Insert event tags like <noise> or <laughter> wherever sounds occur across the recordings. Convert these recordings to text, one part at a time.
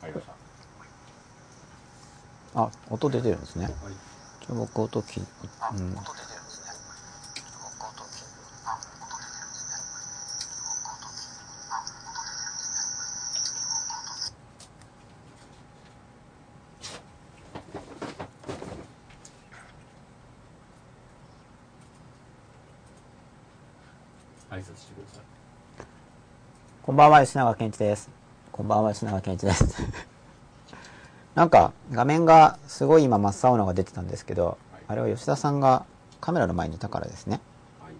入りました。あ、音出てるんですね。はい。じゃあ僕音き、うん。挨拶してください。こんばんは、吉永健一です。こんばんは、吉永健一です。なんか、画面がすごい今真っ青のが出てたんですけど、はいあれは吉田さんがカメラの前にいたからですね。はい。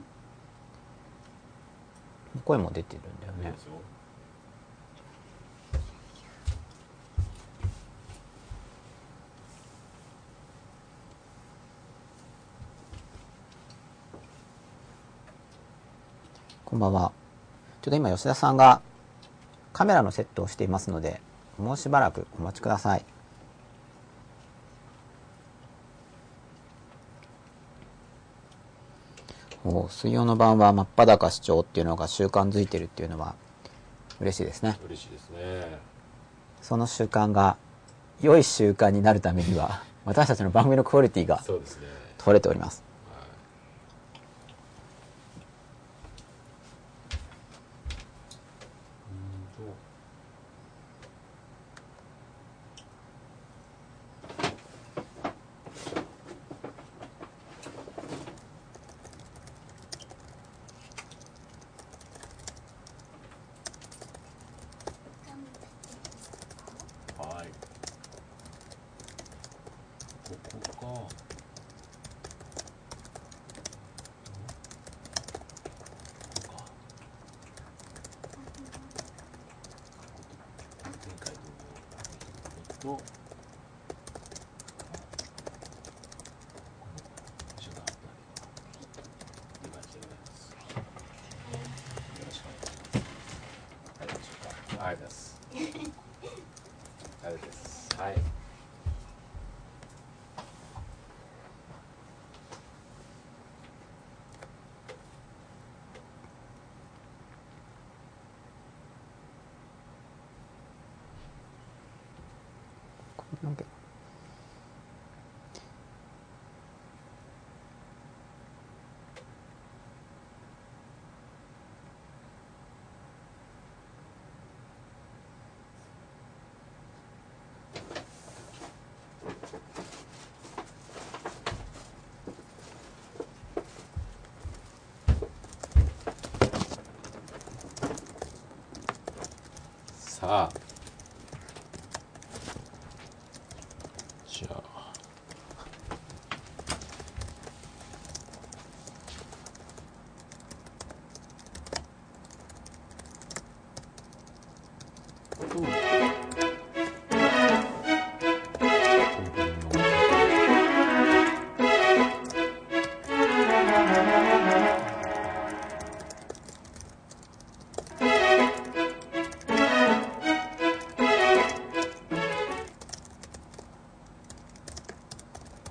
声も出てるんだよね。こんばんは。ちょっと今吉田さんがカメラのセットをしていますので、もうしばらくお待ちください。おー水曜の晩は真っ裸視聴っていうのが習慣づいてるっていうのは嬉しいですね。嬉しいですね。その習慣が良い習慣になるためには私たちの番組のクオリティが。取れております。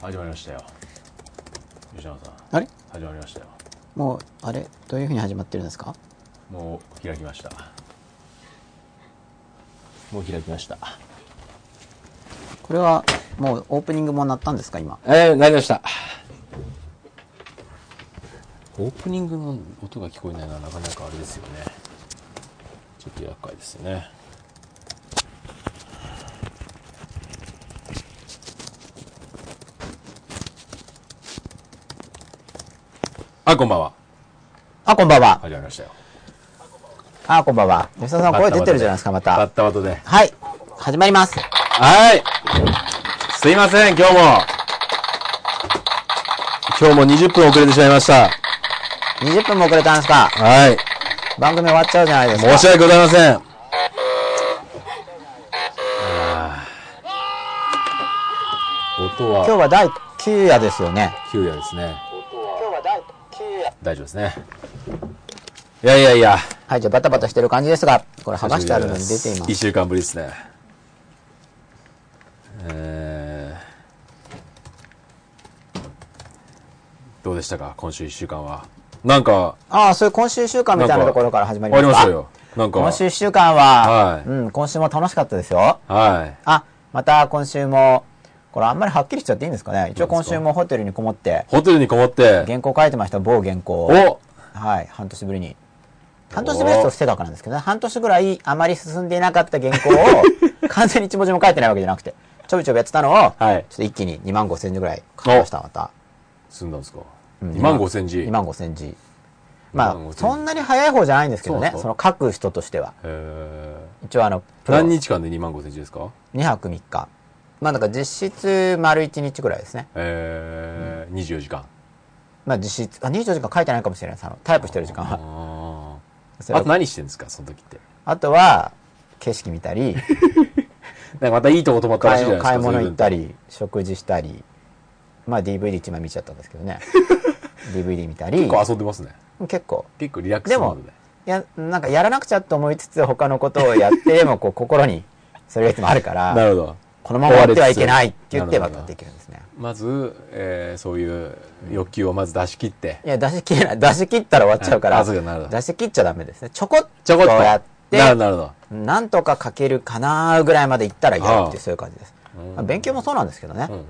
始まりましたよ。吉永さん。あれ？始まりましたよ。もう、あれ？どういうふうに始まってるんですか？もう開きました。もう開きました。これはもうオープニングも鳴ったんですか今？えー、なりました。オープニングの音が聞こえないのはなかなかあれですよね。ちょっと厄介ですよねあこんばんはあ、こんばんは。始まりましたよあ、こんばんは。吉田さん声出てるじゃないですか、まバッた。タバタではい。始まります。はいすいません今日も今日も20分遅れてしまいました20分も遅れたんですかはい番組終わっちゃうじゃないですか。申し訳ございません。音は今日は第9夜ですよね。急やですね。今日は第9夜。大丈夫ですね。いやいやいや。はい、じゃあバタバタしてる感じですが、これ剥がしてあるのに出ていま一す。週間ぶりですね。えー、どうでしたか？今週一週間は。なんか、ああ、そういう今週週間みたいなところから始まりあますかりましたよ。なんか今週1週間は、はいうん、今週も楽しかったですよ。はい。あ、また今週も、これあんまりはっきりしちゃっていいんですかね？一応今週もホテルにこもって、ホテルにこもって、原稿書いてました、某原稿。おはい、半年ぶりに。半年ぶりとたからなんですけどね、半年ぐらいあまり進んでいなかった原稿を、<laughs> 完全に一文字も書いてないわけじゃなくて、ちょびちょびやってたのを、はいちょっと一気に2万5千字ぐらい書きました、また。済んだんですかうん2万5千字。2万5千字。ま2万あ5、千そんなに早い方じゃないんですけどね、その書く人としては。へ一応あの、何日間で2万5千字ですか？2泊3日。まあなんか実質丸1日ぐらいですね。えー、24時間。まあ実質、あ、24時間書いてないかもしれないです。あの、タイプしてる時間は。あと何してんですかその時って？あとは、景色見たり、<laughs> なんかまたいいとこ泊まったらしいじゃないですか。買い物行ったり。り、食事したり、まあ DVD1 枚見ちゃったんですけどね。<laughs> DVD 見たり、結構遊んでますね。結構。結構リラックでもスで。、いや、なんかやらなくちゃと思いつつ他のことをやって、でもこう心に、それがいつもあるから、<laughs> なるほど。このまま終わってはいけないって言ってまたできるんですね。まず、えー、そういう欲求をまず出し切って。いや、出し切れない。出し切ったら終わっちゃうから、出し切っちゃダメですね。ちょこっとちょこっと。やって、なるほど、なるほど。なんとか書けるかなぐらいまでいったらやるってそういう感じです。うんまあ勉強もそうなんですけどね。うんうんう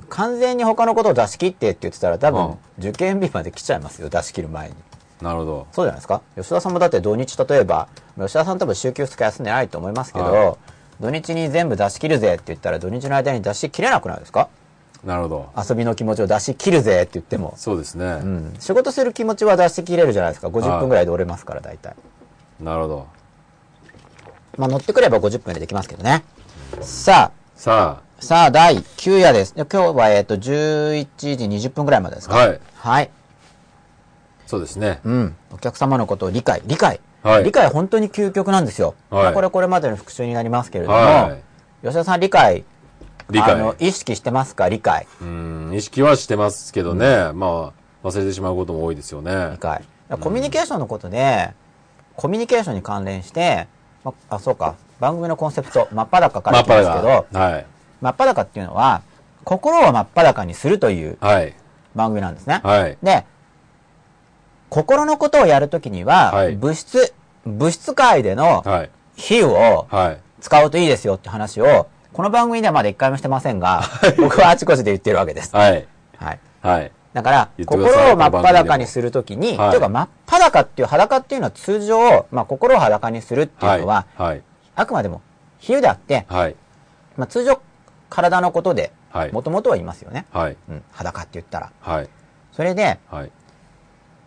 ん完全に他のことを出し切ってって言ってたら多うん分、受験日まで来ちゃいますよ、出し切る前に。うん。なるほど。そうじゃないですか？吉田さんもだって土日例えば、吉田さん多分週休2日休んでないと思いますけど、はい土日に全部出し切るぜって言ったら土日の間に出し切れなくないですか？なるほど。遊びの気持ちを出し切るぜって言っても。そうですね。うん。仕事する気持ちは出し切れるじゃないですか？50分ぐらいで折れますから、大体。ななるほど。まあ乗ってくれば50分でできますけどね。ささあ、さあ、第9夜です。で今日は、えっと、11時20分ぐらいまでですあ、か？はい。はい。そうですね。うん。お客様のことを理解。理解。はい理解本当に究極なんですよ。はいまあこれこれまでの復習になりますけれども、は吉田さん理解、理解あの、意識してますか？理解。い。うん、意識はしてますけどね。まあ、忘れてしまうことも多いですよね理。解。コミュニケーションのことで、コミュニケーションに関連して、まあ、そうか、番組のコンセプト、真っ裸から来ますけど、はい。真っ裸っていうのは、心を真っ裸にするというはい。番組なんですね。はい。で、心のことをやるときには、はい物質、物質界でのはい。比喩をはい。使うといいですよって話を、この番組ではまだ一回もしてませんが、<laughs> 僕はあちこちで言ってるわけです。はい。はい。はい。だから、心を真っ裸にするときに、はいというか真っ裸っていう裸っていうのは通常、まあ心を裸にするっていうのは、はい。あくまでも比喩であって、はい。まあ通常体のことで、はい。もともとは言いますよね。はい。うん、裸って言ったら。はい。それで、はい。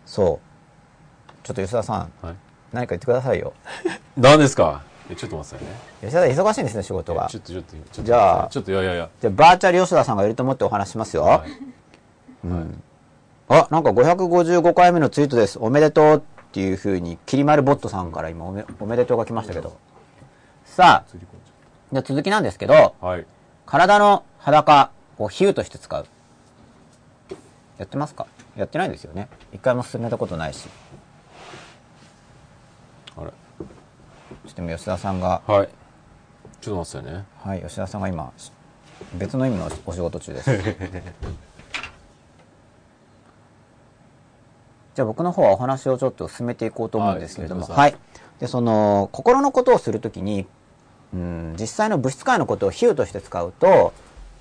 そう。ちょっと吉田さん、はい。何か言ってくださいよ。<laughs> 何ですか？えちょっと待ってくださいね。吉田さん忙しいんですね、仕事がち。ょっと、ちょっと、ちょっと。じゃあちょっと、いやいやいや。じゃあ、バーチャル吉田さんがいると思ってお話しますよ。はいあ、なんか555回目のツイートです。おめでとうっていう風に、きりまるボットさんから今おめおめでとうが来ましたけど。さあ、じじゃあ続きなんですけど、はい。体の裸を比喩として使う。やってますか？やってないですよね。一回も進めたことないし。あれ。ちょっと今吉田さんが、はい。ちょっと待ってね。はい、吉田さんが今、し別の意味のお仕事中です。<laughs> じゃあ僕の方はお話をちょっと進めていこうと思うんですけれども、はいはい。で、その、心のことをするときに、うん、実際の物質界のことを比喩として使うと、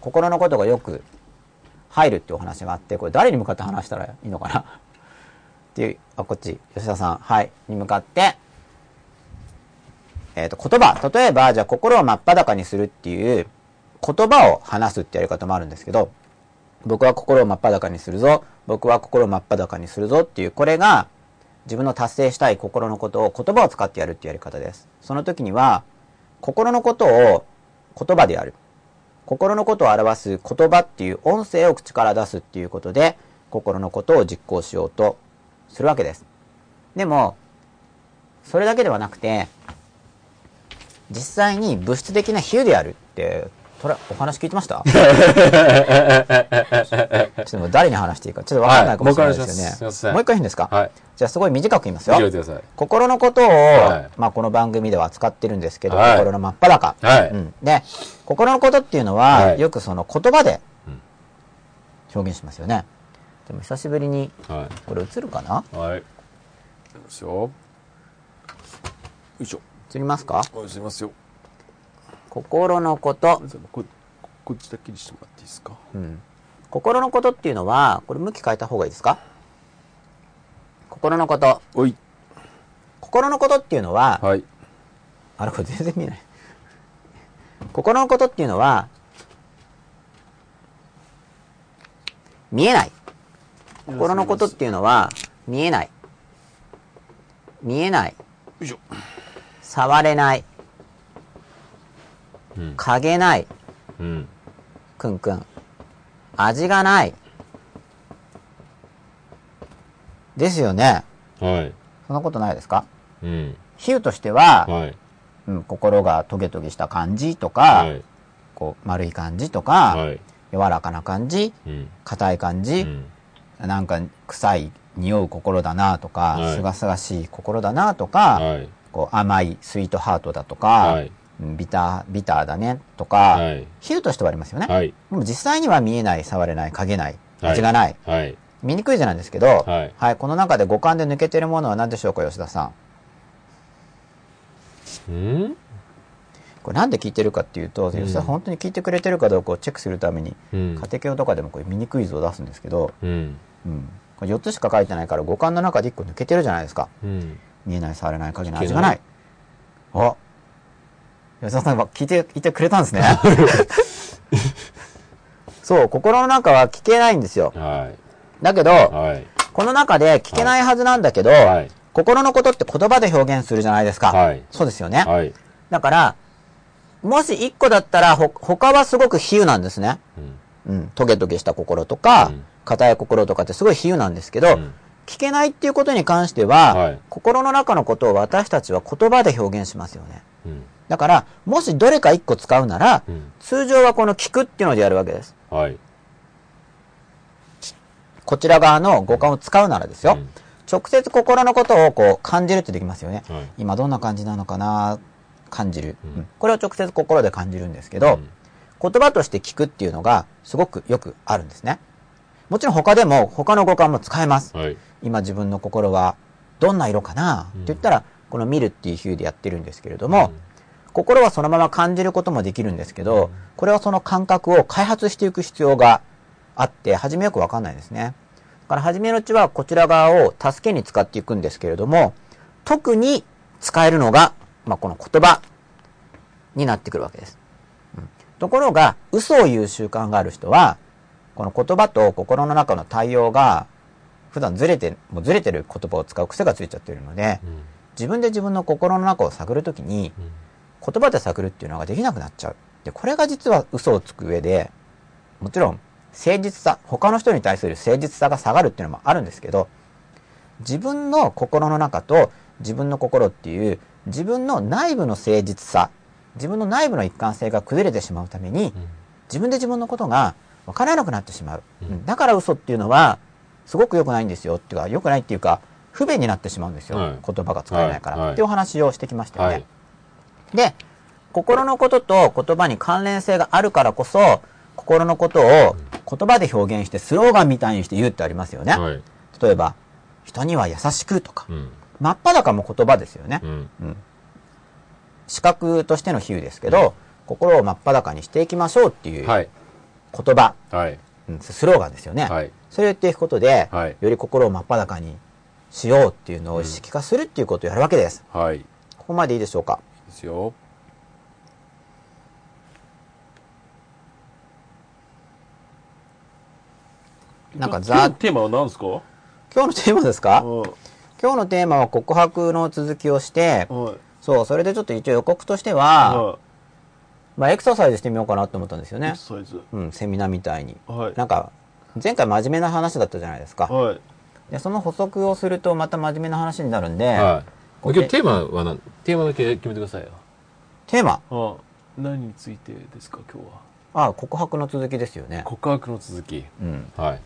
心のことがよく入るっていうお話があって、これ誰に向かって話したらいいのかな？<laughs> っていう、あ、こっち、吉田さん、はい、に向かって、えっ、と、言葉。例えば、じゃあ心を真っ裸にするっていう言葉を話すってやり方もあるんですけど、僕は心を真っ裸にするぞ。僕は心を真っ裸にするぞっていう、これが自分の達成したい心のことを言葉を使ってやるっていうやり方です。その時には、心のことを言葉でやる。心のことを表す言葉っていう音声を口から出すっていうことで、心のことを実行しようとするわけです。でも、それだけではなくて、実際に物質的な比喩であるって、とらお話聞いてました？<laughs> ちょっともう誰に話していいか、ちょっとわかんないかもしれないですよね。はいもう一回いいんですか？はい。じゃあすごい短く言いますよ。心のことを、はいまあこの番組では扱ってるんですけど、はい心の真っ裸。はいうん。で、心のことっていうのは、はいよくその言葉でうん表現しますよね。でも久しぶりに、は。これ映るかな？いはい。よいしょ。いしょ。映りますか？おすいますよ。心のこと。ここっちだけにしてもらっていいですか？うん。心のことっていうのは、これ向き変えた方がいいですか？心のこと。おい。心のことっていうのは、はい。あれこれ全然見えない。心のことっていうのは、見えない。心のことっていうのは、見えない。見えない。触れない。うん。嗅げない。うん。くんくん。味がない。ですよね。はい。そんなことないですか？うん。比喩としては、はい。うん、心がトゲトゲした感じとか、はい。こう丸い感じとか、はい。柔らかな感じ、うん。硬い感じ、うん。なんか臭い匂う心だなとか、はいすがすがしい心だなとか、はい。こう甘いスイートハートだとか、はい。うんビター、ビターだねとか、はい。比喩としてはありますよね。はい。でも実際には見えない、触れない、嗅げない、はい味がない。はい。見にくいじゃないですけど、はいこの中で五感で抜けてるものは何でしょうか、吉田さん。うん？これなんで聞いてるかっていうと、吉田さん本当に聞いてくれてるかどうかをチェックするために、うん家。庭教とかでもこういうミニクイズを出すんですけど、うん。うん。これ4つしか書いてないから五感の中で1個抜けてるじゃないですか。うん。見えない、触れない、嗅げない、味がないい。あ吉田さんは聞いて、聞いてくれたんですね。<laughs> そう、心の中は聞けないんですよ。はだけど、い。はい。この中で聞けないはずなんだけど、はい。心のことって言葉で表現するじゃないですか。はいそうですよね。はい。だから、もし1個だったら、ほ、他はすごく比喩なんですね。うん。うん。トゲトゲした心とかうん、硬、い心とかってすごい比喩なんですけど、うん聞けないっていうことに関しては、はい心の中のことを私たちは言葉で表現しますよね。うん。だから、もしどれか1個使うなら、うん。通常はこの聞くっていうのでやるわけです。はい。こちら側の五感を使うならですよ。うん直接心のことをこう感じるってできますよね。はい今どんな感じなのかな？感じる、うんうんこれを直接心で感じるんですけど、うん言葉として聞くっていうのがすごくよくあるんですね。もちろん他でも他の五感も使えます。はい。今自分の心はどんな色かな？って言ったら、この見るっていう比喩でやってるんですけれども、心はそのまま感じることもできるんですけど、これはその感覚を開発していく必要があって、初めよくわかんないですね。だから初めのうちはこちら側を助けに使っていくんですけれども、特に使えるのが、まあ、この言葉になってくるわけです。うんところが、嘘を言う習慣がある人は、この言葉と心の中の対応が、普段ずれて、もうずれてる言葉を使う癖がついちゃってるので、うん。自分で自分の心の中を探るときに、うん言葉で探るっていうのができなくなっちゃう。で、これが実は嘘をつく上で、もちろん、誠実さ、他の人に対する誠実さが下がるっていうのもあるんですけど、自分の心の中と自分の心っていう、自分の内部の誠実さ、自分の内部の一貫性が崩れてしまうために、自分で自分のことが分からなくなってしまう。だから嘘っていうのは、すごく良くないんですよっていうか、良くないっていうか、不便になってしまうんですよ。はい言葉が使えないから、はいはいっていうお話をしてきましたよね。はい。で、心のことと言葉に関連性があるからこそ、心のことを言葉で表現してスローガンみたいにして言うってありますよね。はい。例えば、人には優しくとか、うん。真っ裸も言葉ですよね。うん。視覚としての比喩ですけど、心を真っ裸にしていきましょうっていうはい。言葉、はい。うんスローガンですよね。はい。それを言っていくことで、はいより心を真っ裸にしようっていうのを意識化するっていうことをやるわけです。はいここまでいいでしょうかですよ。なんかざテーマは何ですか？は今日のテーマですか？い。今日のテーマは告白の続きをして、はい。そう、それでちょっと一応予告としては、はまあエクササイズしてみようかなと思ったんですよい。ね。うん、セミナーみたいに。はい。なんか、前回真面目な話だったじゃないですか。はい。で、その補足をするとまた真面目な話になるんで、はい。今日テーマは何テーマだけ決めてくださいよ。テーマ、は何についてですか、今日は？あ告白の続きですよね。告白の続き。うん。はい。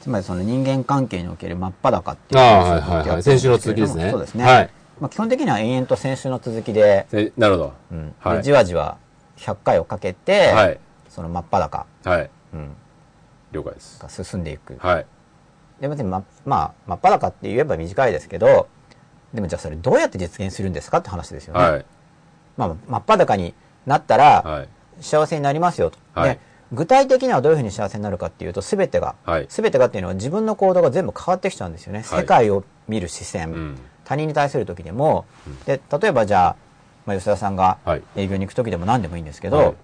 つまりその人間関係における真っ裸っていうああ、はいはいはい。先週の続きですね。そうですね。はい。まあ、基本的には延々と先週の続きで、えなるほど。うんはいでじわじわ100回をかけて、はい。その真っ裸、はい。うん、了解です。が進んでいく。はい。で別にま、まあ、真っ裸って言えば短いですけど、でもじゃあそれどうやって実現するんですかって話ですよね。はい。まあ、真っ裸になったら、はい。幸せになりますよと。はいで、具体的にはどういうふうに幸せになるかっていうと、すべてが、はいすべてがっていうのは自分の行動が全部変わってきちゃうんですよね。はい世界を見る視線、うん。他人に対する時でも、で、例えばじゃあ、まあ、吉田さんがはい営業に行く時でも何でもいいんですけど、はい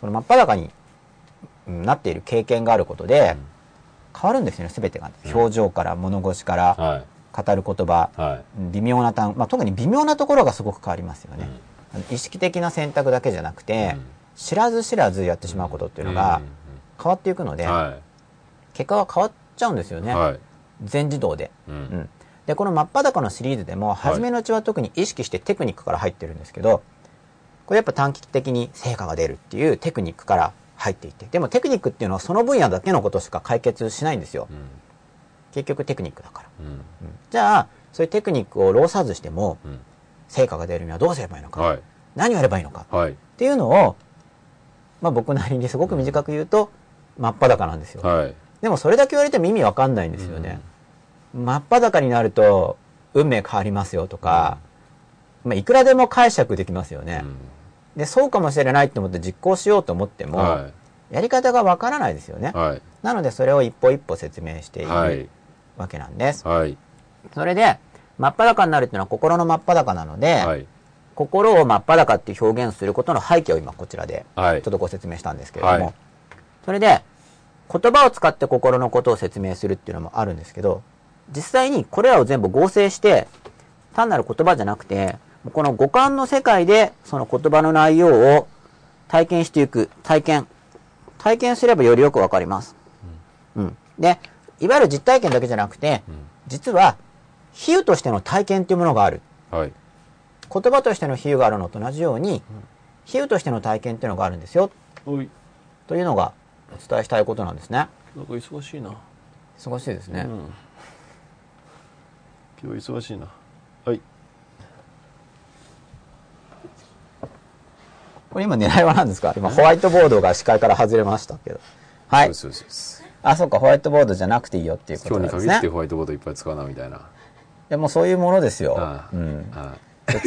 その真っ裸にうんなっている経験があることで、変わるんですよね、すべてが。表情から、物腰から、はい。語る言葉、はい。微妙な単、まあ、特に微妙なところがすごく変わりますよね。あの意識的な選択だけじゃなくて、うん知らず知らずやってしまうことっていうのが変わっていくので、は結果が変わっちゃうんですよい。ね。はい。全自動で。う。うんん。で、この真っ裸のシリーズでも、初めのうちは特に意識してテクニックから入ってるんですけど、これやっぱ短期的に成果が出るっていうテクニックから入っていて、でもテクニックっていうのはその分野だけのことしか解決しないんですよ。うん。結局テクニックだから。うん。うんじゃあ、そういうテクニックを労さずしても、うん。成果が出るにはどうすればいいのか、はい。何をやればいいのかはい。っていうのを、まあ僕なりにすごく短く言うと、真っ裸なんですよ。はい。でもそれだけ言われても意味わかんないんですよね。真っ裸になると、運命変わりますよとか、まあいくらでも解釈できますよね。で、そうかもしれないと思って実行しようと思っても、はやり方がわからないですよね。なのでそれを一歩一歩説明していはいる。わけなんです。はい。それで、真っ裸になるっていうのは心の真っ裸なので、はい。心を真っ裸っていう表現することの背景を今こちらではい。ちょっとご説明したんですけれども、はい。それで言葉を使って心のことを説明するっていうのもあるんですけど実際にこれらを全部合成して単なる言葉じゃなくてこの五感の世界でその言葉の内容を体験していく体験。体験すればよりよくわかります、うん。でいわゆる実体験だけじゃなくて、実は比喩としての体験っていうものがあるはい。言葉としての比喩があるのと同じように、比喩としての体験っていうのがあるんですよ、おい。というのがお伝えしたいことなんですね。なんか忙しいな。忙しいですね。うん。今日忙しいな。はい。これ今狙いは何ですか？今ホワイトボードが視界から外れましたけど。はい。そうですそうです。あ、そうか、ホワイトボードじゃなくていいよっていうこと今日になんですね。限ってホワイトボードいっぱい使うなみたいな。でもそういうものですよあ。あうん。は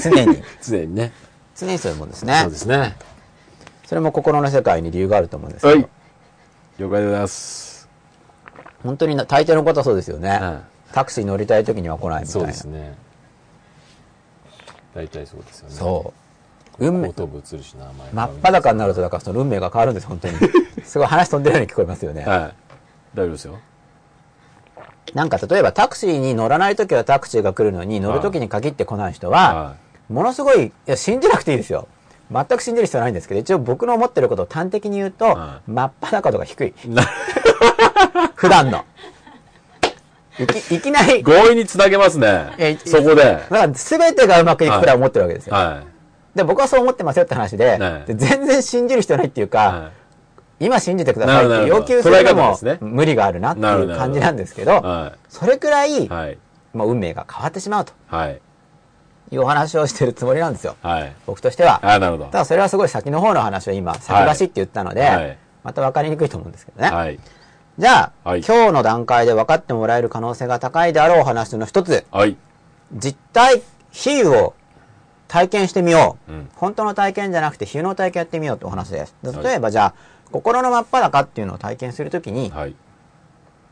常に、い。<laughs> 常にね。常にそういうものですねそう。ですね。それも心の世界に理由があると思うんですけどはい。了解でございます。本当にな大抵のことはそうですよね。はタクシー乗りたい時には来ないみたいそうな。ですね。大体そうですよね。そう。運命後、頭部映るしな、前真っ裸になると、だからその運命が変わるんです、本当に。<laughs> すごい話飛んでるように聞こえますよね。はい。大丈夫ですよ。なんか例えばタクシーに乗らないときはタクシーが来るのに乗るときに限って来ない人は、はものすごい、いや、信じなくていいですよ。全く信じる必要ないんですけど、一応僕の思ってることを端的に言うと、は真っ裸度が低い。<laughs> 普段の。いきいきなり、強引につなげますねい。そこで。だから全てがうまくいくくらい思ってるわけですよ。はで、僕はそう思ってますよって話で、ねで全然信じる必要ないっていうい。か、は今信じてくださいって要求するのも無理があるなっていう感じなんですけど、それくらい、い。はい。まあ、運命が変わってしまうとはい。いうお話をしてるつもりなんですよ。はい。僕としては。あ、なるほど。ただそれはすごい先の方の話を今、先走って言ったので、はいまた分かりにくいと思うんですけどね。はい。じゃあ、はい今日の段階で分かってもらえる可能性が高いであろうお話の一つ、はい。実体、比喩を体験してみよう。うん本当の体験じゃなくて比喩の体験やってみようってお話です。例えばじゃあ、心の真っ裸っていうのを体験するときに、はい。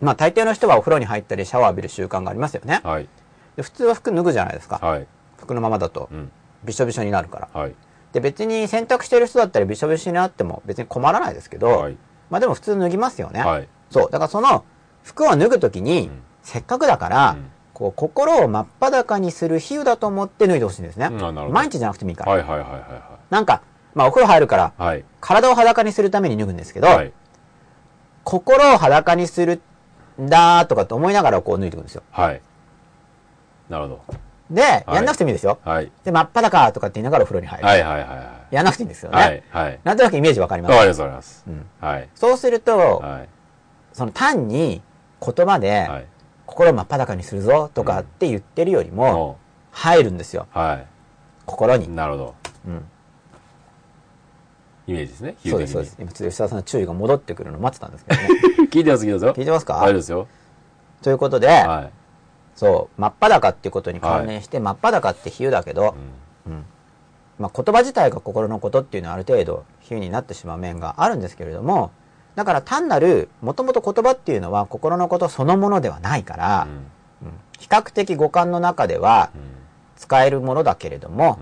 まあ大抵の人はお風呂に入ったりシャワー浴びる習慣がありますよね。はい。で普通は服脱ぐじゃないですか。はい。服のままだとう、ん。びしょびしょになるから。はい。で別に洗濯してる人だったらびしょびしょになっても別に困らないですけど、はいまあでも普通脱ぎますよね。はい。そう。だからその服を脱ぐときに、んせっかくだから、うんこう心を真っ裸にする比喩だと思って脱いでほしいんですね。毎日じゃなくてもいいから。はい。はい。はい。はなんか、まあお風呂入るから、い。はい。体を裸にするために脱ぐんですけど、はい。心を裸にするんだとかって思いながらこう脱いでいくんですよ。はい。なるほで、はいやんなくてもいいですよ。ど。はい。で、真っ裸とかって言いながらお風呂に入る。はい。はい。はやんなくていいんですよい。ね。はい。はい。なんとなくイメージわかります？わかります。わかりますうん。はい。そうすると、はい。その単に言葉で、はい。心を真っ裸にするぞとかって言ってるよりも、も入るんですよ。う、は心にい。。なるほど。うん。イメージですね。そうです、そうです。今ちょっと吉田さんの注意が戻ってくるのを待ってたんですけどね。<laughs> 聞いてます、聞いてますよ。聞いてますか？大丈夫ですよ。ということで、はそう、真っ裸っていうことに関連して、真っ裸って比喩だけど、うんまあ、言葉自体が心のことっていうのはある程度比喩になってしまう面があるんですけれども、だから単なる、もともと言葉っていうのは心のことそのものではないから、うん比較的五感の中では使えるものだけれども、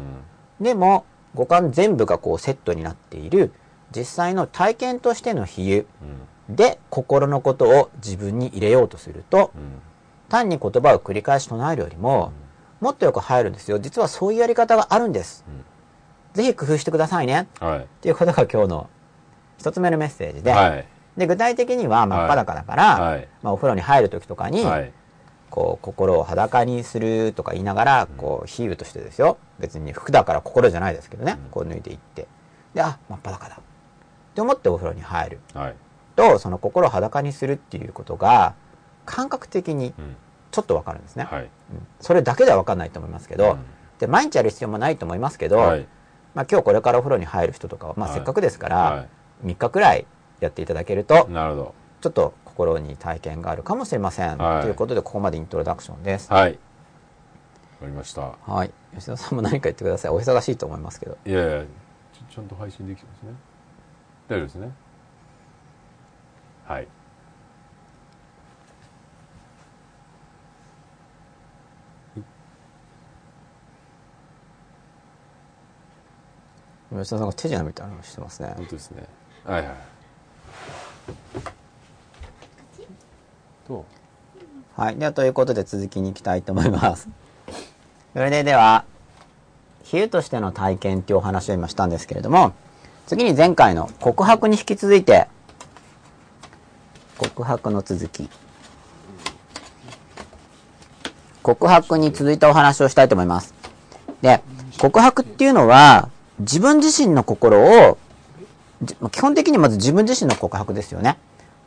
でも五感全部がこうセットになっている実際の体験としての比喩で心のことを自分に入れようとすると、単に言葉を繰り返し唱えるよりも、もっとよく入るんですよ。実はそういうやり方があるんです。ぜひ工夫してくださいね。はい。っていうことが今日の一つ目のメッセージで、はい。で具体的には真っ裸だから、はいまあ、お風呂に入る時とかに、はい。こう心を裸にするとか言いながら、こう比喩としてですよ。別に服だから心じゃないですけどね、こう脱いでいって。であ真っ裸だ。って思ってお風呂に入る。はい。とその心を裸にするっていうことが感覚的にうん。ちょっとわかるんですね、はい。うん。それだけではわかんないと思いますけど、うん。で毎日やる必要もないと思いますけど、はい。まあ、今日これからお風呂に入る人とかは、まあ、はい。せっかくですから、は3日くらいやっていただけるとい。なるほど。ちょっと心に体験があるかもしれません、はいということでここまでイントロダクションですはい。わかりました。はい。吉田さんも何か言ってください。お忙しいと思いますけど。いやいや、ちちゃんと配信できてますね。大丈夫ですね。はい。吉田さんが手品みたいなのしてますね。本当ですね。はいはい。と、はい。では、ということで続きに行きたいと思います。<laughs> それででは、比喩としての体験っていうお話を今したんですけれども、次に前回の告白に引き続いて、告白の続き。告白に続いたお話をしたいと思います。で、告白っていうのは、自分自身の心を、基本的にまず自分自身の告白ですよね。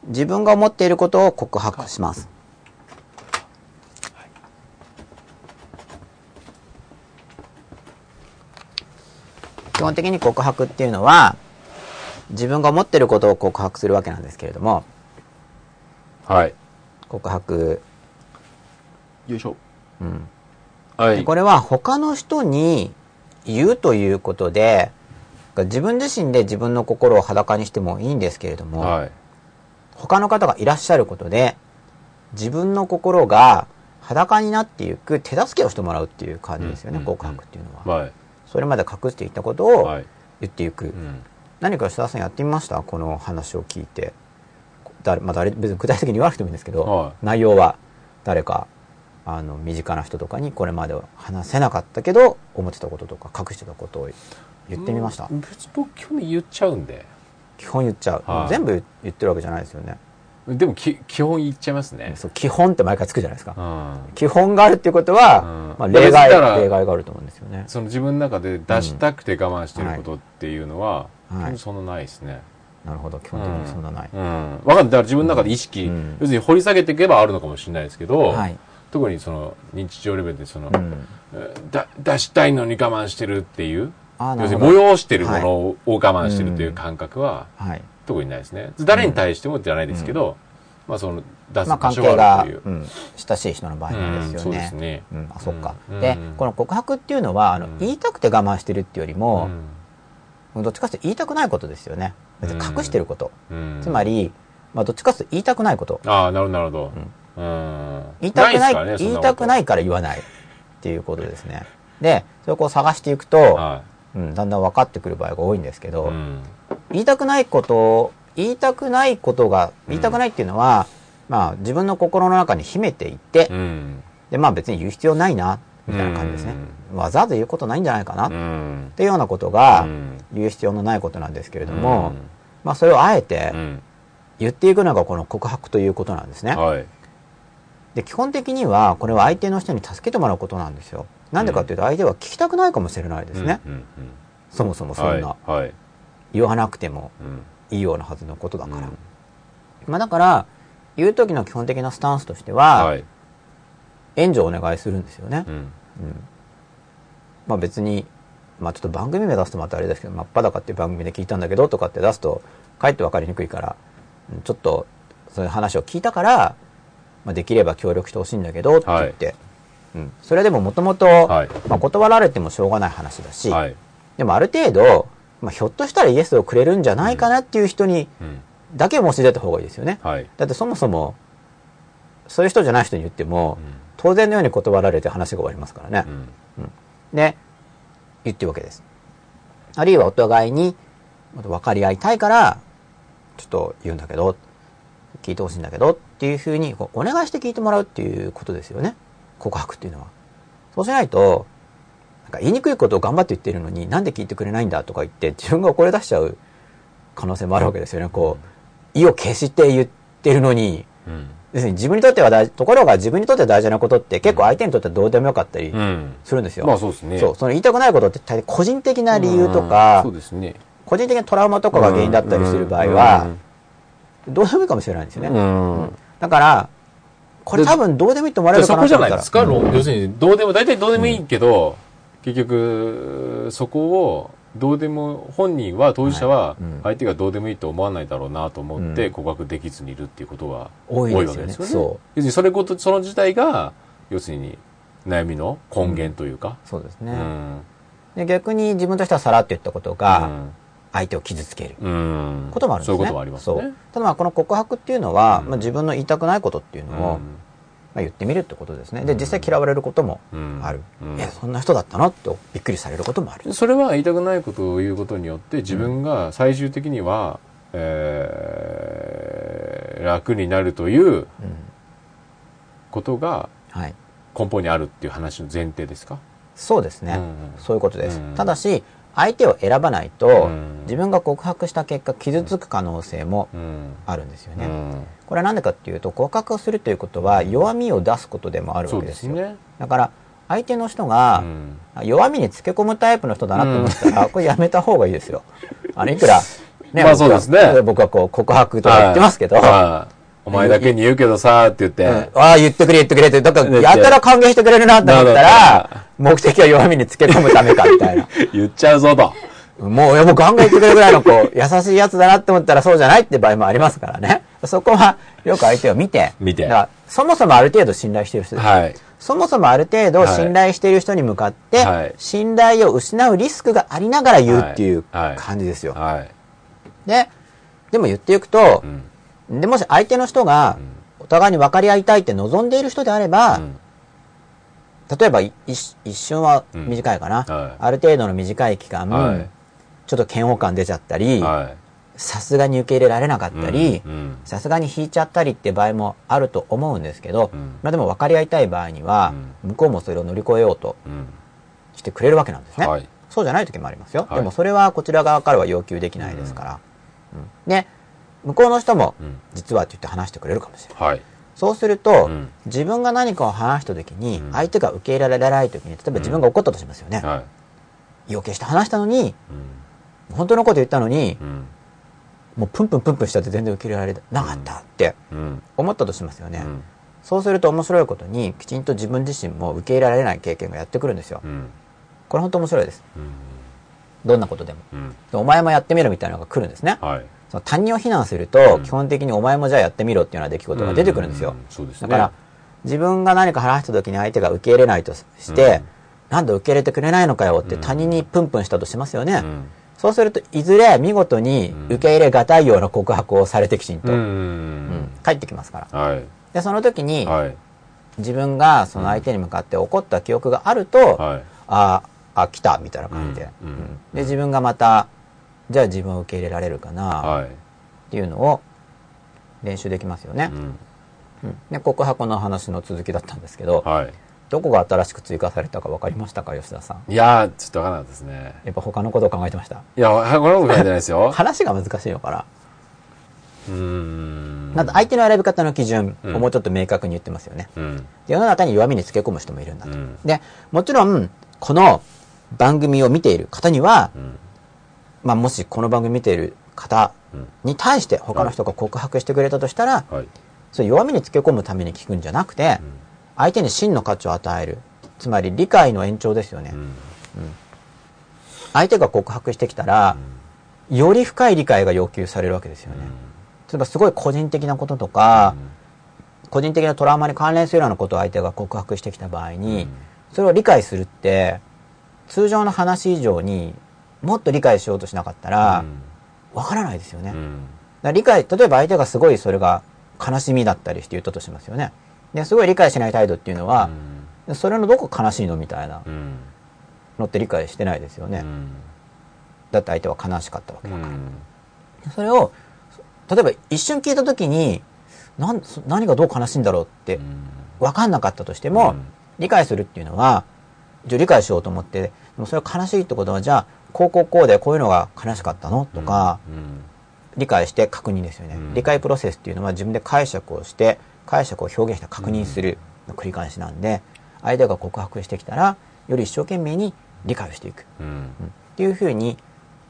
自分が思っていることを告白します。基本的に告白っていうのは、自分が思っていることを告白するわけなんですけれども、はい。告白、よいしょ。うん、はい。これは他の人に言うということで、自分自身で自分の心を裸にしてもいいんですけれども、はい。他の方がいらっしゃることで、自分の心が裸になっていく手助けをしてもらうっていう感じですよね、うん告白っていうのは。はい。それまで隠していたことをはい。言っていく。うん。何か吉田さんやってみました？この話を聞いて。誰まあ、誰別に具体的に言わなくてもいいんですけど、はい内容は？誰かあの身近な人とかにこれまでは話せなかったけど思ってたこととか隠してたことを言ってみました、うん別に僕、基本的に言っちゃうんで。基本言っちゃう、はい。全部言ってるわけじゃないですよね。でも、き基本言っちゃいますね。そう基本って毎回つくじゃないですか、うん。基本があるっていうことは、うん。まあ、例外例外があると思うんですよね。その自分の中で出したくて我慢してることっていうのは、うんはい。そんなないですね。なるほど。基本的にそんなない、うん。わかんない。だから自分の中で意識、うん。要するに掘り下げていけばあるのかもしれないですけど、はい、特にその日常レベルでその、だ出したいのに我慢してるっていう、要するに催してるものを我慢してるっていう感覚は、はい特にないですね。誰に対してもじゃないですけど、まあその出すまあ、場所関係が、があるという。うん、親しい人の場合なんですよね。うんそうですねうんあ、そっか。うんでうん、この告白っていうのは、あの、うん言いたくて我慢してるっていうよりも、うんどっちかというと言いたくないことですよね。別に隠してること。うんつまり、まあ、どっちかというと言いたくないこと。ああ、なるほど、なるほど。うん。言いたくない、っすかね言いたくない。から言わないっていうことですね。で、それをこう探していくと、はうん、だんだん分かってくる場合が多いんですけど、い。うん。言いたくないこと、言いたくないことが、言いたくないっていうのは、まあ、自分の心の中に秘めていて、うん。で、まあ別に言う必要ないな、みたいな感じですね。わざわざ言うことないんじゃないかな、うっん。ていうようなことがうん言う必要のないことなんですけれども、まあそれをあえてうん。言っていくのがこの告白ということなんですね。はい。で、基本的にはこれは相手の人に助けてもらうことなんですよ。なんでかっていうと相手は聞きたくないかもしれないですね。そもそもそはい。んな、はい。言わなくてもうん。いいようなはずのことだから。うんまあだから、言う時の基本的なスタンスとしては、はい。援助をお願いするんですよね。うん。まあ別に、まあちょっと番組名出すとまたあれですけど、真っ裸っていう番組で聞いたんだけどとかって出すと、かえって分かりにくいから、うんちょっとそういう話を聞いたから、まあ、できれば協力してほしいんだけどって言って、はいうん、それでももともと断られてもしょうがない話だし、はい。でもある程度、まあ、ひょっとしたらイエスをくれるんじゃないかなっていう人にうん。だけ申し出た方がいいですよね。はい。だってそもそも、そういう人じゃない人に言っても、うん当然のように断られて話が終わりますからねう。ん。で、言ってるわけです。あるいはお互いに、分かり合いたいから、ちょっと言うんだけど、聞いてほしいんだけどっていうふうにお願いして聞いてもらうっていうことですよね。告白っていうのは。そうしないと、なんか言いにくいことを頑張って言ってるのになんで聞いてくれないんだとか言って自分が怒り出しちゃう可能性もあるわけですよね。こう、意を決して言ってるのに、うん。要するに自分にとっては大ところが自分にとって大事なことって結構相手にとってはどうでもよかったりうん。するんですよ。まあそうですね。そう、その言いたくないことって大体個人的な理由とか、そうですね。個人的なトラウマとかが原因だったりする場合は、どうでもいいかもしれないんですよね。うん。うんだから、これ多分どうでもいいと思われるかそこじ。ゃないですか、要するに、どうでも、大体どうでもいいけど、結局、そこを、どうでも、本人は、当事者は相手がどうでもいいと思わないだろうなと思って、うん告白できずにいるっていうことが多多いいですよね。わけですよね。そ要するに、それこと、その自体が、要するに、悩みの根源というか。う。そうですね、うん。で。逆に自分としてはさらっと言ったことが、相手を傷つける。うん。こともあるんですね。そういうこともありますね。ただまあこの告白っていうのは、うんまあ、自分の言いたくないことっていうのを、うんまあ、言ってみるってことですね。で、実際嫌われることもうんある。うんえ、そんな人だったの？とびっくりされることもある。それは言いたくないことを言うことによって自分が最終的には、えー楽になるといううん。ことがはい。根本にあるっていう話の前提ですか？そうですね。うんうんそういうことです。うんただし、相手を選ばないと、うん。自分が告白した結果傷つく可能性もうん。あるんですよね。うん。これはなんでかっていうと、告白をするということは弱みを出すことでもあるわけですよ。ね。だから、相手の人が、うん。弱みにつけ込むタイプの人だなと思ったら、<laughs> これやめた方がいいですよ。あの、いくら、まあそうですね。僕はこう告白とか言ってますけど、はい。お前だけに言うけどさって言って、うん。ああ、言ってくれ言ってくれって、だから、ねやたら歓迎してくれるなって思ったならる、目的は弱みにつけ込むためかみたいな。<laughs> 言っちゃうぞと。もう、いやもうガンガン言ってくれるぐらいの、こう、<laughs> 優しいやつだなって思ったらそうじゃないって場合もありますからね。そこは、よく相手を見て。見てそもそもある程度信頼している人です。はい。そもそもある程度信頼している人に向かって、はい信頼を失うリスクがありながら言うっていうはいはい感じですよ。はい。で、でも言っていくとう、ん。でもし相手の人がうんお互いに分かり合いたいって望んでいる人であれば、うん例えばい一一瞬は短いかな、うんはいある程度の短い期間、はいちょっと嫌悪感出ちゃったり、はい。さすがに受け入れられなかったりさすがに引いちゃったりって場合もあると思うんですけど、うんまあでも分かり合いたい場合には、向こうもそれを乗り越えようとうん。してくれるわけなんですね。はい。そうじゃない時もありますよ。はいでもそれはこちら側からは要求できないですから。うんで、向こうの人もうん、実はって言って話してくれるかもしれない。はい。そうすると、うん自分が何かを話した時にう、ん相手が受け入れられない時に、例えば自分が怒ったとしますよね。はい。要求して話したのに、うん本当のこと言ったのに、うん。もうプンプンプンプンしちゃって全然受け入れられなかったってうん。思ったとしますよね。うん。そうすると面白いことに、きちんと自分自身も受け入れられない経験がやってくるんですよ。うん。これ本当面白いです。うん。どんなことでも。うん。でお前もやってみろみたいなのが来るんですね。はい。その他人を非難すると、うん基本的にお前もじゃあやってみろっていうような出来事が出てくるんですよ。うんそうですね。だから、自分が何か話した時に相手が受け入れないとして、なんで受け入れてくれないのかよってうん他人にプンプンしたとしますよね。うん。そうすると、いずれ見事に受け入れがたいような告白をされてきちんと、ううんん。帰ってきますから。はい。で、その時に、はい。自分がその相手に向かって怒った記憶があると、はい。ああ、あ、来た、みたいな感じで、うんうんうんで、自分がまた、じゃあ自分を受け入れられるかな、はい。っていうのを練習できますよね。うん。うんで、告白の話の続きだったんですけど、はい。どこが新しく追加されたか分かりましたか、吉田さん？いやー、ちょっとわからなかったですね。やっぱ他のことを考えてました？いや、こんなこと書いてないですよ。<laughs> 話が難しいのかな。うーん。なんと相手の選び方の基準をうんもうちょっと明確に言ってますよね。うん。で世の中に弱みにつけ込む人もいるんだと。うんで、もちろん、この番組を見ている方には、うん。まあ、もしこの番組見ている方うん。に対して他の人が告白してくれたとしたら、はい。それ弱みにつけ込むために聞くんじゃなくて、相手に真の価値を与える。つまり理解の延長ですよね。うん。相手が告白してきたら、より深い理解が要求されるわけですよね。例えばすごい個人的なこととか、個人的なトラウマに関連するようなことを相手が告白してきた場合に、それを理解するって、通常の話以上にもっと理解しようとしなかったら、わからないですよね。だかうんら理解、例えば相手がすごいそれが悲しみだったりして言ったとしますよね。で、すごい理解しない態度っていうのは、それのどこ悲しいのみたいなうん。のって理解してないですよね。うん。だって相手は悲しかったわけうん。それを、例えば一瞬聞いたときに、なんそ何がどう悲しいんだろうって分かんなかったとしても、うん。理解するっていうのは、一応理解しようと思って、でもそれは悲しいってことは、じゃあ、こうこうこうでこういうのが悲しかったの？とか、うん理解して確認ですよね、うん。理解プロセスっていうのは自分で解釈をして、解釈を表現して確認するの繰り返しなんで、相手が告白してきたら、より一生懸命に理解をしていく。うん。っていうふうに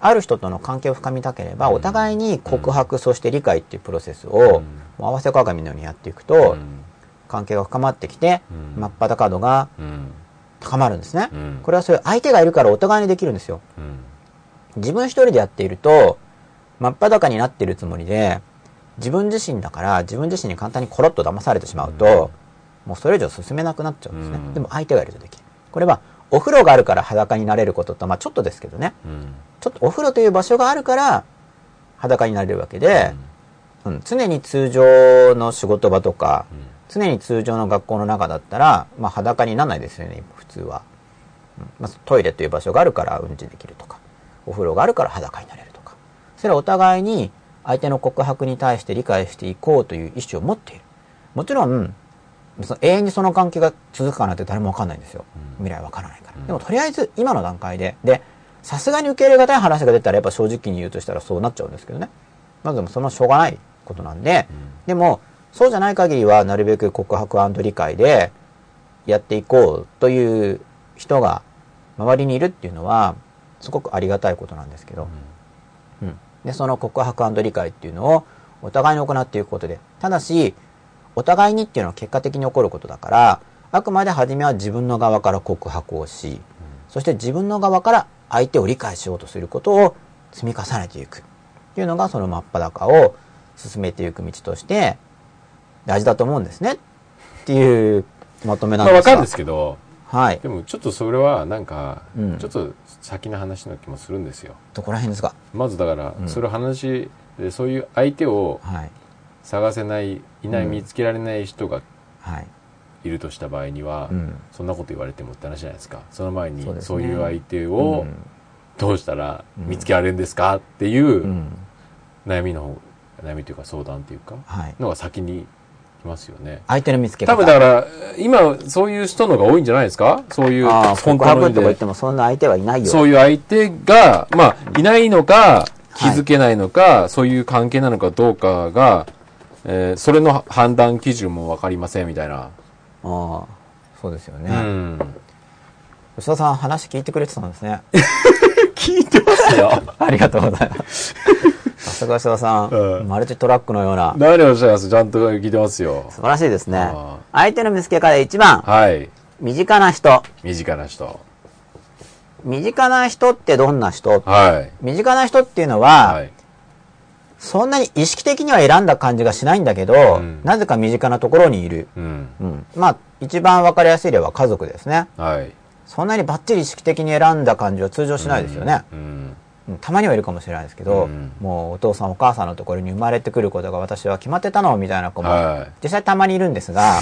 ある人との関係を深みたければ、お互いに告白、そして理解っていうプロセスを、合わせ鏡のようにやっていくと、関係が深まってきて、うん。真っ裸度がうん高まるんですね。うんこれはそういう相手がいるからお互いにできるんですよ。うん自分一人でやっていると、真っ裸になっているつもりで、自分自身だから自分自身に簡単にコロッと騙されてしまうと、もうそれ以上進めなくなっちゃうんですね。うんでも相手がいるとできる。これは、お風呂があるから裸になれることと、まあちょっとですけどね。うんちょっとお風呂という場所があるから裸になれるわけで、うん常に通常の仕事場とか、常に通常の学校の中だったら、まあ、裸にならないですよね、普通は。うんまあ、トイレという場所があるからうんちできるとか、お風呂があるから裸になれるとか。それはお互いに相手の告白に対して理解していこうという意思を持っている。もちろん、その永遠にその関係が続くかなって誰もわかんないんですよ。未来わからないから。でもとりあえず今の段階で、で、さすがに受け入れがたい話が出たらやっぱ正直に言うとしたらそうなっちゃうんですけどね。まずでもそのしょうがないことなんで、でも、そうじゃない限りはなるべく告白理解でやっていこうという人が周りにいるっていうのはすごくありがたいことなんですけど、うん、でその告白理解っていうのをお互いに行っていくことで。ただしお互いにっていうのは結果的に起こることだからあくまで初めは自分の側から告白をし、そして自分の側から相手を理解しようとすることを積み重ねていく。っていうのがその真っ裸を進めていく道として大事だと思うんですね。っていうまとめなんですが。まあわかるんですけど、はい。でもちょっとそれはなんかうん、ちょっと先の話の気もするんですよ。どこら辺ですか？まずだからう、ん。それを話で、そういう相手をはい。探せない、いない、うん。見つけられない人がはい。いるとした場合には、うん。そんなこと言われてもって話じゃないですか。その前にそういう相手をうん。どうしたらうん。見つけられるんですかっていううん。悩みの方、悩みというか相談というか、はい。のが先に来ますよね。相手の見つけ方多分だから、今、そういう人のが多いんじゃないですか？そういう、ああ告白とか言っでてもそんな相手はいないよそういう相手が、まあ、いないのか、気づけないのか、そういう関係なのかどうかが、えーそれの判断基準もわかりませんみたいな。ああそうですようね、ん。吉田さん話聞いてくれてたんですね <laughs> <laughs> 聞いてますよ。ありがとうございますさすが吉田さん、うんマルチトラックのような何をおっしゃいます？ちゃんと聞いてますよ。素晴らしいですねあ相手の見つけ方1番はい。身近な人身近な人。身近な人ってどんな人？はい。身近な人っていうのは、はい。そんなに意識的には選んだ感じがしないんだけど、うんなぜか身近なところにいる。うん。うん。まあ、一番わかりやすい例は家族ですね。はい。そんなにバッチリ意識的に選んだ感じは通常しないですよね。うん。うんたまにはいるかもしれないですけど、うん。もうお父さんお母さんのところに生まれてくることが私は決まってたのみたいな子も、はい。実際たまにいるんですが、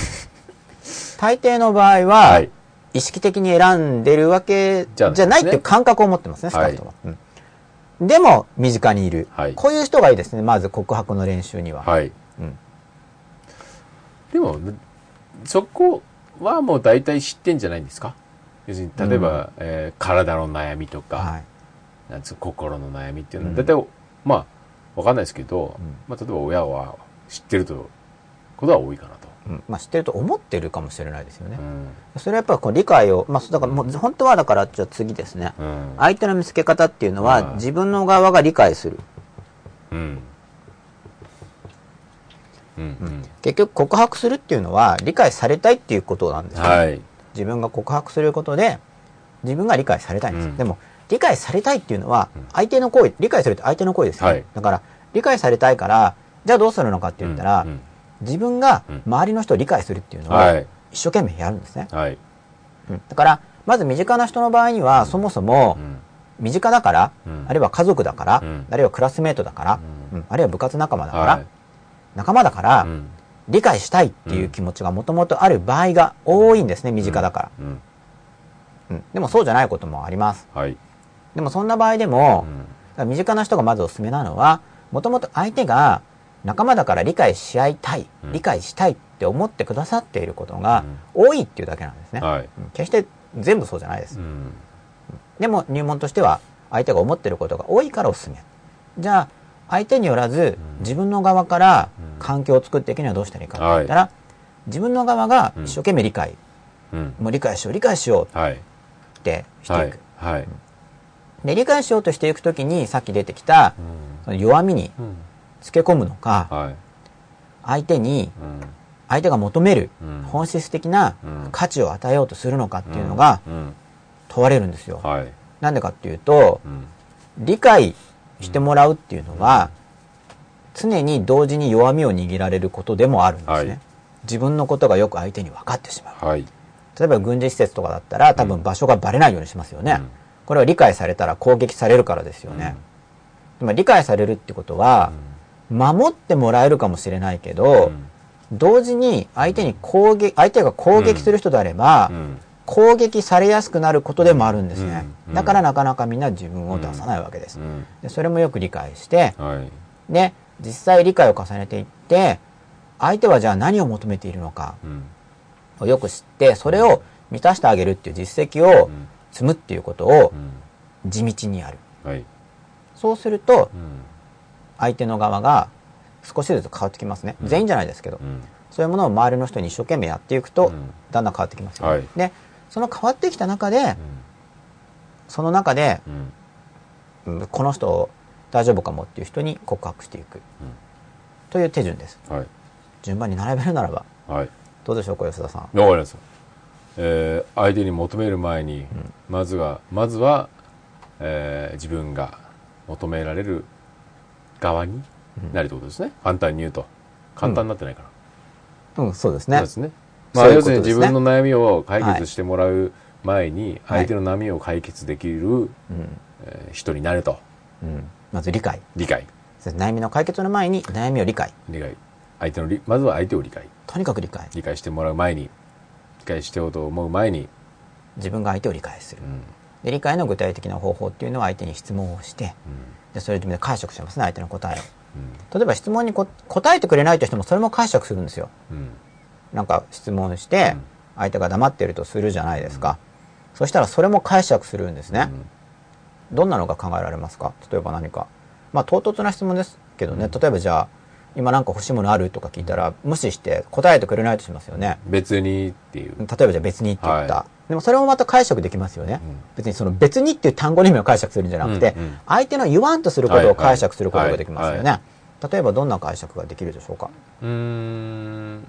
<laughs> 大抵の場合は、はい。意識的に選んでるわけじゃないっていう感覚を持ってますね、少なくとも。うん。でも、身近にいる、はい。こういう人がいいですね、まず告白の練習には。はい。うん。でも、そこはもう大体知ってんじゃないんですか？要するに、例えば、えー体の悩みとか、はい。なんつう心の悩みっていうのは、うん大体、まあ、わかんないですけど、うんまあ、例えば親は知ってると、ことは多いかなと。うんまあ、知ってると思ってるかもしれないですよね。うん。それはやっぱりこう理解を、まあ、だからもう本当はだから、じゃあ次ですね。うん。相手の見つけ方っていうのははい自分の側が理解する。うん。うん。うん。結局告白するっていうのは理解されたいっていうことなんですよね、はい。自分が告白することで自分が理解されたいんです、うんでも理解されたいっていうのはうん相手の行為理解するって相手の行為ですよ、はいだから理解されたいからじゃあどうするのかって言ったら、うん自分がうん周りの人を理解するっていうのをはい。一生懸命やるんですね。はい。うんだから、まず身近な人の場合には、そもそもうん。身近だから、うんあるいは家族だから、うんあるいはクラスメートだから、うんうんあるいは部活仲間だから、はい。仲間だから、うん。理解したいっていう気持ちがもともとある場合が多いんですね、身近だから。うん。うんでもそうじゃないこともあります。はい。でもそんな場合でもう、ん。身近な人がまずおすすめなのは、もともと相手が仲間だから理解し合いたい、うん理解したいって思ってくださっていることが多いっていうだけなんですね。決して全部そうじゃないですう。ん。でも入門としては相手が思ってることが多いからおすすめ。じゃあ相手によらずうん自分の側からうん環境を作っていくにはどうしたらいいかって言ったら、自分の側が一生懸命理解、うん。もう理解しよう理解しようはい。ってしてはいいく。。はい。で理解しようとしていくときにさっき出てきた弱みにうん。つけ込むのかはい。相手にうん。相手が求めるうん本質的なうん価値を与えようとするのかっていうのがうん。問われるんですよ。はい。なんでかっていうとうん。理解してもらうっていうのは常に同時に弱みを握られることでもあるんですね。はい自分のことがよく相手に分かってしまう。はい。例えば軍事施設とかだったら多分場所がバレないようにしますよね。うんこれは理解されたら攻撃されるからですよね。でも理解されるってことは、守ってもらえるかもしれないけど、同時に相手に攻撃、相手が攻撃する人であれば、うん。攻撃されやすくなることでもあるんですね。うんだからなかなかみんな自分を出さないわけです。うん。でそれもよく理解して、はい。で、実際理解を重ねていって、相手はじゃあ何を求めているのかうん。をよく知って、それを満たしてあげるっていう実績をうん積むっていうことをうん。地道にやる。はい。そうすると、うん。相手の側が少しずつ変わってきますね。全員じゃないですけど。うん。そういうものを周りの人に一生懸命やっていくと、うんだんだん変わってきますよ、はいで、その変わってきた中で、その中で、うん。うんこの人大丈夫かもっていう人に告白していく。という手順です。はい。順番に並べるならば、はい。どうでしょうか、吉田さん。わかります。えー相手に求める前に、まずは、まずは、えー自分が求められる側になるってことですね。簡単に言うと。簡単になってないかな。うん、そうですねそうで。すね。まあ、要するに自分の悩みを解決してもらう前に、はい相手の悩みを解決できる、うん。えー人になると。うん。まず理解。理解。悩みの解決の前に悩みを理解。理解。相手の理、まずは相手を理解。とにかく理解。理解してもらう前に、理解してようと思う前に、自分が相手を理解するう。ん。で、理解の具体的な方法っていうのは相手に質問をして、うん。で、それで解釈しますね、相手の答えを。うん。例えば質問にこ答えてくれないとしてもそれも解釈するんですよ。うん。なんか質問してうん相手が黙ってるとするじゃないですか。そしたらそれも解釈するんですね。どんなのが考えられますか？例えば何か。まあ唐突な質問ですけどね。例えばじゃあ、今なんか欲しいものある？とか聞いたら無視して答えてくれないとしますよね。別にっていう。例えばじゃあ別にって言った。はでもそれもまた解釈できますよね。うん別にその別にっていう単語の意味を解釈するんじゃなくて、うんうん相手の言わんとすることを解釈することができますよね。は例えばどんな解釈ができるでしょうか？うーん。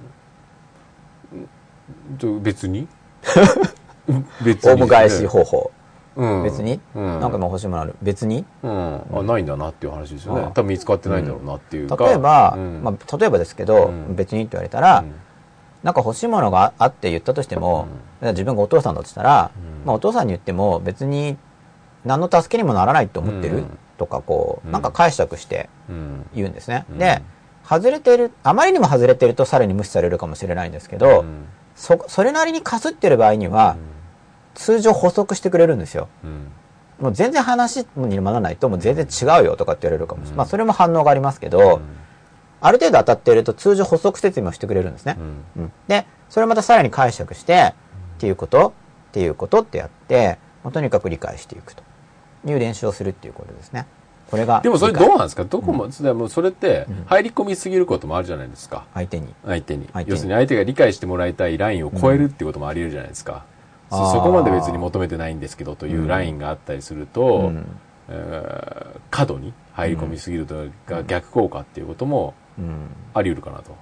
と別に？<laughs> 別オウム返し方法。うん。別に、うん。なんかもう欲しいものある。別に？うん。あ、ないんだなっていう話ですよね。多分見つかってないんだろうなっていうか。例えば、うん。まあ、例えばですけど、うん。別にって言われたら、うん。なんか欲しいものがあって言ったとしても、自分がお父さんだとしたら、うん。まあ、お父さんに言っても別に何の助けにもならないと思ってる、うん。とかこう、うん。なんか解釈してうん。言うんですね。うん。で、外れてる、あまりにも外れてるとさらに無視されるかもしれないんですけど、うん。そ、それなりにかすってる場合には、通常補足してくれるんですよ。うん。もう全然話にならないともう全然違うよとかって言われるかもしれない。うんまあそれも反応がありますけど、ある程度当たっていると通常補足説明をしてくれるんですねう。ん。うんで、それをまたさらに解釈して、っていうこと、っていうことってやって、もうとにかく理解していくという練習をするっていうことですね。これが。でもそれどうなんですか？どこも、でもそれって入り込みすぎることもあるじゃないですか。相手に。相手に。相手に要するに相手が理解してもらいたいラインを超えるっていうこともあり得るじゃないですか。そこまで別に求めてないんですけどというラインがあったりすると、うんえー過度に入り込みすぎるとが逆効果っていうこともうん。あり得るかなと。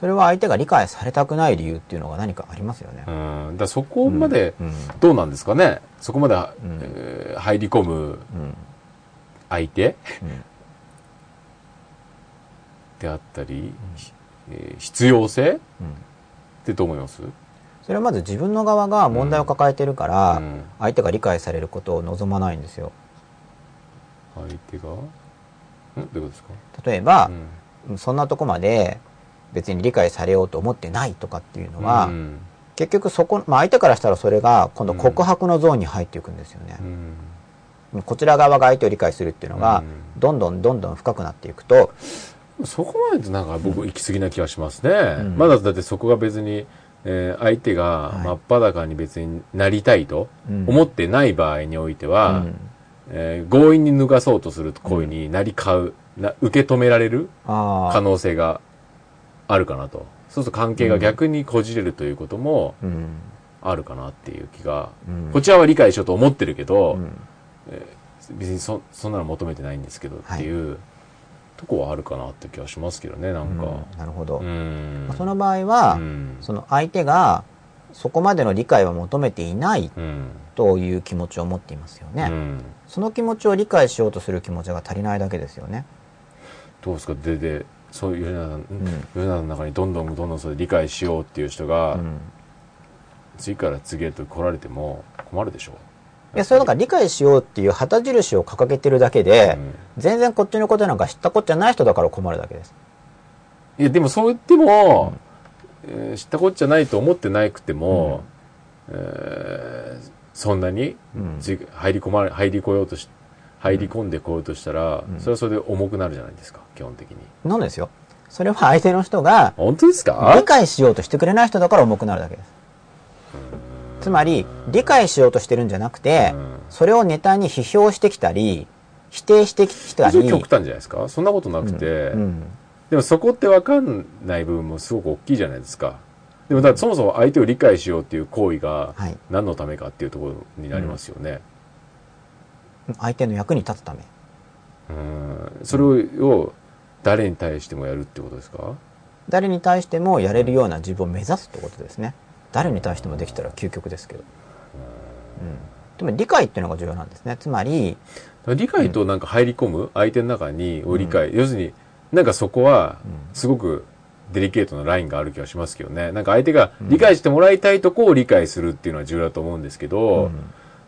それは相手が理解されたくない理由っていうのが何かありますよね。うん。だそこまでうん。どうなんですかね？そこまで、んえー入り込むうん。相手うんであったり、えー必要性ってどう思います？それはまず自分の側が問題を抱えてるから、うん。相手が理解されることを望まないんですよ。相手が？んどういうことですか？例えばう、ん。そんなとこまで別に理解されようと思ってないとかっていうのは、うん。結局そこ、まあ、相手からしたらそれが今度告白のゾーンに入っていくんですよね。う。ん。こちら側が相手を理解するっていうのが、うん。どんどんどんどん深くなっていくと、そこまでなんか僕行き過ぎな気がしますね、ん。まだだってそこが別に、えー相手がはい。真っ裸に別になりたいとうん。思ってない場合においては、うん。えー強引に脱がそうとする行為になりかう、な受け止められるあ可能性があるかなと。そうすると関係が逆にこじれるということもあるかなっていう気が、うん。こちらは理解しようと思ってるけど、うん。別にそそんなの求めてないんですけどっていう、とこはあるかなって気がしますけどねなんか。うんなるほど、うん。その場合は、うん。その相手がそこまでの理解は求めていないうん。という気持ちを持っていますよね、うん。その気持ちを理解しようとする気持ちが足りないだけですよね。どうですか？ででそういう世の中,、ん。世の中の中にどんどんどんどんそれ理解しようっていう人が、うん。次から次へと来られても困るでしょいやそれだから理解しようっていう旗印を掲げてるだけで、全然こっちのことなんか知ったこっちゃない人だから困るだけです。いやでもそう言っても、えー知ったこっちゃないと思ってなくても、えーそんなに、うん。じ入り込まれ入りこようとし入り込んでこようとしたら、それはそれで重くなるじゃないですか基本的に。なんですよ。それは相手の人が本当ですか？理解しようとしてくれない人だから重くなるだけですつまり理解しようとしてるんじゃなくてうん。それをネタに批評してきたり否定してきたり。極端じゃないですか？そんなことなくて、うんでもそこって分かんない部分もすごく大きいじゃないですか。でもだそもそも相手を理解しようっていう行為がはい。何のためかっていうところになりますよね。相手の役に立つため。うん。それを誰に対してもやるってことですか？誰に対してもやれるような自分を目指すってことですね誰に対してもできたら究極ですけど、うん、でも理解っていうのが重要なんですね。つまり理解となんか入り込む相手の中にを理解、要するになんかそこはすごくデリケートなラインがある気がしますけどね。なんか相手が理解してもらいたいとこを理解するっていうのは重要だと思うんですけど、うん。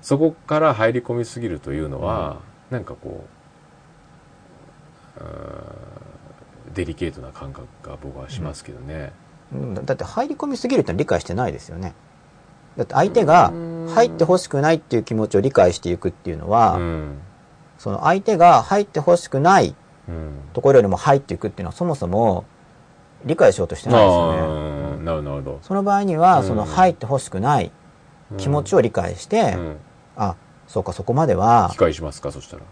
そこから入り込みすぎるというのは、なんかこうデリケートな感覚が僕はしますけどね、うんだって入り込みすぎるって理解してないですよね。だって相手が入ってほしくないっていう気持ちを理解していくっていうのは、うんその相手が入ってほしくないうんところよりも入っていくっていうのはそもそも理解しようとしてないですよね。なるほどなるほその場合には、うん。その入ってほしくないど気持ちを理解して、うん。あ、そうか、そこまでは理、解しますかそしたら。ね、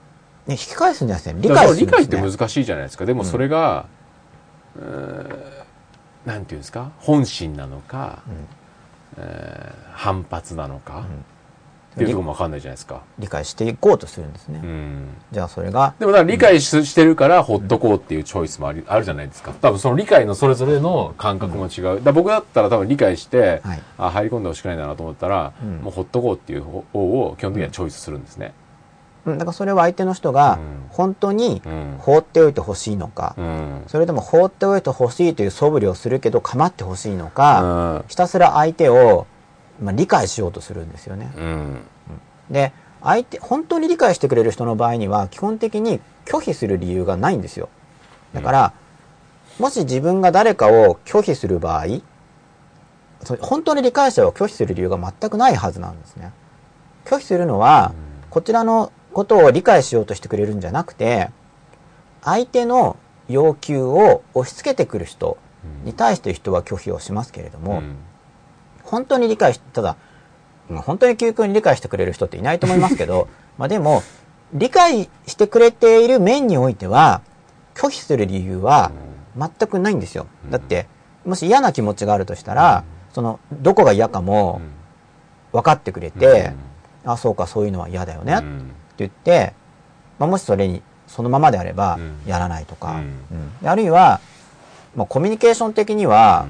引き返すんじゃなくて、理だから理解するんです、ね。解って難しいじゃないですか。でもそれが、うーんなんていうんですか？本心なのか、えー反発なのか、っていうところも分かんないじゃないですか、理解していこうとするんですね。うん。じゃあそれが、でもだから理解ししてるからほっとこうっていうチョイスもありあるじゃないですか。多分その理解のそれぞれの感覚も違う。だから僕だったら多分理解して、はい。あ入り込んでほしくないんだなと思ったら、うん。もうほっとこうっていう方を基本的にはチョイスするんですね。うん、だからそれは相手の人がうん本当にうん。放っておいてほしいのか、うん。それとも放っておいてほしいという素振りをするけど構ってほしいのか、うんひたすら相手を、まあ、理解しようとするんですよね。うん。で、相手、本当に理解してくれる人の場合には、基本的に拒否する理由がないんですよ。だから、もし自分が誰かを拒否する場合、本当に理解者を拒否する理由が全くないはずなんですね。拒否するのは、こちらのことを理解しようとしてくれるんじゃなくて、相手の要求を押し付けてくる人に対して人は拒否をしますけれども、うん。本当に理解し、ただ、まあ本当に究極に理解してくれる人っていないと思いますけど、<laughs> まあでも、理解してくれている面においては、拒否する理由は全くないんですよ。だって、もし嫌な気持ちがあるとしたら、その、どこが嫌かも分かってくれて、あ、そうか、そういうのは嫌だよね、言って、まあもしそれに、そのままであればうん、やらないとか、うん。あるいは、まあコミュニケーション的には、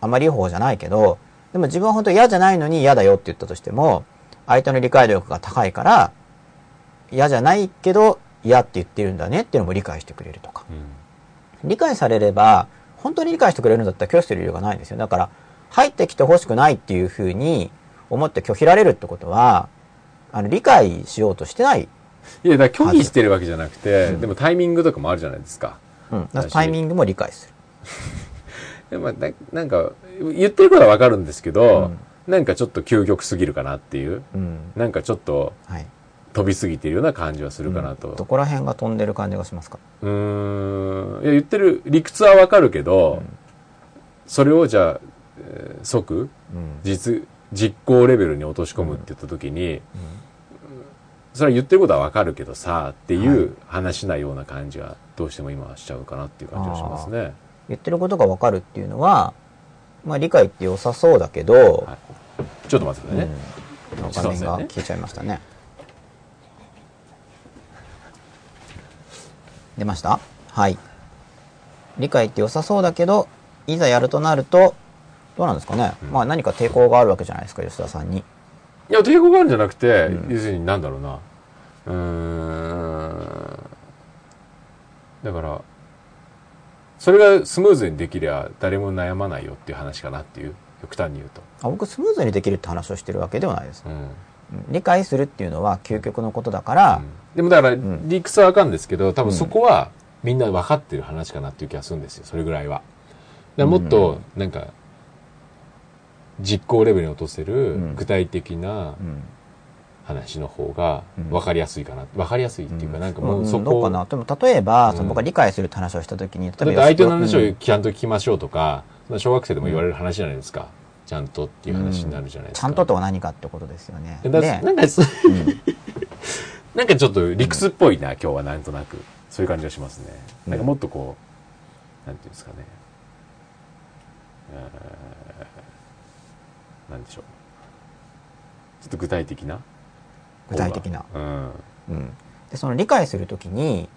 あまりいい方じゃないけど、でも自分は本当嫌じゃないのに嫌だよって言ったとしても、相手の理解力が高いから、嫌じゃないけど嫌って言ってるんだねっていうのも理解してくれるとか。うん。理解されれば、本当に理解してくれるんだったら拒否する理由がないんですよ。だから、入ってきてほしくないっていうふうに思って拒否られるってことは、あの、理解しようとしてない。いや、だから拒否してるわけじゃなくて、でもタイミングとかもあるじゃないですか。うん。タイミングも理解する。<laughs> でまあ、ななんか、言ってることはわかるんですけど、なんかちょっと究極すぎるかなっていう、うん。なんかちょっとはい。飛びすぎてるような感じはするかなと。どこら辺が飛んでる感じがしますか？うーん。いや、言ってる理屈はわかるけど、それをじゃあ、えー即、うん。実、実行レベルに落とし込むって言った時に、それは言ってることはわかるけどさ、っていう話なような感じがどうしても今はしちゃうかなっていう感じがしますね。言ってることがわかるっていうのは、まあ理解って良さそうだけど、はいちょっと待ってくださいね。うん、画面が消えちゃいましたね。出ました？はい。理解って良さそうだけど、いざやるとなると、どうなんですかね、まあ何か抵抗があるわけじゃないですか、吉田さんに。いや、抵抗があるんじゃなくて、うん要するになんだろうな。うーん。だから、それがスムーズにできりゃ誰も悩まないよっていう話かなっていう、極端に言うと。あ僕、スムーズにできるって話をしてるわけではないです。うん。うん理解するっていうのは究極のことだから、でもだから、ん理屈はわかるんですけど、多分そこはみんな分かってる話かなっていう気がするんですよ、それぐらいは。だもっと、なんか、実行レベルに落とせるうん具体的なうん話の方がうん分かりやすいかな。分かりやすいっていうか、なんかもうそうんどうこかなでも例えば、うんその僕が理解するって話をしたときに、例だって相手の話をうんちゃんと聞きましょうとか、小学生でも言われる話じゃないですか。ちゃんとっていう話になるじゃないですか。ちゃんととは何かってことですよね。なんか、<laughs> なんかちょっと理屈っぽいな、今日はなんとなく。そういう感じがしますね。なんかもっとこう、なんていうんですかね。えーなんでしょう。ちょっと具体的な？具体的な。うん。うん、でその理解するときに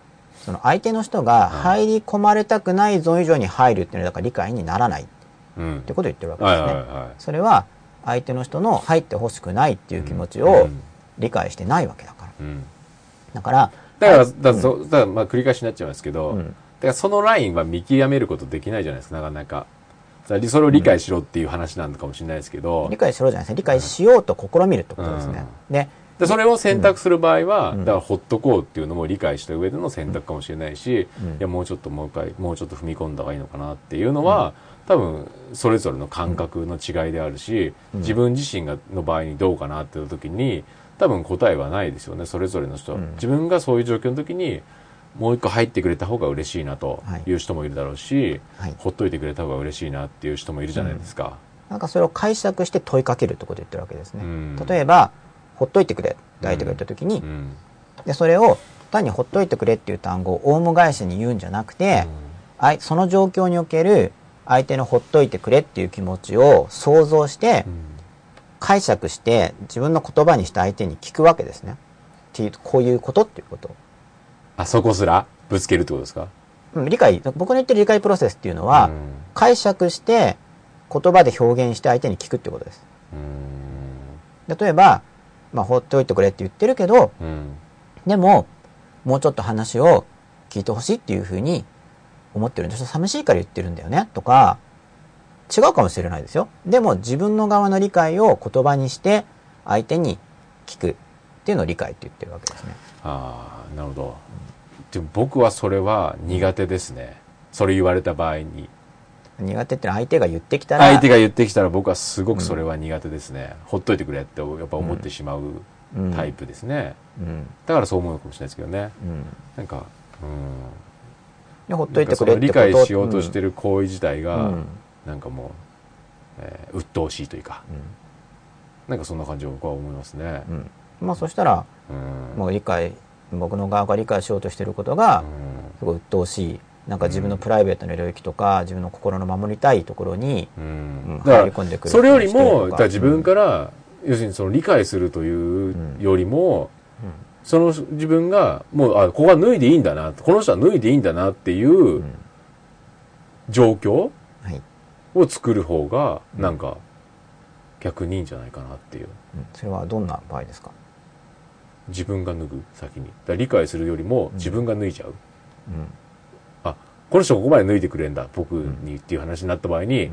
その相手の人が入り込まれたくないゾーン以上に入るっていうのはだから理解にならないっうん。てことを言ってるわけはいですね。はいはい。それは相手の人の入ってほしくないっていう気持ちうをん理解してないわけだから。うん。だから、だから、はいだからそだまあ繰り返しになっちゃいますけど、うんだからそのラインは見極めることできないじゃないですか、なかなか。それを理解しろっていう話なのかもしれないですけど、理解しろじゃないですね。理解しようと試みるってことですね。で、でそれを選択する場合は、うん。だからほっとこうっていうのも理解した上での選択かもしれないし、うん。いやもうちょっともう一回もうちょっと踏み込んだ方がいいのかなっていうのは、多分それぞれの感覚の違いであるし、うん。自分自身がの場合にどうかなっていう時に多分答えはないですよね。それぞれの人。は、うん。自分がそういう状況の時にもう一個入ってくれた方が嬉しいなとはいいう人もいるだろうし、はい。ほっといてくれた方が嬉しいなっていう人もいるじゃないですか。なんかそれを解釈して問いかけるってことを言ってるわけですね。うん例えば、ほっといてくれって相手が言ったときに、うんで、それを単にほっといてくれっていう単語をオウム返しに言うんじゃなくて、あいその状況における相手のほっといてくれっていう気持ちを想像してうん解釈して自分の言葉にして相手に聞くわけですね。っていう、こういうことっていうこと。あそこすらぶつけるってことですか？うん理解、僕の言ってる理解プロセスっていうのは、うん解釈して言葉で表現して相手に聞くってことです。うん例えば、まあ、放っておいてくれって言ってるけど、うんでも、もうちょっと話を聞いてほしいっていうふうに思ってるんです。寂しいから言ってるんだよね？とか、違うかもしれないですよ。でも自分の側の理解を言葉にして相手に聞くっていうのを理解って言ってるわけですね。ああなるほどでも僕はそれは苦手ですね。それ言われた場合に。苦手ってのは相手が言ってきたら、相手が言ってきたら僕はすごくそれは苦手ですね、ほっといてくれってやっぱ思ってしまううん。タイプですね、うん、だからそう思うのかもしれないですけどね。うん。なんかうん。で、ほっとないてくれってこと。理解しようとしてる行為自体が、うん。なんかもう、えー鬱陶しいというか。なんかそんな感じを僕は思いますね。うん。うん。まあそしたら、うん。もう理解、僕の側が理解しようとしてることが、うん。すごい鬱陶しい。なんか自分のプライベートの領域とか、自分の心の守りたいところに、うん。入り込んでくるそれよりも自分から、要するにその理解するというよりも、その自分がもうあここは脱いでいいんだなこの人は脱いでいいんだなっていう状況はい。を作る方がなんか逆にいいんじゃないかなっていう。うん。それはどんな場合ですか？自分が脱ぐ先に。だ理解するよりも自分が脱いじゃう、うん。あここの人ここまで脱いでくれんだ、僕にっていう話になった場合に、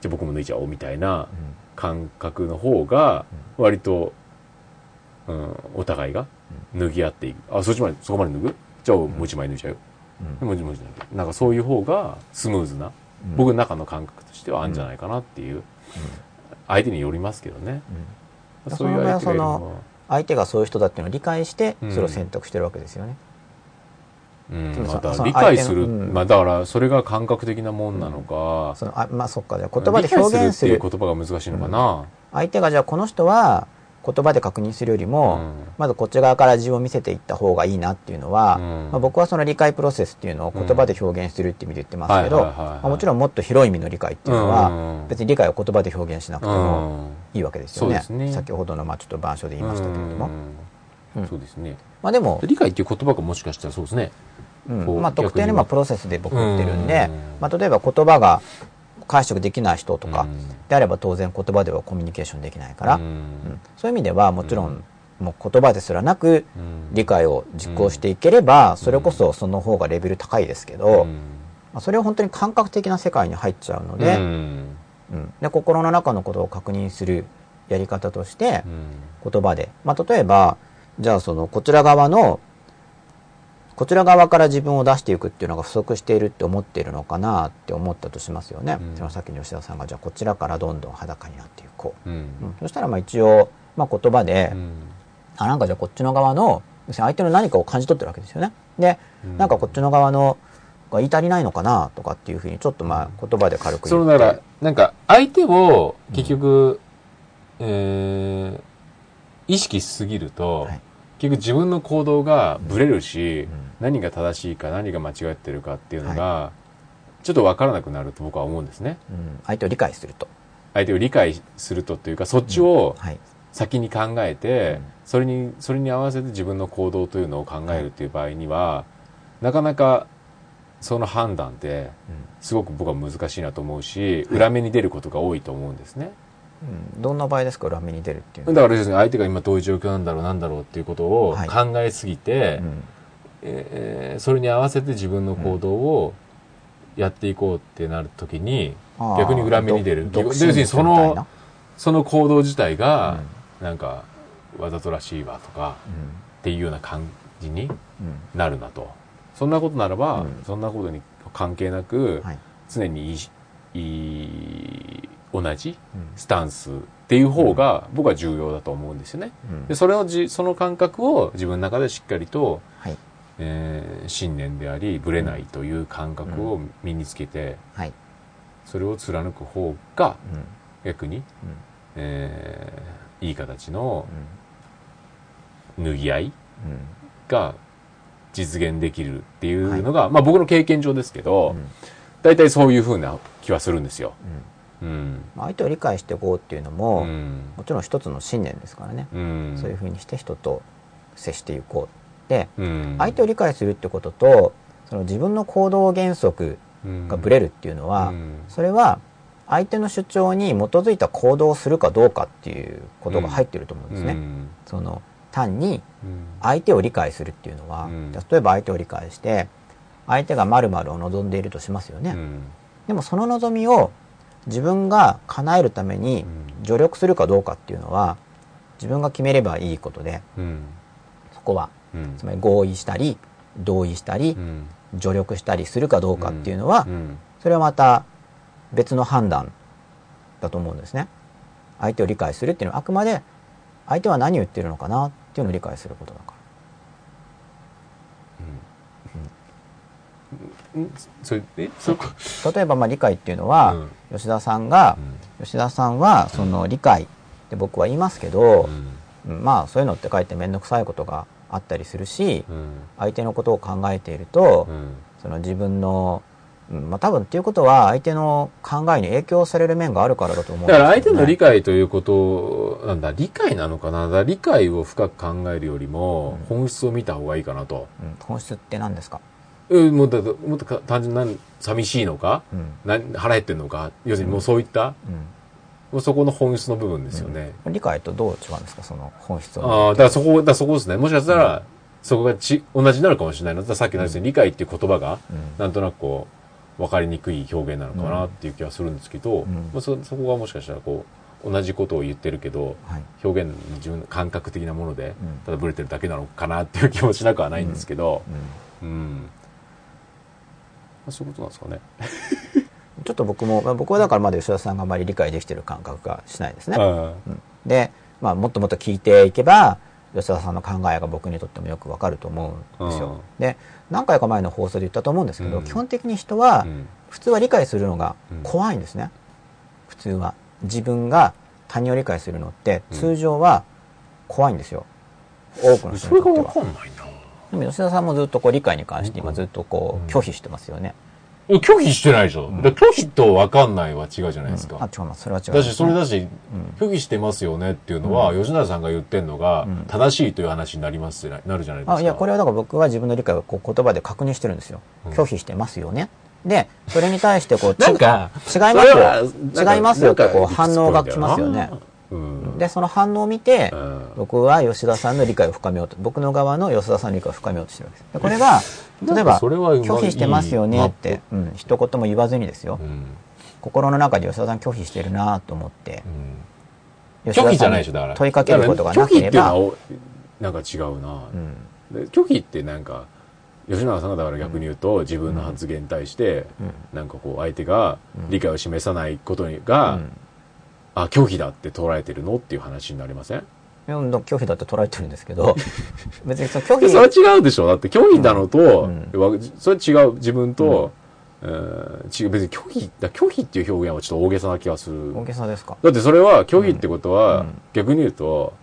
じゃあ僕も脱いじゃおうみたいな感覚の方が、割と、うん、お互いが脱ぎ合っていく。あ、そっちまで、そこまで脱ぐ？じゃあもう一枚脱いじゃうよ。もう一枚脱いじゃう。なんかそういう方がスムーズな、僕の中の感覚としてはあるんじゃないかなっていう、相手によりますけどね。そういう相手がいるのは相手がそういう人だっていうのを理解してうん。それを選択してるわけですよね、うん。ま理解する、まあだからそれが感覚的なもんなのか、そのあまあそっか。じゃあ言葉で表現する。っていう言葉が難しいのかな、相手がじゃあこの人は言葉で確認するよりも、うん。まずこっち側から自分を見せていった方がいいなっていうのは、うん。まあ、僕はその理解プロセスっていうのを言葉で表現するって意味で言ってますけど、もちろんもっと広い意味の理解っていうのは、うん別に理解を言葉で表現しなくてもうん。いいわけですよね。そうですね。先ほどのまあちょっと板書で言いましたけれども。そうですね。まあでも、理解っていう言葉がもしかしたらそうですね。うん。まあ、特定のまあプロセスで僕言ってるんでうん、まあ、例えば言葉が解釈できない人とかうん。であれば当然言葉ではコミュニケーションできないから、うん。うん。そういう意味ではもちろんもう言葉ですらなくうん。理解を実行していければそれこそその方がレベル高いですけど、うん。まあ、それは本当に感覚的な世界に入っちゃうので,、うん。うん。で心の中のことを確認するやり方としてうん。言葉で、まあ、例えばじゃあそのこちら側のこちら側から自分を出していくっていうのが不足しているって思っているのかなって思ったとしますよね、うん。そのさっきの吉田さんがじゃあこちらからどんどん裸になっていこう、うん。うん。そしたらまあ一応、まあ、言葉で、うん。あなんかじゃあこっちの側の相手の何かを感じ取ってるわけですよね。で、うん。なんかこっちの側のが言い足りないのかなとかっていうふうにちょっとまあ言葉で軽く言って。そのだからなんか相手を結局、えー意識しすぎると、はい。結局自分の行動がブレるし、ん何が正しいか何が間違ってるかっていうのが、ちょっと分からなくなると僕は思うんですね。うん。相手を理解すると、相手を理解するとっていうかそっちをはい。先に考えて、うん。それにそれに合わせて自分の行動というのを考えるっていう場合には、なかなかその判断ってすごく僕は難しいなと思うし、裏目に出ることが多いと思うんですね。うん、どんな場合ですか裏目に出るっていうのだはから要す相手が今どういう状況なんだろうなんだろうっていうことをはい。考えすぎて、うんえーそれに合わせて自分の行動をやっていこうってなるときに、あー逆に裏目に出る。要するにそのその行動自体が、なんかわざとらしいわとかっていうような感じにうん。うんなるなと。そんなことならば、うん。そんなことに関係なく、はい。常にいいいい同じうん。スタンスっていう方が僕は重要だと思うんですよね。うん。でそれをじその感覚を自分の中でしっかりと、はいえー信念でありぶれないという感覚を身につけて、はい。それを貫く方がうん。逆に、うん。えーいい形のうん。脱ぎ合いうん。が実現できるっていうのが、まあ僕の経験上ですけど、うん。大体そういうふうな気はするんですよ。うん。相手を理解していこうっていうのも、うん。もちろん一つの信念ですからね、うん。そういうふうにして人と接していこう。でうん。相手を理解するってこととその自分の行動原則がブレるっていうのは、うん。それは相手の主張に基づいた行動をするかどうかっていうことが入ってると思うんですね。うん。その単にうん。相手を理解するっていうのは、うん。例えば相手を理解して相手が〇〇を望んでいるとしますよね、うん。でもその望みを自分が叶えるためにうん。助力するかどうかっていうのは自分が決めればいいことでうん。そこはうん。つまり合意したり同意したりうん。助力したりするかどうかっていうのはうん。それはまた別の判断だと思うんですね。相手を理解するっていうのはあくまで相手は何を言ってるのかなっていうのを理解することだから。うん。それえ？そこ例えばまあ理解っていうのは、吉田さんが、吉田さんはその理解って僕は言いますけど、うん。まあそういうのって書いて面倒くさいことがあったりするし、うん。相手のことを考えていると、うん。その自分の、うんまあ多分っていうことは相手の考えに影響される面があるからだと思うんだから相手の理解解ということなんだ。理解なのかな。理解を深く考えるよりも本質を見た方がいいかなと、本質って何ですか、えもっともっとか単純になん寂しいのか？うん。な腹減ってんのか？要するにもうそういった、そこの本質の部分ですよね、うん、理解とどう違うんですか？その本質ああをだからそこだそこですね。もしかしたら、そこがち同じになるかもしれないのださっきのですね、理解っていう言葉がうん。なんとなくこう分かりにくい表現なのかなっていう気はするんですけど、ん。まあ、そそこがもしかしたらこう同じことを言ってるけど、はい。表現の自分の感覚的なもので、ん。ただブレてるだけなのかなっていう気もしなくはないんですけど、うん。うん。まあ、そういうことなんですかね。ちょっと僕も、まあ、僕はだからまだ吉田さんがあまり理解できてる感覚がしないですね。あうんで、まあ、もっともっと聞いていけば吉田さんの考えが僕にとってもよくわかると思うんですよ。うんで何回か前の放送で言ったと思うんですけど、うん基本的に人はうん普通は理解するのがうん怖いんですね。普通は自分が他人を理解するのってうん通常は怖いんですよ。多くの人それが分にとっては。かんないな。でも吉田さんもずっとこう理解に関して今うんずっとこうんう拒否してますよね。拒否してないでしょ。だから拒否と分かんないは違うじゃないですか。あ違います。それは違う、だし、それだし、うん拒否してますよねっていうのは、吉永さんが言ってんのがうん、正しいという話になります、なるじゃないですか。あいやこれはだから僕は自分の理解をこう言葉で確認してるんですよ、うん拒否してますよねでそれに対してこう <laughs> 違いますよ違いますよってこう反応が来ますよねうん。でその反応を見て、うん。僕は吉田さんの理解を深めようと僕の側の吉田さんの理解を深めようとしてるわけです。でこれが例えば拒否してますよねってうん、一言も言わずにですよ、うん。心の中で吉田さん拒否してるなと思って。うん。拒否じゃないでしょ、だから。問いかけることがなければ、っていうのはお、なんか違うな。うん。で拒否ってなんか、吉永さんがだから逆に言うと、自分の発言に対して、なんかこう相手が理解を示さないことにが、うんあ、拒否だって捉えてるのっていう話になりません？いや拒否だって捉えてるんですけど <laughs> 別にその拒で否。それは違うでしょ？だって拒否なのと、うん。わそれ違う自分と、えー違う別に拒否だ拒否っていう表現はちょっと大げさな気がする。大げさですか？だってそれは拒否ってことは、うん。逆に言うと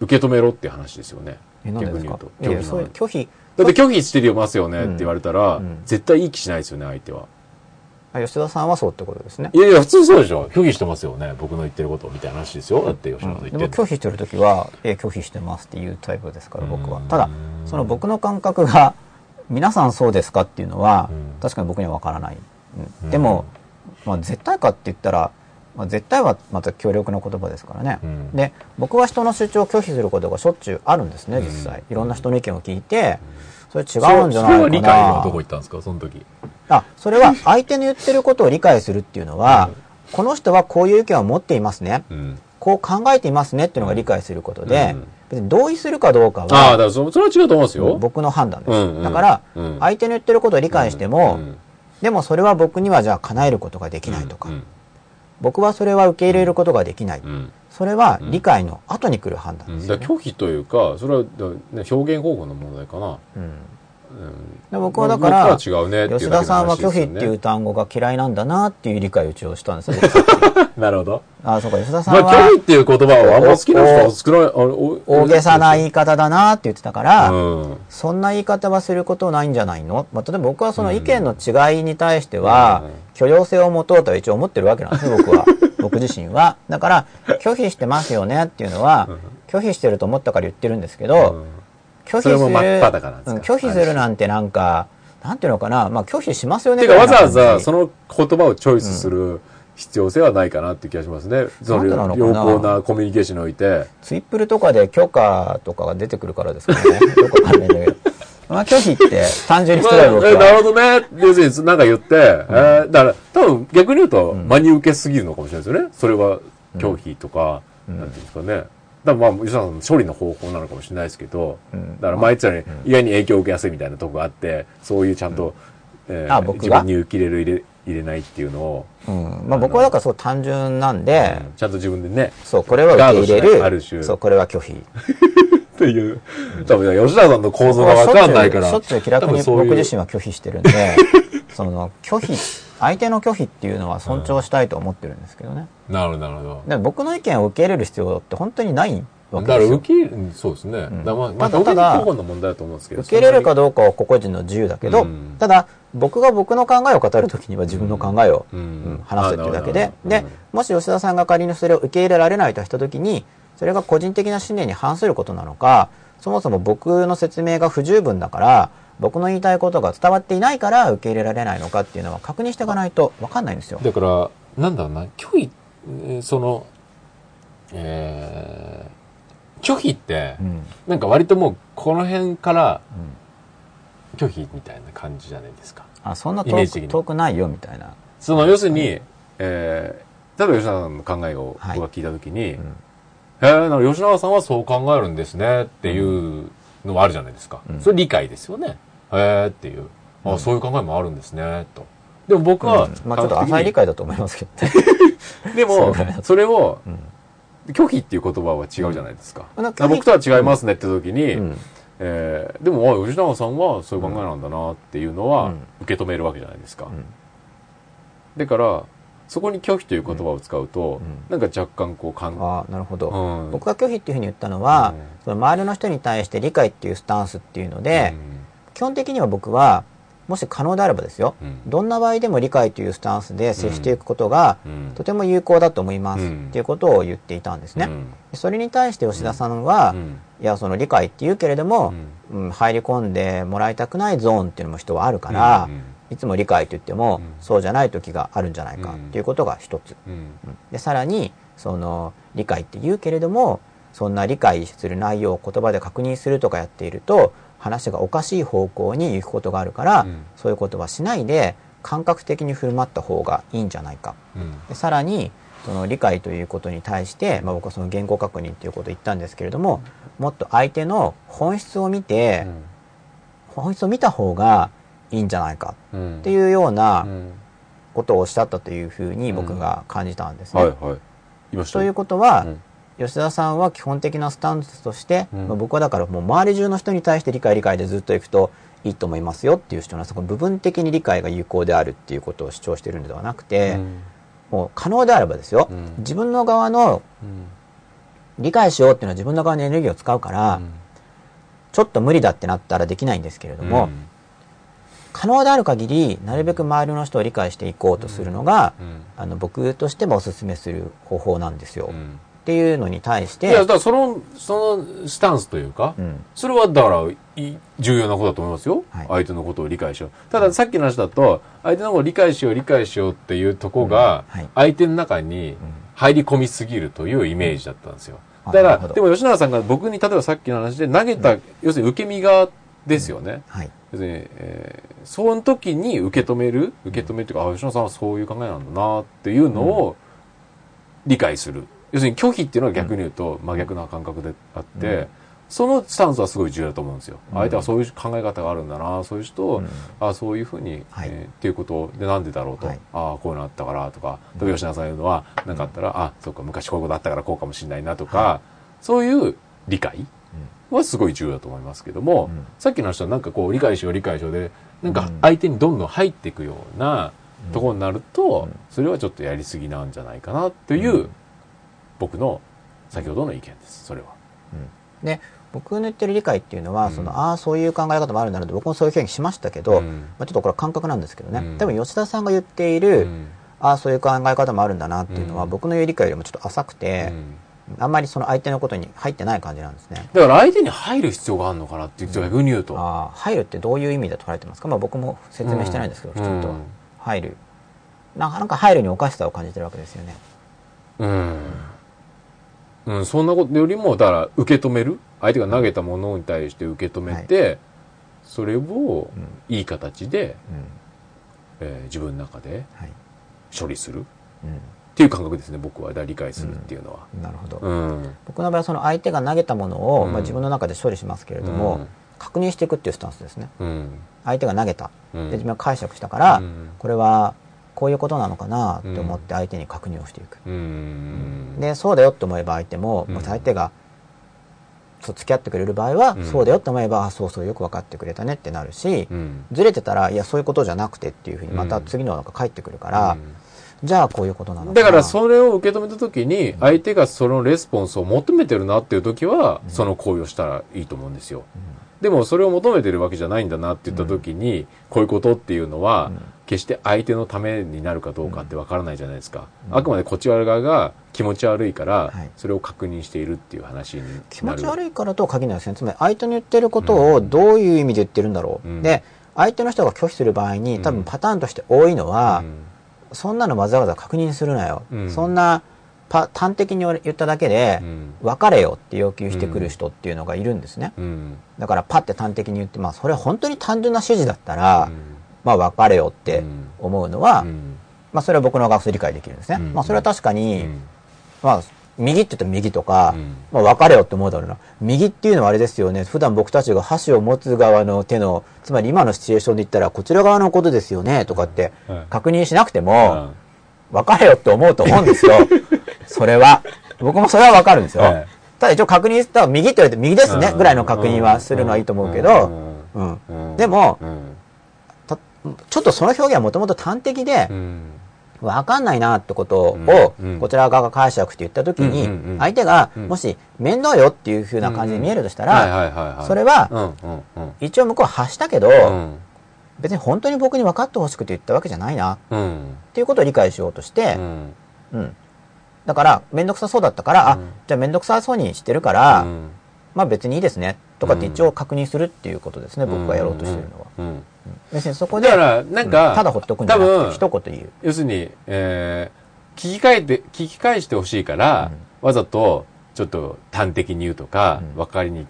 受け止めろっていう話ですよね。逆に言うと拒否拒否。だって拒否してますよねって言われたら、うん。絶対いい気しないですよね相手は。あ吉田さんはそうってことですね。いやいや普通そうでしょ。拒否してますよね。僕の言ってることみたいな話ですよ。だって吉野さん言ってでもる拒否してる時は「え拒否してます」っていうタイプですから僕は。うんただその僕の感覚が皆さんそうですかっていうのはうん。確かに僕には分からない、うん。うん。でも、まあ、絶対かって言ったら、まあ、絶対はまた強力な言葉ですからね、うん。で僕は人の主張を拒否することがしょっちゅうあるんですね実際、いろんな人の意見を聞いてそれ違うんじゃないかな。それは理解はどこ行ったんですか？その時。あそれは相手の言ってることを理解するっていうのは、この人はこういう意見を持っていますね、うん。こう考えていますねっていうのが理解することで、うん。別に同意するかどうかああだかはらそそれは違うと思いますよ。僕の判断です、うんうん。だから、うん。相手の言ってることを理解しても、うんでもそれは僕にはじゃあ叶えることができないとか、うん。僕はそれは受け入れることができない、うんそれは理解の後に来る判断うんですよね、だから拒否というかそれはだね表現方法の問題かな、うん。うん。で僕はだから、吉田さんは拒否っていう単語が嫌いなんだなっていう理解を一応したんですよ <laughs> なるほど。あそうか吉田さんまあは、拒否っていう言葉はあんま好きな人は少ない大げさな言い方だなって言ってたから、うん。そんな言い方はすることないんじゃないの、まあ、例えば僕はその意見の違いに対してはうん。許容性を持とうとは一応思ってるわけなんですね僕は僕自身は。だから拒否してますよねっていうのは拒否してると思ったから言ってるんですけど、拒否する拒否するなんてなんかなんていうのかな、まあ、拒否しますよねてかわざわざその言葉をチョイスする必要性はないかなって気がしますね。その良好なコミュニケーションにおいて。ツイップルとかで許可とかが出てくるからですかね。よくわかんないんだけどまあ拒否って単純にまあ失礼僕えなるはほどね。要するになんか言って、えーだから多分逆に言うと真に受けすぎるのかもしれないですよね。それは拒否とか、なんていうんですかね。だからまあ、吉田さんの処理の方法なのかもしれないですけど、ん。だから前言ってたように、意外に影響を受けやすいみたいなとこがあって、そういうちゃんと、えーあ自分に受け入れる入れ入れないっていうのを、うん。まあ、僕はだからそう単純なんで、ちゃんと自分でね、そうこれは受け入れガードしないあるる種。そうこれは拒否っていう、多分吉田さんの構造がわかんないから。しょっちゅう気楽に僕自身は拒否してるんで <laughs> その拒否相手の拒否っていうのは尊重したいと思ってるんですけどね、なるほど、なるほど。で僕の意見を受け入れる必要って本当にないわだからけですよ受け入れ、うんそうですね。だからまあ、まあ、ただただ表現方法の問題だと思うんですけど。受け入れるかどうかは個々人の自由だけど、うんただ僕が僕の考えを語るときには自分の考えを、うんうん話すっていうだけででもし吉田さんが仮にそれを受け入れられないとしたときにそれが個人的な信念に反することなのかそもそも僕の説明が不十分だから僕の言いたいことが伝わっていないから受け入れられないのかっていうのは確認していかないと分かんないんですよ。だから、なんだろうな、拒否、えーその、えー、拒否ってう、んなんか割ともう、この辺から拒否みたいな感じじゃないですか。あそんな遠く遠くないよみたいな。その、要するに、えー、例えば吉永さんの考えを僕はいが聞いたときに、んへえ、なんか吉永さんはそう考えるんですねっていうのはあるじゃないですか。うんそれ理解ですよね。へえっていう。あ、そういう考えもあるんですね、と。でも僕は、うんまあちょっと浅い理解だと思いますけど <laughs> ね。でもそれを、うん拒否っていう言葉は違うじゃないですか。から僕とは違いますねって時に、うんえーでも、あ吉永さんはそういう考えなんだなっていうのはうん受け止めるわけじゃないですか。んだから、そこに拒否という言葉を使うと、うん。なんか若干こう感、ああ、なるほど。うん。僕が拒否っていうふうに言ったのは、うん。その周りの人に対して理解っていうスタンスっていうので、うん。基本的には僕は、もし可能であればですよ、うん。どんな場合でも理解というスタンスで接していくことが、うん。とても有効だと思います、うん。っていうことを言っていたんですね。うん。それに対して吉田さんは、うん。いや、その理解って言うけれども、うん。入り込んでもらいたくないゾーンっていうのも人はあるから、うんいつも理解と言っても、うん。そうじゃない時があるんじゃないかうん。っていうことが一つ。で、さらに、その、理解って言うけれども、そんな理解する内容を言葉で確認するとかやっていると、話がおかしい方向に行くことがあるから、うん。そういうことはしないで、感覚的に振る舞った方がいいんじゃないか。うん。でさらに、その理解ということに対して、まあ、僕はその言語確認ということを言ったんですけれども、もっと相手の本質を見て、本質を見た方がいいんじゃないかうん。っていうようなうん。ことをおっしゃったというふうに僕が感じたんですね。ということは、うん。吉田さんは基本的なスタンスとして、うん。まあ僕はだからもう周り中の人に対して理解理解でずっといくといいと思いますよっていう人のそこ部分的に理解が有効であるっていうことを主張しているのではなくて、うん。もう可能であればですよ、うん。自分の側のうん。理解しようっていうのは自分の側のエネルギーを使うから、うん。ちょっと無理だってなったらできないんですけれども、可能である限りなるべく周りの人を理解していこうとするのが、うん。あの僕としてもお勧めする方法なんですよ。っうん。ていうのに対して、いや、だからその、そのスタンスというか、うん。それはだからい重要なことだと思いますよ、はい。相手のことを理解しよう。たださっきの話だと、相手のことを理解しよう、理解しようっていうとこが相手の中に入り込みすぎるというイメージだったんですよ。うん。だから、でも吉永さんが僕に例えばさっきの話で投げた、要するに受け身側ですよね。はい。要するに、えーその時に受け止める、受け止めるっていうか、あ、吉野さんはそういう考えなんだなっていうのを理解する。要するに拒否っていうのは逆に言うと真逆な感覚であって、うん。そのスタンスはすごい重要だと思うんですよ。うん。相手はそういう考え方があるんだな、そういう人を、うん。あそういうふうに、はい。えーっていうことでなんでだろうと、はい。ああこういうのあったからとか。例えば吉永さん言うのは何かあったら、あそうか昔こういうことあったからこうかもしれないなとか、はそういう理解はすごい重要だと思いますけども、うん。さっきの人はなんかこう理解しよう理解しようでなんかうん。相手にどんどん入っていくようなところになると、うん。それはちょっとやりすぎなんじゃないかなという、うん。僕の先ほどの意見ですそれは。うん。で、僕の言ってる理解っていうのは、うん。その、ああ、そういう考え方もあるんだなって僕もそういう表現しましたけど、うん。まあ、ちょっとこれは感覚なんですけどね、うん。多分吉田さんが言っている、うん。ああ、そういう考え方もあるんだなっていうのは、うん。僕の言う理解よりもちょっと浅くて、あんまりその相手のことに入ってない感じなんですね。だから相手に入る必要があるのかなっていう逆に言うと。ああ、入るってどういう意味で捉えてますか？まあ僕も説明してないんですけど、うんきちんと入る。なかなか入るにおかしさを感じてるわけですよね。うん。うん、そんなことよりも、だから受け止める？相手が投げたものに対して受け止めて、それをうんいい形で、うん。えー自分の中ではい。処理するっうていう感覚ですね、僕は。理解するっていうのは。ん。なるほど。うん。僕僕の場合はその相手が投げたものを、うんまあ、自分の中で処理しますけれども、うん確認していくっていうスタンスですね。うん。相手が投げた。うんで、自分が解釈したから、うんこれはこういうことなのかなって思って相手に確認をしていく。うん。で、そうだよって思えば相手も、うんもし相手が、そう付き合ってくれる場合は、うんそうだよって思えば、あそうそうよく分かってくれたねってなるし、うん。ずれてたら、いや、そういうことじゃなくてっていうふうに、また次のなんか返ってくるから、じゃあこういうことなの。だからそれを受け止めた時に相手がそのレスポンスを求めてるなっていう時はその行為をしたらいいと思うんですよ。でもそれを求めてるわけじゃないんだなって言った時にこういうことっていうのはうん決して相手のためになるかどうかってわからないじゃないですか。あくまでこっち側が気持ち悪いからはいそれを確認しているっていう話になる。気持ち悪いからとは限らないですね。つまり相手の言ってることをどういう意味で言ってるんだろう。うんで、相手の人が拒否する場合に多分パターンとして多いのは、そんなのわざわざ確認するなよ。うんそんなパ端的に言っただけでう、ん。別れよって要求してくる人っていうのがいるんですね。うん。だからパッて端的に言って、まあそれは本当に単純な指示だったら、まあ別れよってうん思うのは、うんまあそれは僕の学生理解できるんですね。うんまあそれは確かに、うんまあ右って言うと右とか、うん。まあ別れよって思うだろうな。右っていうのはあれですよね。普段僕たちが箸を持つ側の手の、つまり今のシチュエーションで言ったらこちら側のことですよね。とかってはい。確認しなくてうも、ん。別れよって思うと思うんですよ。<laughs> それは。僕もそれはわかるんですよ。はい。ただ一応確認したら右って言われて右ですね。うん。ぐらいの確認はするのはいいと思うけど、うん。でもちょっとその表現はもともと端的でう、んわかんないなってことをこちら側が解釈して言ったときに相手がうん。もし面倒よっていう風な感じで見えるとしたはいら、それは一応向こうは発したけど、うん。別に本当に僕に分かってほしくて言ったわけじゃないな。っうん。ていうことを理解しようとしてう、ん。うん。だから、めんどくさそうだったから、あうん、じゃあめんどくさそうにしてるから、うん。まあ別にいいですね、とかって一応確認するっていうことですね、僕がやろうとしてるのは。うんうん別にそこで、だからなんかうんただほっとくんじゃなく多分て、一言言う。要するに、えー聞き換えて、聞き返してほしいから、わざと、ちょっと端的に言うとか、うんわかりに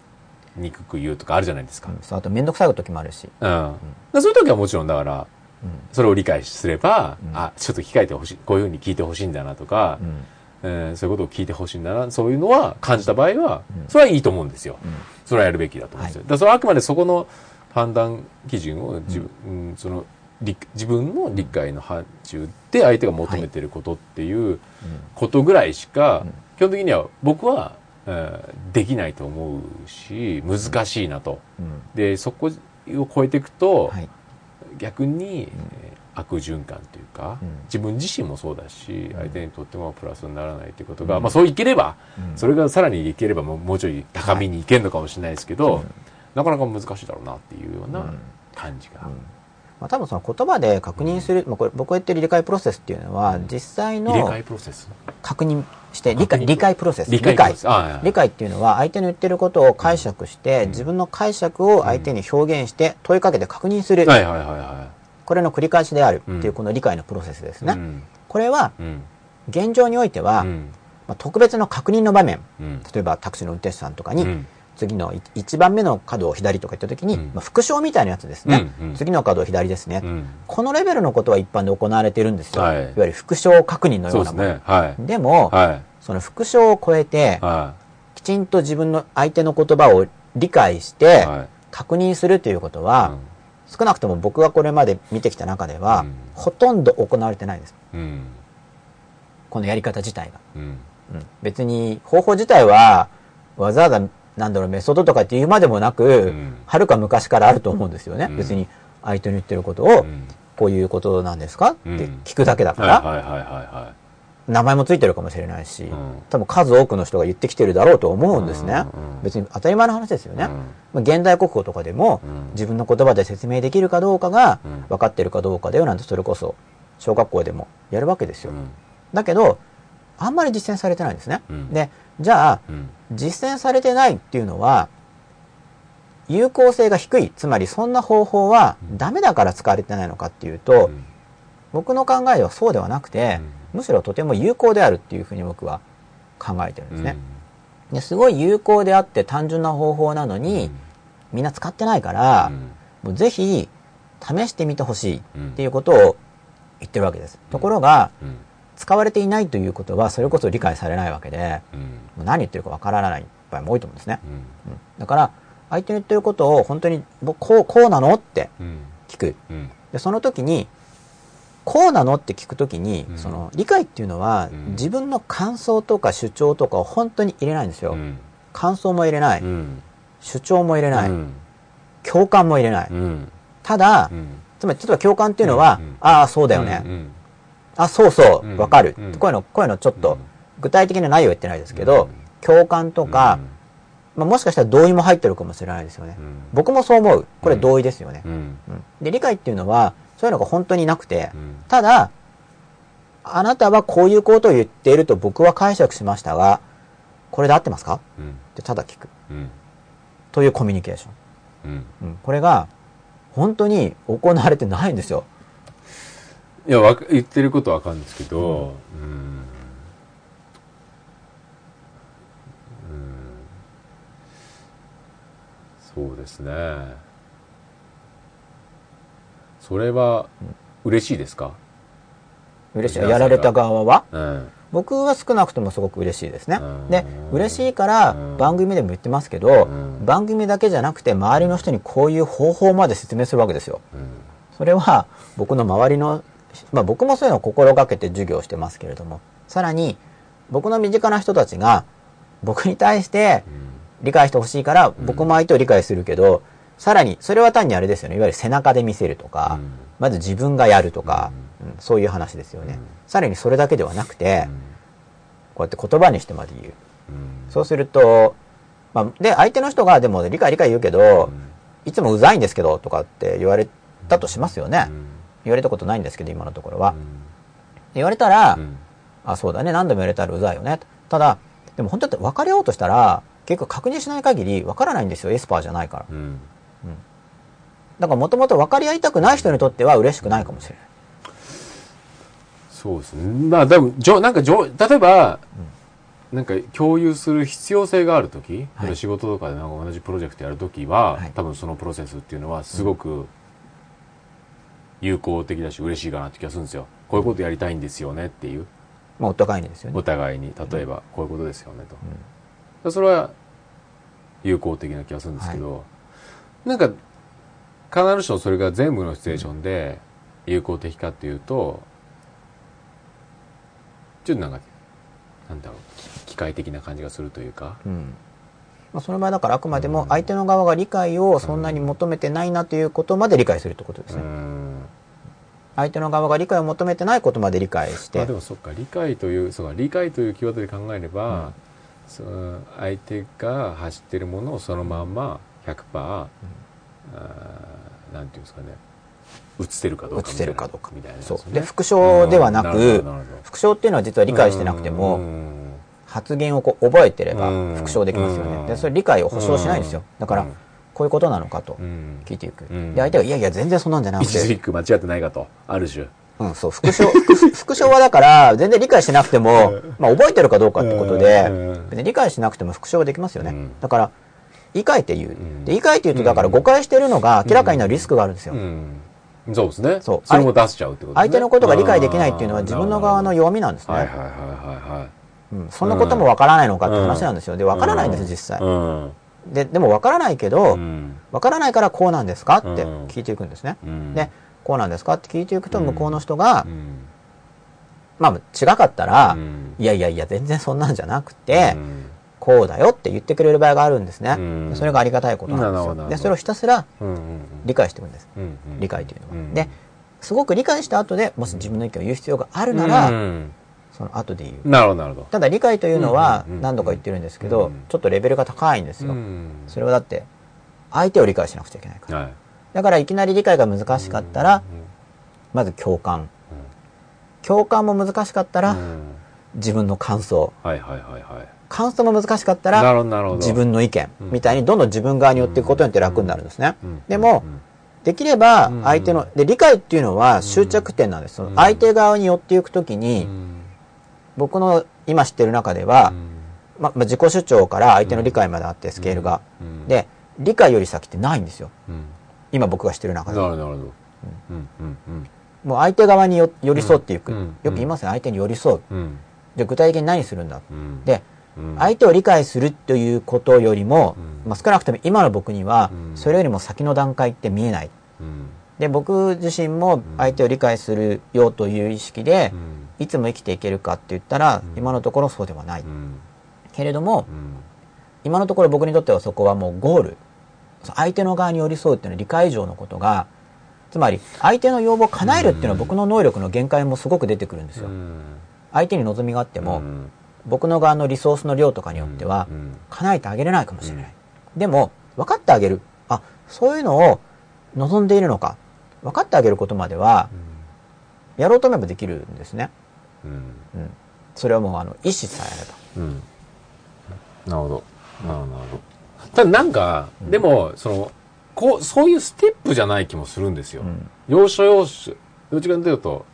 にくく言うとかあるじゃないですか。うんそうあとめんどくさい時もあるし。うん。でそういう時はもちろんだから、うんそれを理解すれば、うんあ、ちょっと聞き換えてほしい、こういうふうに聞いてほしいんだなとかう、んえーそういうことを聞いてほしいんだな、そういうのは感じた場合は、うんそれはいいと思うんですよ。うんそれはやるべきだと思うんですよ。だからそれはあくまでそこの判断基準を自分、うんその理自分の理解の範疇で相手が求めてることっていうことぐらいしか、うん。基本的には僕は、えーできないと思うし難しいなと。うん。でそこを超えていくと、はい。逆に、えー悪循環というか、うん。自分自身もそうだし相手にとってもプラスにならないということが、うん。まあそういければ、うん。それがさらにいければもうもうちょい高みにいけるのかもしれないですけど、うんなかなか難しいだろうなっていうようなうん。感じが。うん。まあ多分その言葉で確認する、まあこれ僕が言ってる理解プロセスっていうのは、実際の確認して、理解、理解。プロセス。理解理解。っていうのは相手の言ってることを解釈して、自分の解釈を相手に表現して問いかけて確認する、はいはいはいはこれの繰り返しであるってうん。いうこの理解のプロセスですい。ね、うん。これはうん。現状においては、うん。まあ、特別の確認の場面。うん。例えばタクシーの運転手さんとかに、うん次の1番目の角を左とか言った時に、うん。まあ、副賞みたいなやつですね、うんうん。次の角を左ですね、うん。このレベルのことは一般で行われているんですよ、はい。い、わゆる副賞確認のようなもの。ね。はい。でも、はい。その副賞を超えて、はきちんと自分の相手の言葉を理解しい。てはい。確認するということは、少なくとも僕がこれまで見てきた中では、うん。ほとんど行われてないんです。うん。このやり方自体が、別に方法自体はわざわざなんだろうメソッドとかっていうまでもなく、うん。はるか昔からあると思うんですよね、うん。別に相手の言ってることを、うん。こういうことなんですか、うん。って聞くだけだかはいら、名前もついてるかもしれないし、ん。多分数多くの人が言ってきてるだろうと思うんですね、別に当たり前の話ですよね、うん。まあ現代国語とかでも、うん。自分の言葉で説明できるかどうかがうん。分かってるかどうかだよなんてそれこそ小学校でもやるわけですい。よ、うん。だけどあんまり実践されてないんですね、うん。でじゃあうん。実践されてないっていうのは有効性が低い。つまりそんな方法はダメだから使われてないのかっていうと、うん。僕の考えではそうではなくて、むしろとても有効であるっていうふうに僕は考えてるんですね、ですごい有効であって単純な方法なのに、みんな使ってないから、もうぜひ試してみてほしいっていうことを言ってるわけです、ところがうん使われていないということはそれこそ理解されないわけでうん。もう何言ってるかわからない場合も多いと思うんですね、うん。うん。だから相手の言ってることを本当に僕こうこうなのってうん。聞く。うん。でその時にこうなのって聞く時に、うん。その理解っていうのは、うん。自分の感想とか主張とかを本当に入れないんですよ、うん。感想も入れない、うん。主張も入れない、うん。共感も入れない、うん。ただ、うん。つまり例えば共感っていうのは、うん。ああそうだよね、うんあそうそううん。わかる、うん。こういうのこういうのちょっとうん。具体的な内容は言ってないですけど、うん。共感とか、まあ、もしかしたら同意も入ってるかもしれないですよね、うん。僕もそう思う。これ同意ですよね、うん。うん。で理解っていうのはそういうのが本当になくて、うん。ただあなたはこういうことを言っていると僕は解釈しましたがこれで合ってますか？うん。ってただ聞く。うん。というコミュニケーション、うん。うん。これが本当に行われてないんですよいやわか言ってることはわかるんですけどうんうんそうですねそれは嬉しいですか？嬉しい。やられた側は？うん。僕は少なくともすごく嬉しいですねうん。で、嬉しいからうん番組でも言ってますけどうん、番組だけじゃなくて周りの人にこういう方法まで説明するわけですよ。うん。それは僕の周りの、まあ僕もそういうのを心がけて授業をしてますけれども、さらに僕の身近な人たちが僕に対して理解してほしいから僕も相手を理解するけど、さらにそれは単にあれですよね、いわゆる背中で見せるとか、うん。まず自分がやるとか、うん。そういう話ですよね。さらにそれだけではなくて、こうやって言葉にしてまで言う。うん。そうすると、まあ、で、相手の人がでも理解理解言うけど、いつもうざいんですけどとかって言われたとしますよね。言われたことないんですけど、今のところは。言われたら、うんあ、そうだね、何度も言われたらうざいよね。ただ、でも本当って分かり合おうとしたら、結構確認しない限り分からないんですよ、エスパーじゃないから。うん。だからもともと分かり合いたくない人にとっては嬉しくないかもしれない。そうですね。まあ、でも、じょ、なんか、じょ、例えば、なんか共有する必要性があるとき、はい仕事とかでなんか同じプロジェクトやるときは、はい多分そのプロセスっていうのはすごく有効的だし嬉しいかなって気がするんですよ。こういうことやりたいんですよねっていう。まあ、お互いにですよねお。互いに、例えば、こういうことですよねと。それは有効的な気がするんですけど、なんか、必ずしもそれが全部のシチュエーションで有効的かっていうと、ちょっとなんか、なんだろう、機械的な感じがするというか、うん。まあ、その場合だからあくまでも相手の側が理解をそんなに求めてないなということまで理解するってことですうね。ん。相手の側が理解を求めてないことまで理解してまあで。もそっか、理解という、そうか、理解というキーワードで考えれば、その相手が走ってるものをそのまんま100%、あーなんていうんですかね、映せるかどうか映せるかどうかみたいなそう。で、副賞ではなくうんっていうのは実は理解してなくてうも、ん発言をこう覚えてればうん副賞できますようんね。で、それ理解を保証しないんですよ。だからうん、こういうことなのかとうん聞いていく。うんで、相手が、いやいや、全然そんなんじゃなくて、一字一句間違ってないかと、ある種。うん、そう、副賞、副副賞はだから、全然理解してなくても、まあ、覚えてるかどうかってことでうん、別に理解しなくても副賞はできますよねうん。だから、言い換えて言う。んで、言い換えて言うと、だから誤解してるのが明らかになるリスクがあるんですよう。ん。そうですね。そうそれも出しちゃうってことね相手のことが理解できないっていうのは自分の側の弱みなんですね。はいはいはいはいはい。うんそんなこともわからないのかって話なんですよ。で、わからないんです、実際。うん。で、でもわからないけどう、ん。わからないからこうなんですかってうん聞いていくんですね。うんで、こうなんですかって聞いていくと、うん向こうの人がう、んまあ、違かったらう、んいやいやいや、全然そんなんじゃなくてう、んこうだよって言ってくれる場合があるんですね。それがありがたいことなんですよ。で、それをひたすら理解していくんです。理解というのは。うんで、すごく理解した後で、もし自分の意見を言う必要があるなうら、んその後で言う。なるほどなるほど。ただ理解というのは何度か言ってるんですけどうん、ちょっとレベルが高いんですよ。うんそれはだって、相手を理解しなくちゃいけないから。はい。だからいきなり理解が難しかったら、まず共感。共感も難しかったら、自分の感想。はいはいはいはい。感想も難しかったら。自分の意見うんみたいにどんどん自分側に寄っていくことによって楽になるんですねうん。でも、できれば相手の、で、理解っていうのは終着点なんです。その相手側に寄っていくときうに、ん僕の今知ってる中では、ま、ま自己主張から相手の理解まであって、スケールが。うんで、理解より先ってないんですよ。うん今僕が知ってる中では。なるほどなるほど。うんうんうんもう相手側によ寄り添っていく。うんよく言いますね。相手に寄り添う。うんじゃあ具体的に何するんだ？うんで、うん相手を理解するということよりも、うんまあ、少なくとも今の僕にはう、んそれよりも先の段階って見えない。うんで、僕自身も相手を理解するよという意識でう、んいつも生きていけるかって言ったら、うん今のところそうではない。うんけれども、うん今のところ僕にとってはそこはもうゴール。相手の側に寄り添うっていうのは理解以上のことが、つまり相手の要望を叶えるっていうのは僕の能力の限界もすごく出てくるんですよ。相手に望みがあっても、うん僕の側のリソースの量とかによってはう、ん叶えてあげれないかもしれない。でも、分かってあげる。あ、そういうのを望んでいるのか。分かってあげることまでは、やろうと思えばできるんですね。うん。うん。それはもう、あの、意思さえあれば。うん。なるほど。なるほどただなんかでもそのこうそういうステップじゃない気もするんですよ。うん。要所要所どっちかというと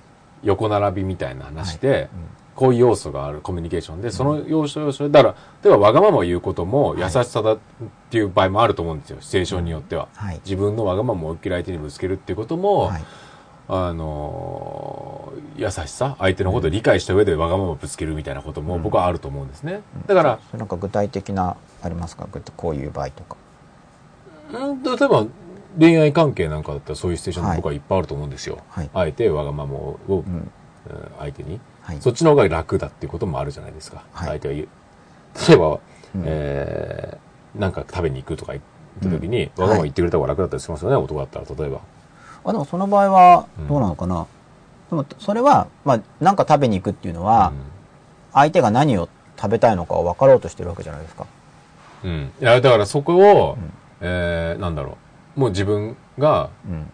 横並びみたいな話で、こういう要素があるコミュニケーションで、その要所要所で、だから、例えばわがままを言うことも優しさだっていう場合もあると思うんですよ、シチュエーションによっては。はい。自分のわがままを思いっきり相手にぶつけるっていうことも、はい。あのー優しさ相手のことを理解した上でわがままぶつけるみたいなことも僕はあると思うんですね、だから、なんか具体的なありますか？ぐこういう場合とか。うん例えば恋愛関係なんかだったらそういうシチュエーションはい。僕はいっぱいあると思うんですよ、はい。あえてわがままを、うん。うん相手に、はい。そっちの方が楽だっていうこともあるじゃないですか、はい。相手が言う。例えば、うん。えーなんか食べに行くとか言った時に、うん。わがまま言ってくれた方が楽だったりしますよね、男だったら例えばあでもその場合はどうなのかな、でもそれは、まあ、なんか食べに行くっていうのは、相手が何を食べたいのかを分かろうとしてるわけじゃないですか。うん、うんいやだからそこを、うん。えーなんだろう。もう自分がうん。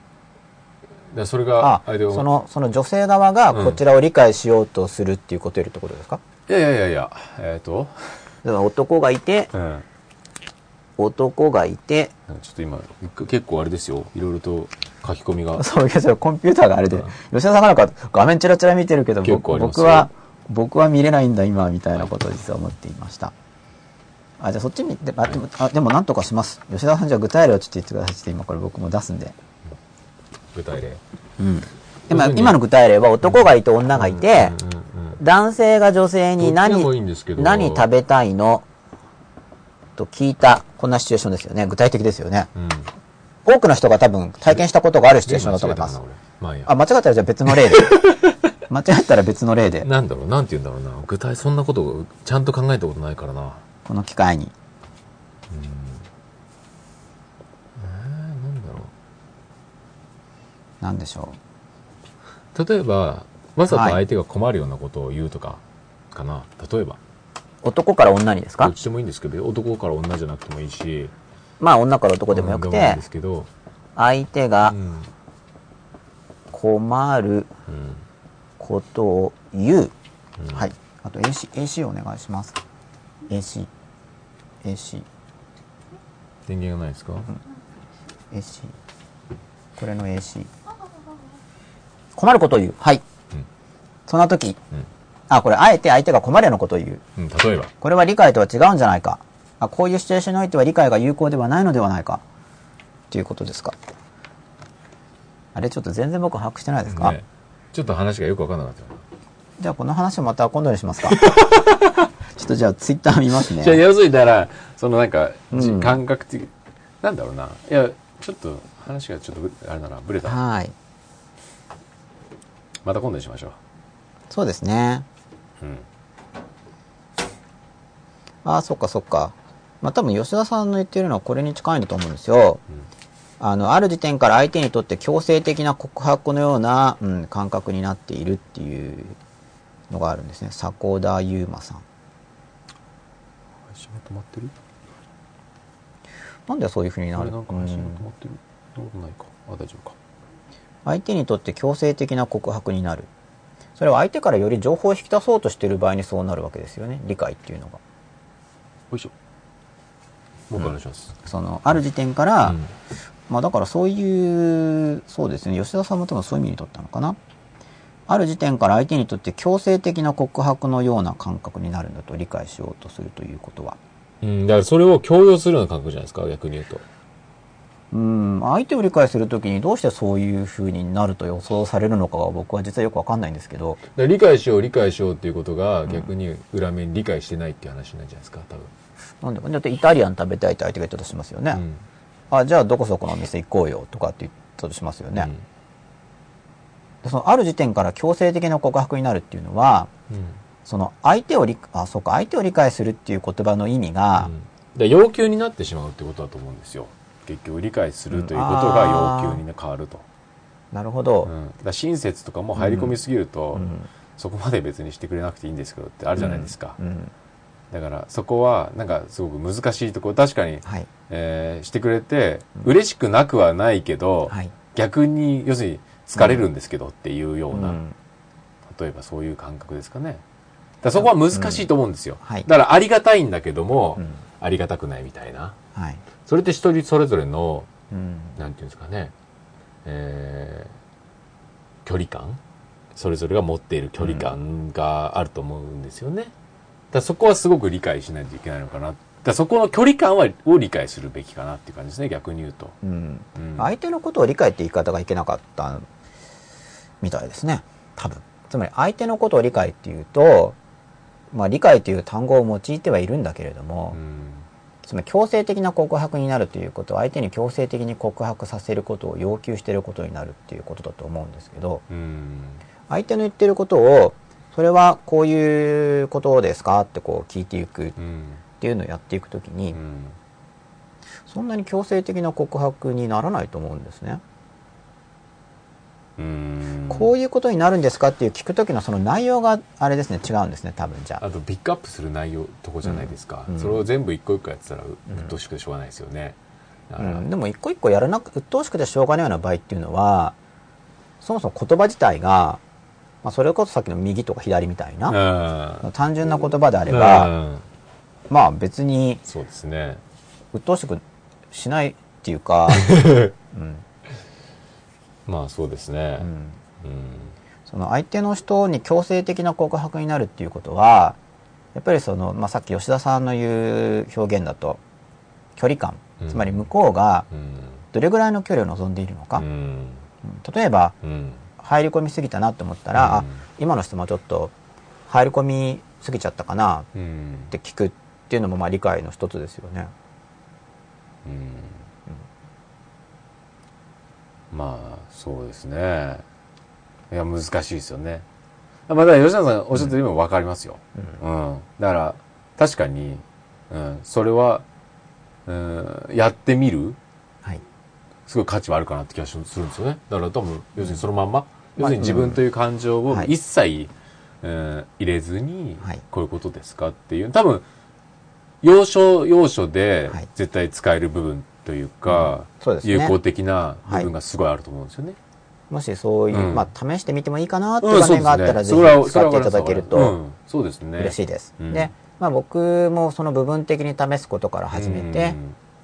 でそれあが相手をそのその女性側がこちらを理解しようとするっていうことよりってことですか、いやいやいやいやえっ、と、<laughs> 男がいてうん男がいてちょっと今結構あれですよ。いろいろと書き込みが。<laughs> そういやそれコンピューターがあれで吉田さんがなんか画面チラチラ見てるけど結僕は僕は見れないんだ今みたいなことを実は思っていました。あじゃあそっちにであでもあでもなんとかします。吉田さんじゃあ具体例をちょっと言ってください。って今これ僕も出すんで。具体例。うん。要今今の具体例は男がいて女がいて、男性が女性に何何食べたいのと聞いたこんなシチュエーションですよね。具体的ですよね。うん。多くの人が多分体験したことがあるシチュエーションだと思います。まああ間違ったらじゃあ別の例で間違ったら別の例でなんだろうなんて言うんだろうな具体そんなことをちゃんと考えたことないからなこの機会にえー、なんだろ何でしょう例えばわざとはい相手が困るようなことを言うとかかな、例えばう男から女にですか？どっちでもいいんですけど男から女じゃなくてもいいし。まあ女から男でもよくて相手がうん。困るうん。ことを言う、うん。はい。あと AC, AC お願いします。AC AC 電源がないですか、AC これの AC 困ることを言う。はい、うん。そんな時うんあこれあえて相手が困るようなことを言う。うん、例えば。これは理解とは違うんじゃないか。あこういうシチュエーションにおいては理解が有効ではないのではないか。ということですか。あれちょっと全然僕把握してないですか、ね、ちょっと話がよく分かんなかったじゃあこの話をまた今度にしますか。<laughs> ちょっとじゃあツイッター見ますね。じゃあ要するにだからそのなんか、じうん。感覚的なんだろうな。いやちょっと話がちょっとぶあれだなブレた。はい。また今度にしましょそうですねう、うん、ああそっかそっか。まあ多分吉田さんの言ってるのはこれに近いんだと思うんですよ。あのある時点から相手にとって強制的な告白のような、うん、感覚になっているっていうのがあるんですね。迫田悠馬さん。配信が止まってる？なんでそういうふうになあるれなんか。うん。相手にとって強制的な告白になるそれは相手からより情報を引き出そうとしている場合にそうなるわけですよね。理解っていうのが。よいしょ。お願いします、そのある時点から、うん。まあだからそういうそうですね。吉田さんも多分そういう意味にとったのかな。ある時点から相手にとって強制的な告白のような感覚になるんだと理解しようとするということは。うん、だからそれを強要するような感覚じゃないですか逆に言うとうん。相手を理解するときにどうしてそういうふうになると予想されるのかが僕は実はよくわかんないんですけど。理解しよう理解しようっていうことが逆に裏面理解してないっていう話になるんじゃないですか多分。なんでかだってイタリアン食べたいって相手が言ったとしますよね、うん。あじゃあどこそこのお店行こうよとかって言ったとしますよね、うん。でそのある時点から強制的な告白になるっていうのはうん。その相手を理あそうか相手を理解するっていう言葉の意味が、うん。要求になってしまうってことだと思うんですよ結局理解するということが要求に変わると、なるほど、うん、だ親切とかも入り込みすぎると、うん。そこまで別にしてくれなくていいんですけどってあるじゃないですか、うん。だからそこはなんかすごく難しいところ確かに、はい。えーしてくれて嬉しくなくはないけど、はい。逆に要するに疲れるんですけどっていうような、うん。例えばそういう感覚ですかね。だそこは難しいと思うんですよ、はい。だからありがたいんだけども、うん。ありがたくないみたいな。はいそれって一人それぞれのうんなんていうんですかね、えー距離感それぞれが持っている距離感があると思うんですよね。だそこはすごく理解しないといけないのかな。だそこの距離感はを理解するべきかなっていう感じですね、逆に言うと。うんうん相手のことを理解って言い方がいけなかったみたいですね。多分。つまり相手のことを理解っていうと、まあ理解という単語を用いてはいるんだけれども、うんつまり強制的な告白になるということは相手に強制的に告白させることを要求していることになるっていうことだと思うんですけど、うん。相手の言ってることを、それはこういうことですかってこう聞いていくっうんていうのをやっていくときにう、ん。そんなに強制的な告白にならないと思うんですね。うん。こういうことになるんですかっていう聞くときのその内容があれですね、違うんですね、多分じゃあ。あとピックアップする内容とこじゃないですか、うん。それを全部一個一個やってたらうっとうしくてしょうがないですよね、うん、でも一個一個やらなく、鬱陶しくてしょうがないような場合っていうのは、そもそも言葉自体が、まあそれこそさっきの右とか左みたいな、うん。単純な言葉であれば、うん。まあ別にそうですね。鬱陶しくしないっていうか、<laughs> うんまあそうですね。うん。うん。その相手の人に強制的な告白になるっていうことは、やっぱりその、まあ、さっき吉田さんの言う表現だと、距離感。うん。つまり向こうがうん。どれぐらいの距離を望んでいるのか。うん。うん例えば、うん。入り込みすぎたなって思ったら、うん。あ、今の質問ちょっと入り込みすぎちゃったかなうんって聞くっていうのもまあ理解の一つですよね。うんまあそうですね。いや難しいですよね。まあだ吉田さんおっしゃってる意味も分かりますよ、うん。だから確かに、うん、それは、うん、やってみる？はい。すごい価値はあるかなって気がするんですよね。だから多分要するにそのまんま、要まあするに自分という感情をはい。一切、うん入れずに、はい。こういうことですかっていう。多分要所要所ではい。絶対使える部分というか、そうですね。有効的な部分がすごいあると思うんですよね。もしそういう、うん。まあ試してみてもいいかなっていううん場面があったら、ぜひ使っていただけると、うん。そうですね。嬉しいです。うん。で、まあ僕もその部分的に試すことから始めて、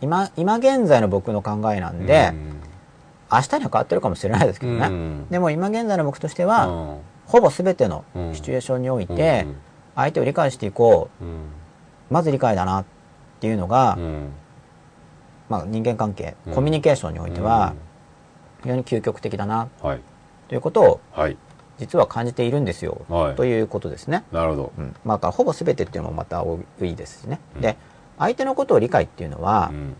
今、今現在の僕の考えなんで、明日には変わってるかもしれないですけどね。うん。でも今現在の僕としてうは、ん。ほぼ全てのうん。シチュエーションにおいうん。て、相手を理解していこう。ん。う。まず理解だなっていうのが、うんまあ人間関係、うん。コミュニケーションにおいては、非常に究極的だなうんはい。ということをはい。実は感じているんですよ、はい。ということですね。なるほど。うん、まあだからほぼ全てっていうのもまた多いですしね。うん。で、相手のことを理解っていうのはう、ん。うん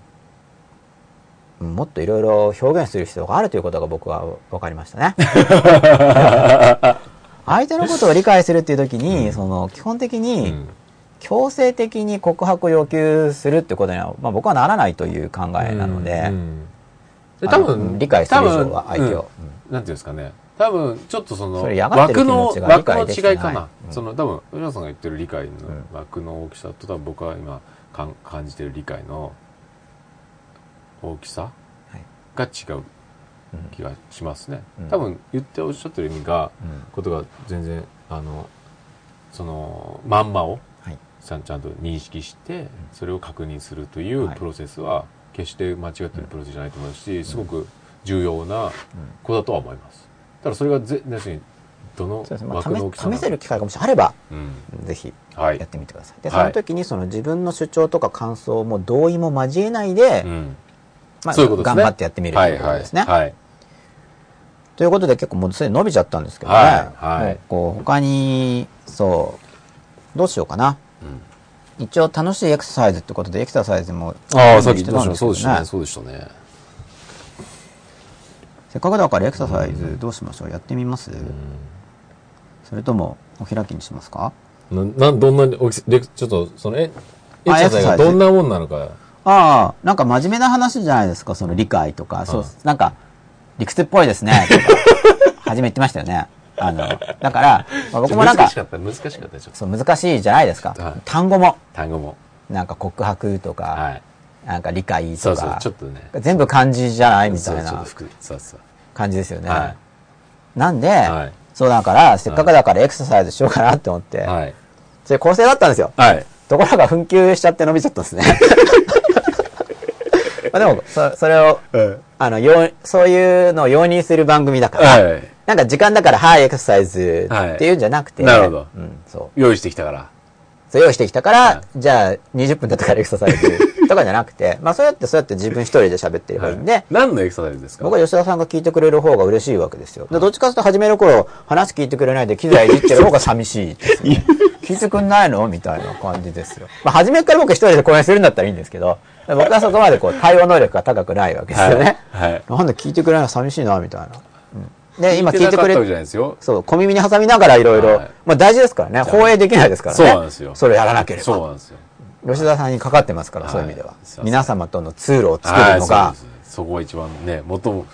もっといろいろ表現する必要があるということが僕は分かりましたね。<laughs> 相手のことを理解するっていう時に、その基本的うにん強制的に告白を要求するってことには、まあ、僕はならないという考えなので、うんであの多分理解する以上は相手を。うん。なんていうんですかね。多分ちょっとその枠の枠の違いかな、うん。その多分浦さんが言ってる理解のうん。枠の大きさと多分僕は今かん感じてる理解の大きさはい。が違ううん気がしますね、うん。多分言っておっしゃってる意味がうん。ことが全然あのそのまんまをはいちゃんと認識してそれを確認するというはい。プロセスは決して間違ってるプロセスじゃないと思うしすごく重要なことだとは思います。ただそれがぜ要するにどの枠の大きさなの試試せる機会がもしあれば、うん。ぜひはい。やってみてください。で、はい。その時にその自分の主張とか感想も同意も交えないで、うん。まあ、そういうことですね。頑張ってやってみるということですね。はい。はいはいということで結構もうすでに伸びちゃったんですけどね。はいはい。こう他に、そう、どうしようかな。一応楽しいエクササイズってことでエクササイズもああさっきしてどうしまたそうでしたね。そうでしたね。せっかくだからエクササイズどうしましょう？やってみます、それともお開きにしますか？ななんどんな大きさレクちょっとそのえエクあササイズがどんなもんなのか。ああ、なんか真面目な話じゃないですか、その理解とか。そううん、なんか、理屈っぽいですね、とか、<laughs> 初め言ってましたよね。あの、だから、まあ僕もなんか難し、かった難しかったちょ。っとそう、難しいじゃないですか。はい。単語も、単語も。なんか告白とか、はい。なんか理解とそうそうかちょっとね。全部漢字じゃないみたいな感じですよね。はなんで、はい。そうだから、せっかくだからエクササイズしようかなって思って、はい。それ構成だったんですよ。はい。ところが紛糾しちゃって伸びちゃったんですね。<laughs> まあでも、そそれを、あの、ようそういうのを容認する番組だから、はい。なんか時間だから、はい、エクササイズっていうんじゃなくて、はいなるほど。うん、そう。用意してきたから。そう用意してきたから、はじゃあ20分だったからエクササイズ <laughs> とかじゃなくて、まあそうやってそうやって自分一人で喋ってればいいんで、何のエクササイズですか？僕は吉田さんが聞いてくれる方が嬉しいわけですよ。でどっちかというと始める頃、話聞いてくれないで機材いじってる方が寂しいですよ、聞いてくんないの？みたいな感じですよ。まあ初めから僕一人で講演するんだったらいいんですけど、僕はそこまでこう対応能力が高くないわけですよね。はいはいなんで聞いてくれないの寂しいな、みたいな。うん、で、今聞いてくれなかったわけじゃないですよ。そう、小耳に挟みながらいろいろはい、まあ大事ですからね、放映できないですからね。そうなんですよそれやらなければ。そうなんですよ。吉田さんにかかってますから、はいそういう意味では皆様との通路を作はいるのが、そこが一番ね、最も、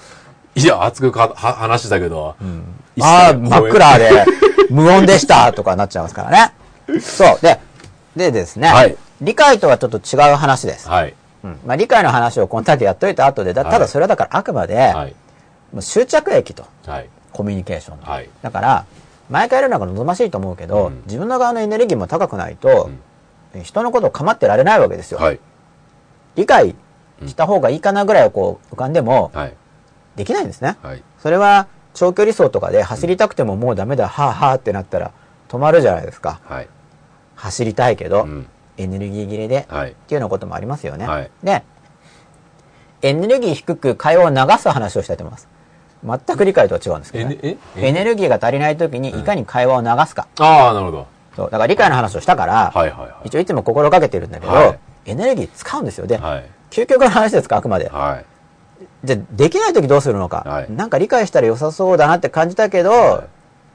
いや、熱くかは話したけど、一切ああ、声真っ暗で、無音でしたとかなっちゃいますからね。そう。で、でですね、はい理解とはちょっと違う話です。はい。うんまあ、理解の話をこのだけやっといた後で、だただそれはだからあくまで、はい。もう執着駅と、はい。コミュニケーションの。はい。だから、毎回やるのが望ましいと思うけど、うん自分の側のエネルギーも高くないと、人のことを構ってられないわけですよ。はい。理解した方がいいかなぐらいをこう浮かんでも、はい。できないんですね。はい。それは長距離走とかで走りたくてももうダメだ、はあはあってなったら止まるじゃないですか。はい。走りたいけど、うん。エネルギー切れで、はい。っていうようなこともありますよね。はいで、エネルギー低く会話を流す話をしたいと思います。全く理解とは違うんですけど、ねえ、え？エネルギーが足りない時にいかに会話を流すか。ああ、なるほど。そうだから理解の話をしたから、はいはいはい。一応いつも心がけてるんだけど、はいエネルギー使うんですよ。で、はい。究極の話ですか、あくまで。はい。じゃあできない時どうするのか、はいなんか理解したら良さそうだなって感じたけど、はい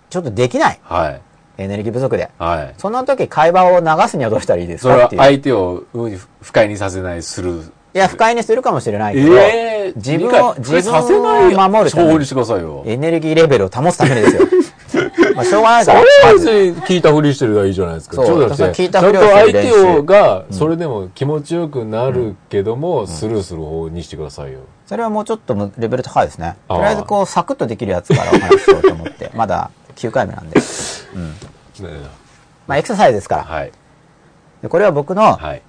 ちょっとできない。はい。エネルギー不足で。はい。その時会話を流すにはどうしたらいいですそれはかっていう。い相手をうん不快にさせない、する。や、不快にするかもしれないけど、ええ自分を、自分を守るためにしてくださいよ。エネルギーレベルを保つためにですよ。<laughs> まあ、しょうがないから。まずに聞いたふりしてるがいいじゃないですか。そうそうじゃなくてそう聞いたふりをする相練習手をが、それでも気持ちよくなるけども、スルーする方にしてくださいよ。それはもうちょっとむレベル高いですね。とりあえずこう、サクッとできるやつからお話ししようと思って。まだ9回目なんで。ねまあ、エクササイズですから。はい。でこれは僕のはい。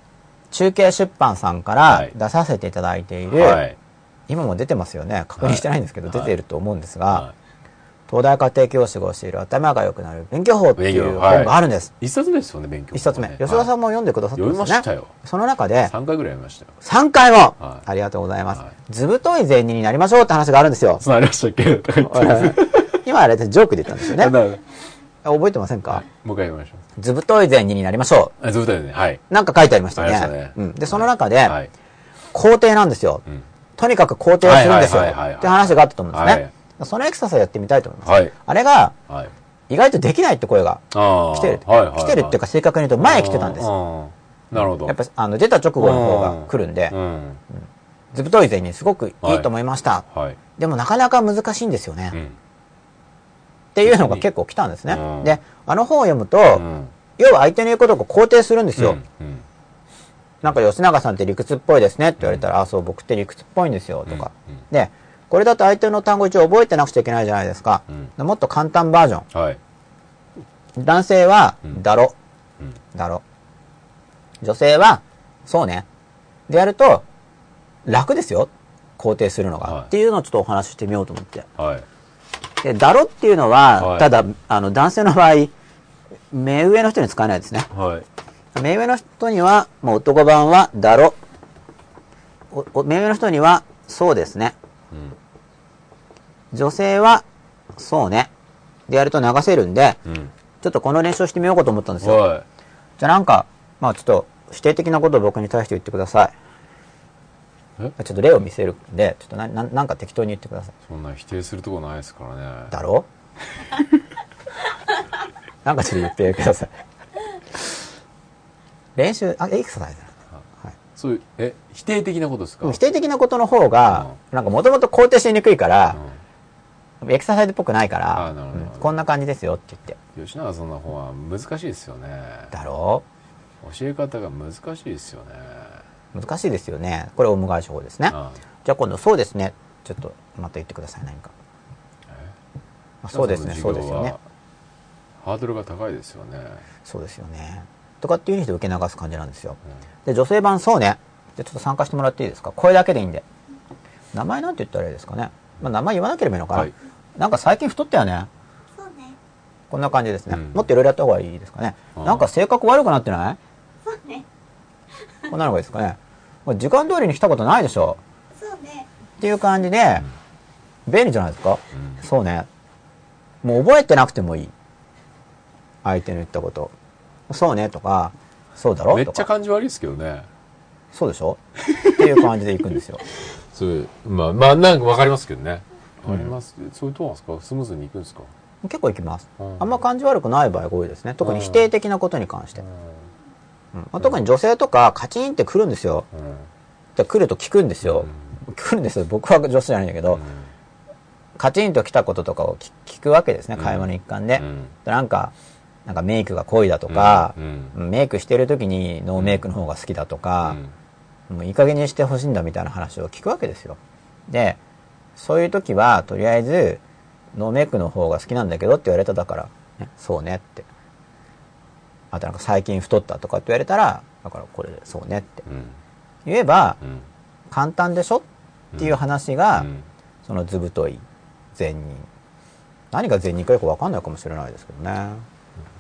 中継出版さんかはらい出させていただいている、はい。今も出てますよね。確認してないんですけど、はい出ていると思うんですが、は東大家庭教師が教える頭が良くなる勉強法っていう本があるんです。い。一冊目ですよね、勉強。一冊目。吉田さんもも読んでくださってますよね。読みましたよその中で、3回ぐらい読みましたよ。3回も、はいありがとうございます。はい図太い善人になりましょうって話があるんですよ。そんなありましたっけ？<laughs> 今あれジョークで言ったんですよね。覚えてませんか、もう一回読みましょ図太い善人になりましょう。あ、ずっとね。はい。う。なんか書いてありましたよね。ありましたねうん、で、その中で、はい。肯定なんですよ。うんとにかく肯定をするんですよ。はいはいはいはいって話があったと思うんですね。はいそのエクササイズやってみたいと思います。はい。あれが、はい。意外とできないって声が。来てる。はいはいはい。来てるっていうか正確に言うと前来てたんです。なるほど。やっぱあの出た直後の方が来るんでう、ん。図太い善人すごくいいと思いました。はい。でもなかなか難しいんですよね。っうん。ていうのが結構来たんですね。うんで、あの本を読むと、うん。要は相手の言うことを肯定するんですよ。うん。なんか吉永さんって理屈っぽいですねって言われたら、あ、そう、僕って理屈っぽいんですよとか。で、これだと相手の単語一応覚えてなくちゃいけないじゃないですか。うんもっと簡単バージョン。はい。男性は、うんだろ、うんだろ。女性は、そうね。でやると、楽ですよ。肯定するのが。はいっていうのをちょっとお話ししてみようと思って。はい。で、だろっていうのは、はいただ、あの、男性の場合、目上の人に使えないですね。はい。目上の人には、もう男版は、だろ。目上の人には、そうですね。女性は、そうね。でやると流せるんで、うん。うん。ちょっとこの練習をしてみようかと思ったんですよ。はい。じゃあなんか、まあちょっと、否定的なことを僕に対して言ってください。え？ちょっと例を見せるんで、ちょっとな、ななんか適当に言ってください。そんな否定するとこないですからね。だろ？<laughs> なんかちょっと言ってください。練習、あ、エクササイズだそういう、え、否定的なことですか？な否定的なことの方が、なんかもともと肯定しにくいから、エクササイズっぽくないから、うんこんな感じですよって言って。うん。吉永さんの方は難しいですよね。だろ？教え方が難しいですよね。難しいですよね。これオウム返し法ですね。あじゃあ今度、そうですね。ちょっと、また言ってください、何か。あそうですね、そうですよね。。ハードルが高いですよね。そうですよね。とかっていうふうにして受け流す感じなんですよ。で、女性版、そうね。じゃあちょっと参加してもらっていいですか？声だけでいいんで。名前なんて言ったらいいですかね？まあ、名前言わなければいいのかな？はいなんか最近太ったよね。そうね。こんな感じですね。うんもっといろいろやった方がいいですかね。うんなんか性格悪くなってない？こんなのがいいですかね。時間通りに来たことないでしょそうねっていう感じで、便利じゃないですか、そうね。もう覚えてなくてもいい。相手の言ったこと。そうねとか、そうだろめっとか。ちゃ感じ悪いですけどね。そうでしょっていう感じで行くんですよ。<laughs> そういう、まあ、まあ、なんかわかりますけどね。わかります。そういうどうなんですか？スムーズにいくんですか？結構行きますうん。あんま感じ悪くない場合が多いですね。特に否定的なことに関して。うんまあ特に女性とかカチンって来るんですよ。うん。で来ると聞くんですよ。来るんですよ。僕は女性じゃないんだけど、カチンと来たこととかを聞聞くわけですね、会話の一環で。うんでなんか、なんかメイクが濃いだとか、うんメイクしてる時にノーメイクの方が好きだとか、もういい加減にしてほしいんだみたいな話を聞くわけですよ。で、そういう時は、とりあえず、ノーメイクの方が好きなんだけどって言われただから、ね、そうねって。あとなんか最近太ったとかって言われたら、だからこれでそうねってうん。言えば、うん。簡単でしょっていう話が、うんその図太い善人。何が善人かよくわかんないかもしれないですけどね。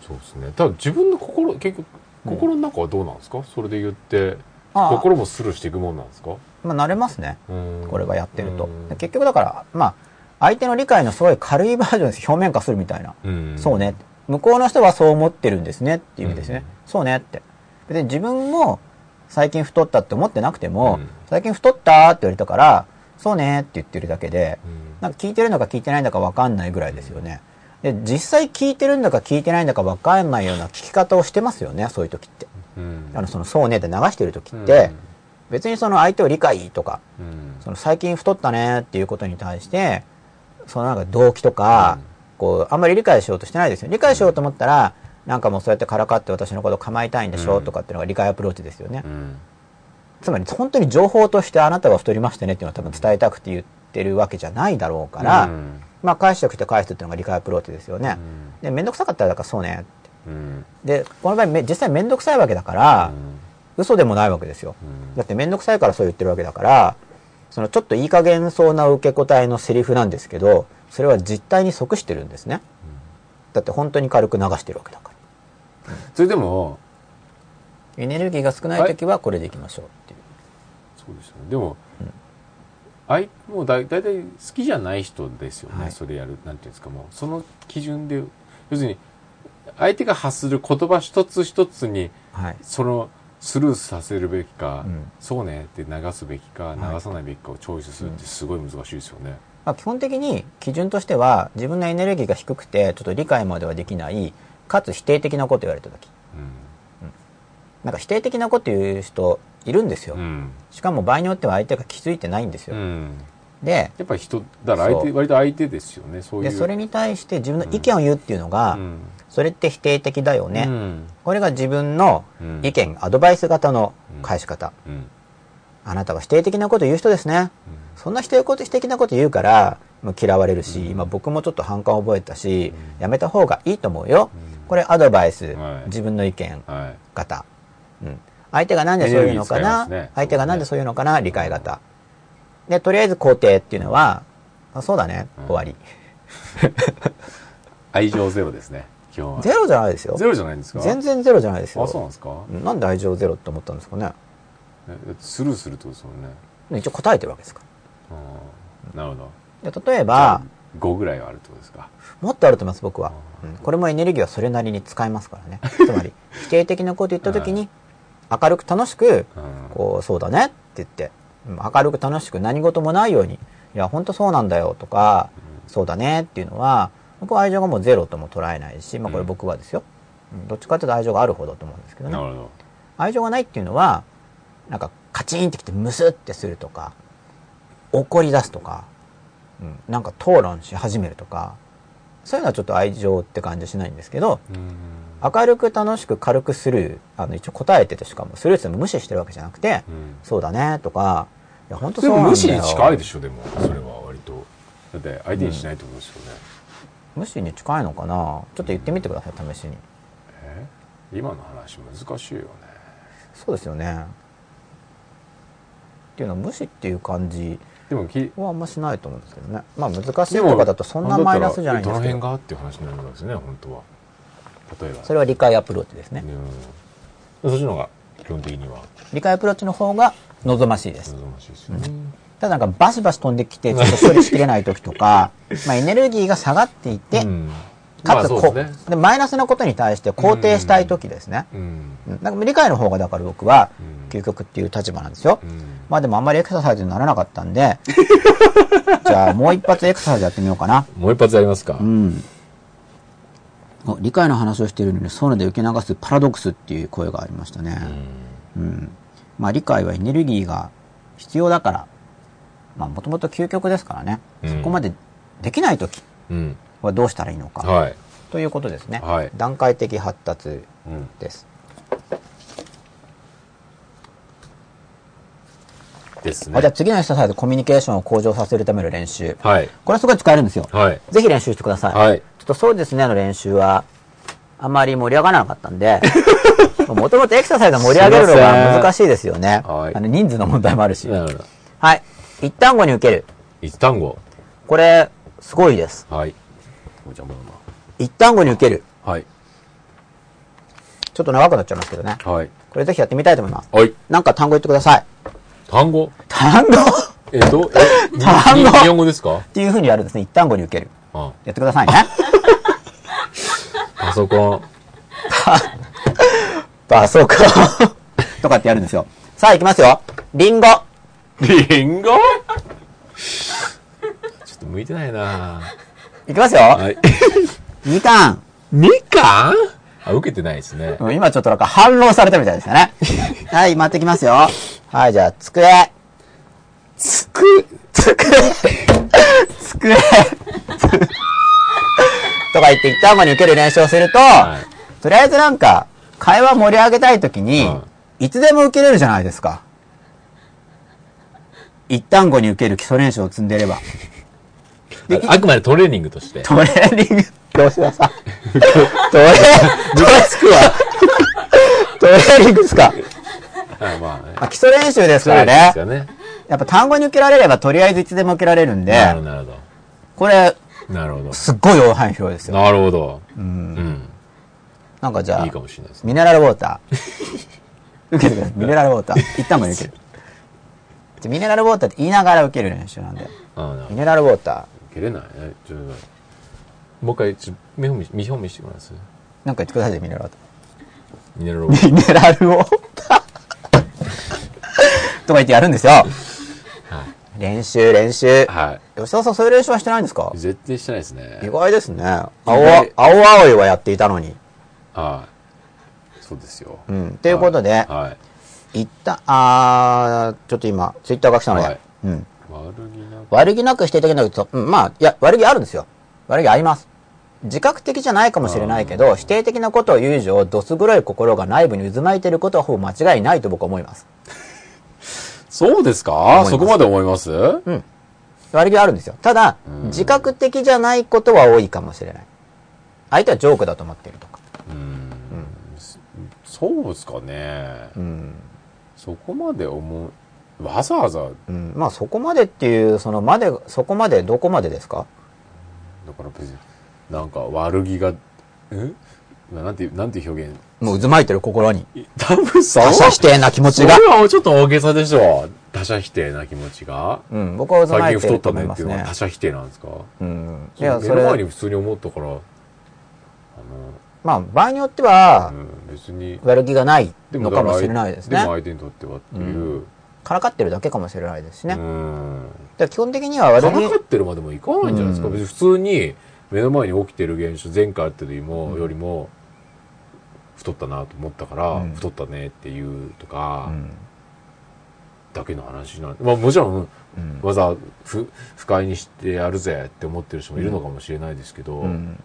そうですね。ただ自分の心、結局、心の中はどうなんですか？それで言って、心もスルーしていくもんなんですか？まあ慣れますね。うんこれはやってると結局だから、まあ、相手の理解のすごい軽いバージョンです。表面化するみたいな。うんそうね。向こうの人はそう思ってるんですねっていう意味ですね。うんそうねって。別に自分も最近太ったって思ってなくても、うん最近太ったって言われたから、そうねって言ってるだけで、うんなんか聞いてるのか聞いてないんだか分かんないぐらいですよね。で、実際聞いてるんだか聞いてないんだか分かんないような聞き方をしてますよね、そういう時って。うんあの、その、そうねって流してる時って、別にその相手を理解とか、うんその最近太ったねっていうことに対して、そのなんか動機とか、こう、あんまり理解しようとしてないですよ。理解しようと思ったら、なんかもうそうやってからかって私のこと構いたいんでしょ、うんとかっていうのが理解アプローチですよね。うんつまり本当に情報としてあなたは太りましたねっていうのを多分伝えたくて言ってるわけじゃないだろうから、うんまあ返しておくと返すっていうのが理解アプローチですよね。うんで、めんどくさかったらだからそうねって。うんで、この場合め実際めんどくさいわけだから、嘘でもないわけですよ。うんだってめんどくさいからそう言ってるわけだから、そのちょっといい加減そうな受け答えのセリフなんですけど、それは実態に即してるんですね。だって本当に軽く流してるわけだから。それでもエネルギーが少ない時はこれでいきましょうっていう。そうですよねでも、あいもうだだいたい好きじゃない人ですよね、はいそれやるなんていうんですかもうその基準で要するに相手が発する言葉一つ一つにはい。そのスルーさせるべきか、うんそうねって流すべきかはい流さないべきかをチョイスするってすごい難しいですよね、まあ、基本的に基準としては自分のエネルギーが低くてちょっと理解まではできないかつ否定的なこと言われた時。なんか否定的なこと言う人いるんですよ、うん、うんしかも場合によっては相手が気づいてないんですよ、うん。でやっぱり人だから相手割と相手ですよねそうでそれに対して自分の意見を言うっていうのが、うん。それって否定的だよね、うん。これが自分のうん。意見、アドバイス型の返し方、うんあなたは否定的なこと言う人ですね、そんな否定的なこと言うからもう嫌われるし、今僕もちょっと反感を覚えたし、やめた方がいいと思うよ、これアドバイス、はい。自分の意見はい。型、うん、相手がなんでそういうのかな、ね。相手がなんでそういうのかな？理解型。でとりあえず肯定っていうのはあそうだね、終わり。<laughs> 愛情ゼロですね。基本は。ゼロじゃないですよ。ゼロじゃないんですか？全然ゼロじゃないですよ。あそうなんですか、うん。なんで愛情ゼロって思ったんですかね？えスルーするってことですもんね。一応答えてるわけですか。あーなるほど。らで例えば5ぐらいはあるってことですか。もっとあると思います僕は、うん。これもエネルギーはそれなりに使えますからね。<laughs> つまり否定的なこと言った時に明るく楽しくうん。こうそうだねって言ってうん明るく楽しく何事もないようにいや本当そうなんだよとか、そうだねっていうのは僕は愛情がもうゼロとも捉えないし、まあ、これ僕はですよ、うん。どっちかというと愛情があるほどと思うんですけどね。なるほど。愛情がないっていうのはなんかカチンってきてムスってするとか怒り出すとか、うん、なんか討論し始めるとかそういうのはちょっと愛情って感じしないんですけどうん。明るく楽しく軽くスルーあの一応答えててしかもスルーしても無視してるわけじゃなくて、うん。そうだねとかいや本当でそうなんだよ。も無視に近いでしょでもそれは割と。だって相手にしないってことですよね、無視に近いのかな？ちょっと言ってみてください試しに。え？今の話難しいよね。そうですよねっていうのは無視っていう感じはあんましないと思うんですけどねまあ難しいとかだとそんなマイナスじゃないんどのですけど辺がっていう話になるんですね本当は例えばそれは理解アプローチですね、うんそっちの方が基本的には。理解アプローチの方が望ましいです。望ましいですよね。ただなんかバシバシ飛んできて、ちょっと処理しきれない時とか、<laughs> まあエネルギーが下がっていて、うん。かつこ、まあね。でマイナスなことに対して肯定したい時ですね。うん。うんなんか理解の方がだから僕はうん究極っていう立場なんですよ。うん。まあでもあんまりエクササイズにならなかったんで、<laughs> じゃあもう一発エクササイズやってみようかな。もう一発やりますか。うん。お理解の話をしているのにそうので受け流すパラドックスっていう声がありましたね。うん。まあ理解はエネルギーが必要だから、まあもともと究極ですからね。うんそこまでできないときうん。はどうしたらいいのか。はい。ということですね。はい段階的発達うん。です。ですねあじゃあ。次のエクササイズ、コミュニケーションを向上させるための練習。はい。これすごい使えるんですよ。はい。ぜひ練習してください。はい。ちょっとそうですねの練習は、あまり盛り上がらなかったんで、<laughs> もともとエクササイズを盛り上げるのが難しいですよね。はいあの人数の問題もあるし。はい。一単語に受ける。一単語。これ、すごいです。はい。お邪魔だ一単語に受ける。な。はい。ちょっと長くなっちゃいますけどね。はい。これぜひやってみたいと思います。はい。なんか単語言ってください。単語？単語？っえっと、え、に単語？に日本語ですか？ていう風にやるんですね。一単語に受ける。あやってくださいね。<laughs> パソコン。<laughs> パソコンとかってやるんですよ。さあ行きますよ。リンゴ。リンゴ？<laughs> ちょっと向いてないな行きますよ。はい。みかん。みかんあ、受けてないですね。うん今ちょっとなんか反論されたみたいですよね。<laughs> はい、待ってきますよ。はい、じゃあ、机。つく、机。机。<laughs> とか言って一旦まに受ける練習をすると、はとりあえずなんか、会話盛り上げたいときに、うんいつでも受けれるじゃないですか。一単語に受ける基礎練習を積んでれば。でああくまでトレーニングとして。トレーニング、吉田さん。<laughs> トレ、ムカつくわ。<laughs> トレーニングですか？はい、まあね。まあ、基礎練習ですからねす。よね。やっぱ単語に受けられればとりあえずいつでも受けられるんでなるほ、ど、なるほこれ、ど。なるほど。すっごい大範囲広いですよ。なるほど。うん。なんかじゃあいい、かもしれないですね。ミネラルウォーター。受けてください。ミネラルウォーター。一旦も受ける。<laughs> じゃミネラルウォーターって言いながら受ける練習なんで。ミネラルウォーター。切れない？ね。ちょっともう一回、ちょ見本見見本見してください。なんか言ってくださいよ、ミネラルミネラルウォーー。ミネラルウォーター。とか言ってやるんですよ。練習、練習。は吉田さん、そういう練習はしてないんですか？い。絶対してないですね。意外ですね。青外、青青いはやっていたのに。はい。そうですよ。うん。ということで、はい。一旦、あー、ちょっと今、ツイッターが来たので、はいうん。悪気なく。悪気なくしていただけないと、うん、まあ、いや、悪気あるんですよ。悪気あります。自覚的じゃないかもしれないけど、否定的なことを言う以上、どす黒い心が内部に渦巻いていることはほぼ間違いないと僕は思います。そうですか？そこまで思います？悪気はあるんですよ。ただ、うん自覚的じゃないことは多いかもしれない。相手はジョークだと思っているとか。うん。そうですかね。うん。そこまで思う。わざわざ、だうん。まあ、そこまでっていう、そのまで、そこまで、どこまでですか？から別に、なんか悪気が、え？なんていう、なんていう表現？もう渦巻いてる心に。多分そ他者否定な気持ちがそ。れはちょっと大げさでしょ。他者否定な気持ちが。うん、僕は渦最近巻いてると太ったねって思いますね。いうのは他者否定なんですか？うん。いいや、そ目の前にれ、普通に思ったから、あの、まあ、場合によっては、うん、別に。悪気がないでのかもしれないですねでも。相手にとってはっていう。からかってるだけかもしれないですしね。うだかん。ら基本的には悪からかっ気、てるまでもいかないんじゃないですか。うん別に普通に目の前に起きてる現象、前回あったよりも、よりも、太ったなと思ったから、うん太ったねっていうとか、うんだけの話なんまあもちろん、うんわざわざ不不快にしてやるぜって思ってる人もいるのかもしれないですけど、うん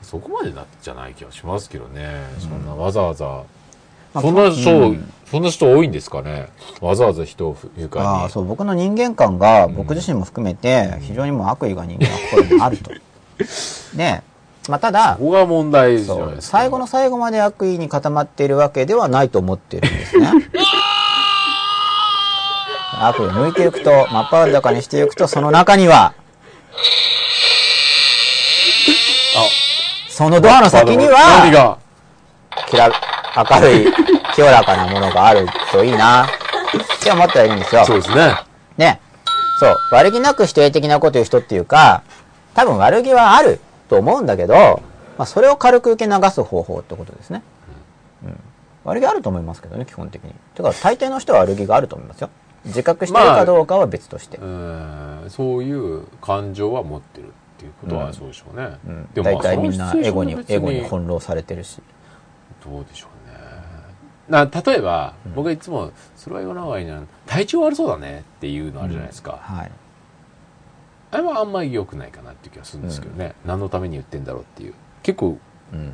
そこまでじゃない気がしますけどね。そんなわざわざ、まあそんな人、うんそんな人多いんですかね。わざわざ人を不愉快に。ああ、そう、僕の人間観が、僕自身も含めて、非常にもう悪意が人間の心にあると。で、<laughs> まあ、ただこ、こが問題じゃないですか。最後の最後まで悪意に固まっているわけではないと思っているんですね。<laughs> 悪意を抜いていくと、真っ裸にしていくと、その中には、そのドアの先に何は、がきら、明るい、清らかなものがあるといいなって思ったらいいんですよ。そうですね。ね。そう。悪気なく否定的なこと言う人っていうか、多分悪気はあると思うんだけど、まあ、それを軽く受け流す方法ってことですね。うん。悪気あると思いますけどね、基本的に。てか、大抵の人は悪気があると思いますよ。自覚してるかどうかは別として。うんそういう感情は持ってるっていうことはそうでしょうね。うん。でもまあ大体みんなエゴにエゴに翻弄されてるし。どうでしょうね。な例えば、僕はいつも、それは言わない方がいいな、体調悪そうだねっていうのあるじゃないですか。はい。あれはあんまり良くないかなっていう気がするんですけどね。何のために言ってんだろうっていう。結構うん。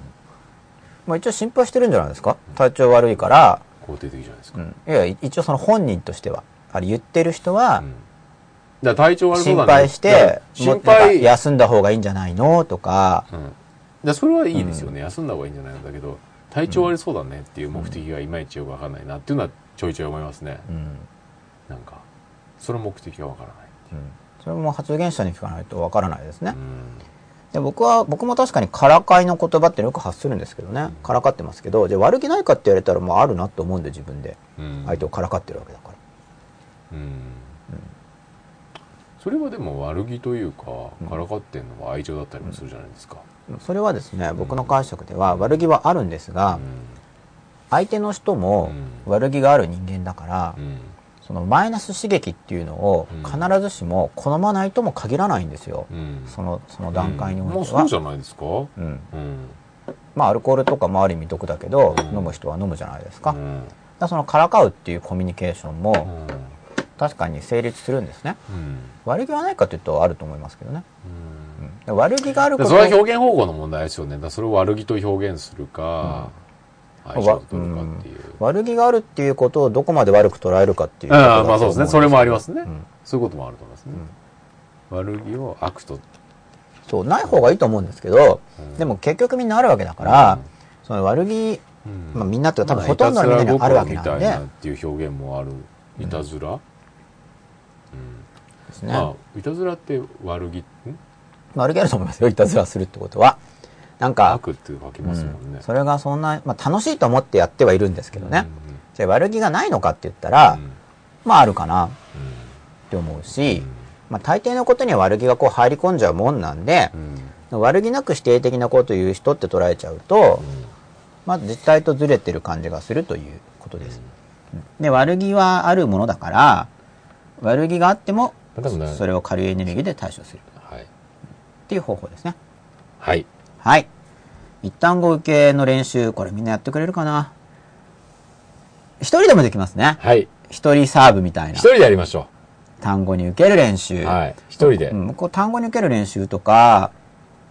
まあ一応心配してるんじゃないですか？体調悪いから、肯定的じゃないですか。うん。いや、一応その本人としては、あれ言ってる人はう、んだ体調悪そう心だね。配して、心配。休んだ方がいいんじゃないの？とか、うん。でそれはいいですよね、休んだ方がいいんじゃないんだけど、体調悪そうだねっていう目的がいまいちよくわかんないなっていうのはちょいちょい思いますね。うん。なんか、その目的がわからない。うん。それも発言者に聞かないとわからないですね。うん。で僕は、僕も確かにからかいの言葉ってよく発するんですけどね。からかってますけど、じゃあ悪気ないかって言われたらもうあるなと思うんで自分で。うん相手をからかってるわけだから。うん。それはでも悪気というか、からかってんのは愛情だったりもするじゃないですか。それはですね、僕の解釈では悪気はあるんですが、うん相手の人もうん悪気がある人間だから、うんそのマイナス刺激っていうのをうん必ずしも好まないとも限らないんですよ。うんその、その段階においては。もうそうじゃないですか？うん。うん。まあ、アルコールとかもある意味毒だけど、うん飲む人は飲むじゃないですか。だそのからかうっていうコミュニケーションもうん確かに成立するんですね。うん悪気はないかというとあると思いますけどね。うん悪気があることでそれは表現方法の問題ですよね。だからそれを悪気と表現するか、愛情と取るかっていう。悪気があるっていうことをどこまで悪く捉えるかっていうああ、とまあそうですね。思それもありますね。うんそういうこともあると思いますね。悪気を悪と。そう、ない方がいいと思うんですけど、うんでも結局みんなあるわけだから、うんその悪気、うんまあみんなって多分ほとんどのみんなにはあるわけなんでまあいたずら心みたいなっていう表現もある。いたずら、うんですね。まあ、いたずらって悪気、ん？まあ悪気あると思いますよ、いたずらするってことは。なんか、悪って書きますもんね。それがそんな、まあ楽しいと思ってやってはいるんですけどね。うんじゃあ悪気がないのかって言ったら、うんまああるかなっうんて思うし、まあ大抵のことには悪気がこう入り込んじゃうもんなんでう、ん悪気なく否定的なことを言う人って捉えちゃうと、まあ実態とずれてる感じがするということです。で、悪気はあるものだから、悪気があっても、それを軽いエネルギーで対処するはい。っていう方法ですね。はい。はい。一単語受けの練習、これみんなやってくれるかな？一人でもできますね。はい。一人サーブみたいな一。人でやりましょ単語に受ける練習。う。はい。一人で。うん、こう単語に受ける練習とか、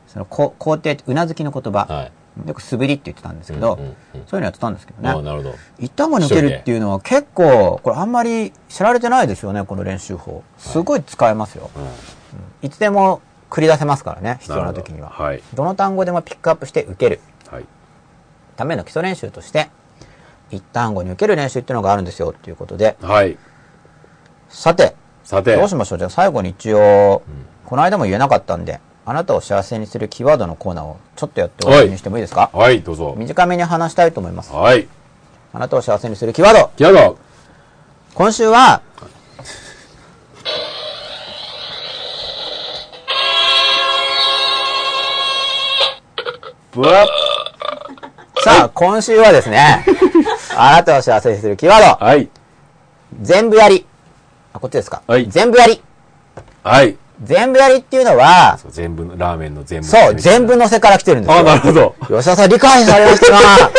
そのこ肯定、うなずきの言葉。はい。よく素振りって言ってたんですけど、うんうんうんそういうのやってたんですけどね。ああなるほど。一単語に受けるっていうのは結構、これあんまり知られてないですよね、この練習法。すごい使えますよ。うんいつでも繰り出せますからね、必要な時には。はい。どの単語でもピックアップして受けるはい。ための基礎練習として、一単語に受ける練習っていうのがあるんですよ、っていうことで。はい。さて、さて。どうしましょう？じゃあ最後に一応、この間も言えなかったんで、あなたを幸せにするキーワードのコーナーをちょっとやって終わりにしてもいいですか？はい、どうぞ。短めに話したいと思います。はい。あなたを幸せにするキーワードキャド今週は、さあ、今週はですね、<laughs> あなたを幸せにするキーワード、はい。全部やり。あ、こっちですか？はい全部やり。はい。全部やりっていうのは、そう全部の、ラーメンの全部。そう、全部。乗せから来てるんですよ。あ、なるほど。吉田さん理解されましたか？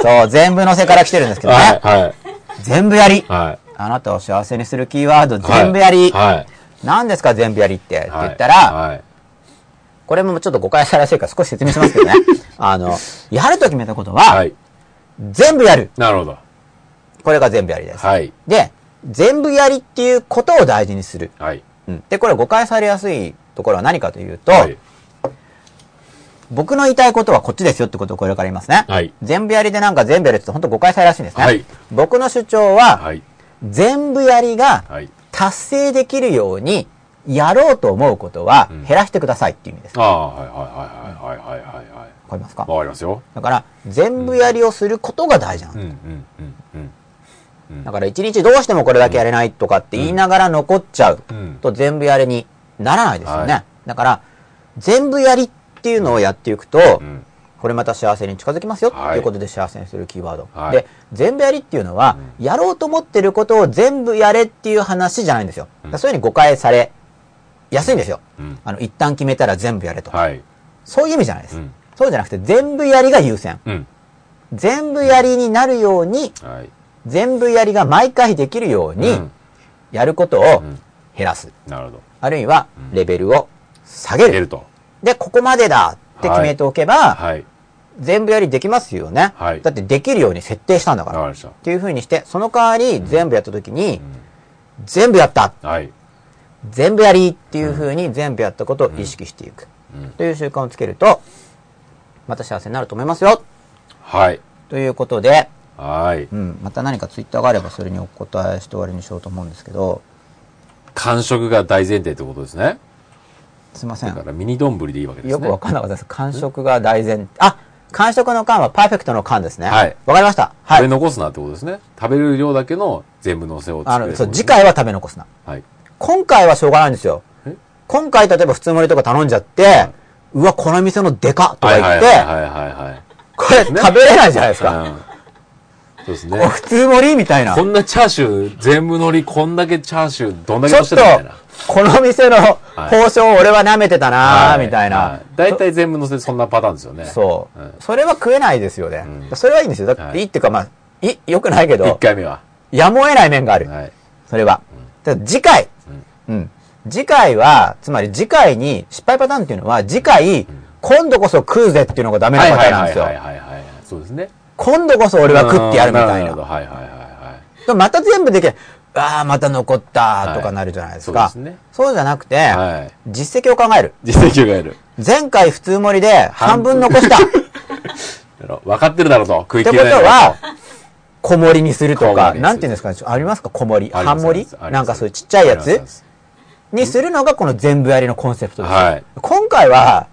<laughs> そう、全部乗せから来てるんですけどね。はい、はい。全部やり。はい。あなたを幸せにするキーワード、全部やり。はい。何ですか、全部やりって？ってはい。言ったら、はい。これもちょっと誤解されやすいから少し説明しますけどね。<laughs> あの、やると決めたことは、はい。全部やる。なるほど。これが全部やりです。はい。で、全部やりっていうことを大事にする。はい。うん。で、これ誤解されやすいところは何かというと、はい。僕の言いたいことはこっちですよってことをこれから言いますね。はい。全部やりでなんか全部やりって本当誤解されやすいんですね。はい僕の主張は、はい。全部やりがはい。達成できるようにやろうと思うことはうん。減らしてくださいっていう意味です。ああ、はいはいはいはいはいはいはい。わかりますか？わかりますよ。だから、全部やりをすることが大事なんうん。うん。うん。だから一日どうしてもこれだけやれないとかって言いながら残っちゃううん。と全部やれにならないですよね。はい。だから、全部やりっていうのをやっていくと、うん。これまた幸せに近づきますよはいっていうことで幸せにするキーワード。はい。で、全部やりっていうのは、やろうと思ってることを全部やれっていう話じゃないんですよ。そういうふうに誤解されやすいんですよ。うん。あの、一旦決めたら全部やれと。はい。そういう意味じゃないです。うん。そうじゃなくて、全部やりが優先。うん。全部やりになるように、はい。全部やりが毎回できるように、うん。やることをん。減らす。なるほど。あるいは、レベルを下げる。と。で、ここまでだって決めておけば、はい。全部やりできますよね。はい。だってできるように設定したんだから。っわかりました。ていう風にして、その代わり全部やった時に、全部やった。はい全部やりっていう風に全部やったことを意識していく。うんという習慣をつけると、また幸せになると思いますよ。はいということで、はいうん、また何かツイッターがあればそれにお答えして終わりにしようと思うんですけど、完食が大前提ってことですねすいませんだか。らミニ丼でいいわけですねよくわかんなかったです。完食が大前、あ完食の間はパーフェクトの間ですね。はいわかりました。はい。食べ残すなってことですね食べる量だけの全部のせをあの、そう、作るってことですね次回は食べ残すな。はい今回はしょうがないんですよ。え？今回例えば普通盛りとか頼んじゃって、うわ、この店のデカとかはい言って、これ食べれないじゃないですか。うん。そうですおね普通盛りみたいな。こんなチャーシュー全部海苔こんだけチャーシューどんだけしてたいな、この店の報奨を俺は舐めてたなはい。みたいな。はい。大体全部のせそんなパターンですよね。そう、うん。それは食えないですよね。うん。それはいいんですよ。だってはい。いいっていうか、まあ、い、良くないけ一ど、回目は。やむを得ない面がある。はい。それは。次回、うん。次回は、つまり次回に、失敗パターンっていうのは、次回、今度こそ食うぜっていうのがダメなはいパタはいはいはいーンなんですよ。はいはいそうですね今度こそ俺は食ってやるみたいうんるほどな。はいはいはいはいまた全部できない。ああ、また残ったとかなるじゃないですか。はいそうですねそうじゃなくて、はい実績を考える。実績が得る前回普通盛りで半分残した。っ分かってるだろうと食いてこと切れないだろは、小盛りにするとか、なんていうんですかね、ありますか小盛り。半盛りなんかそういうちっちゃいやつにするのがこの全部やりのコンセプトです。はい。今回は、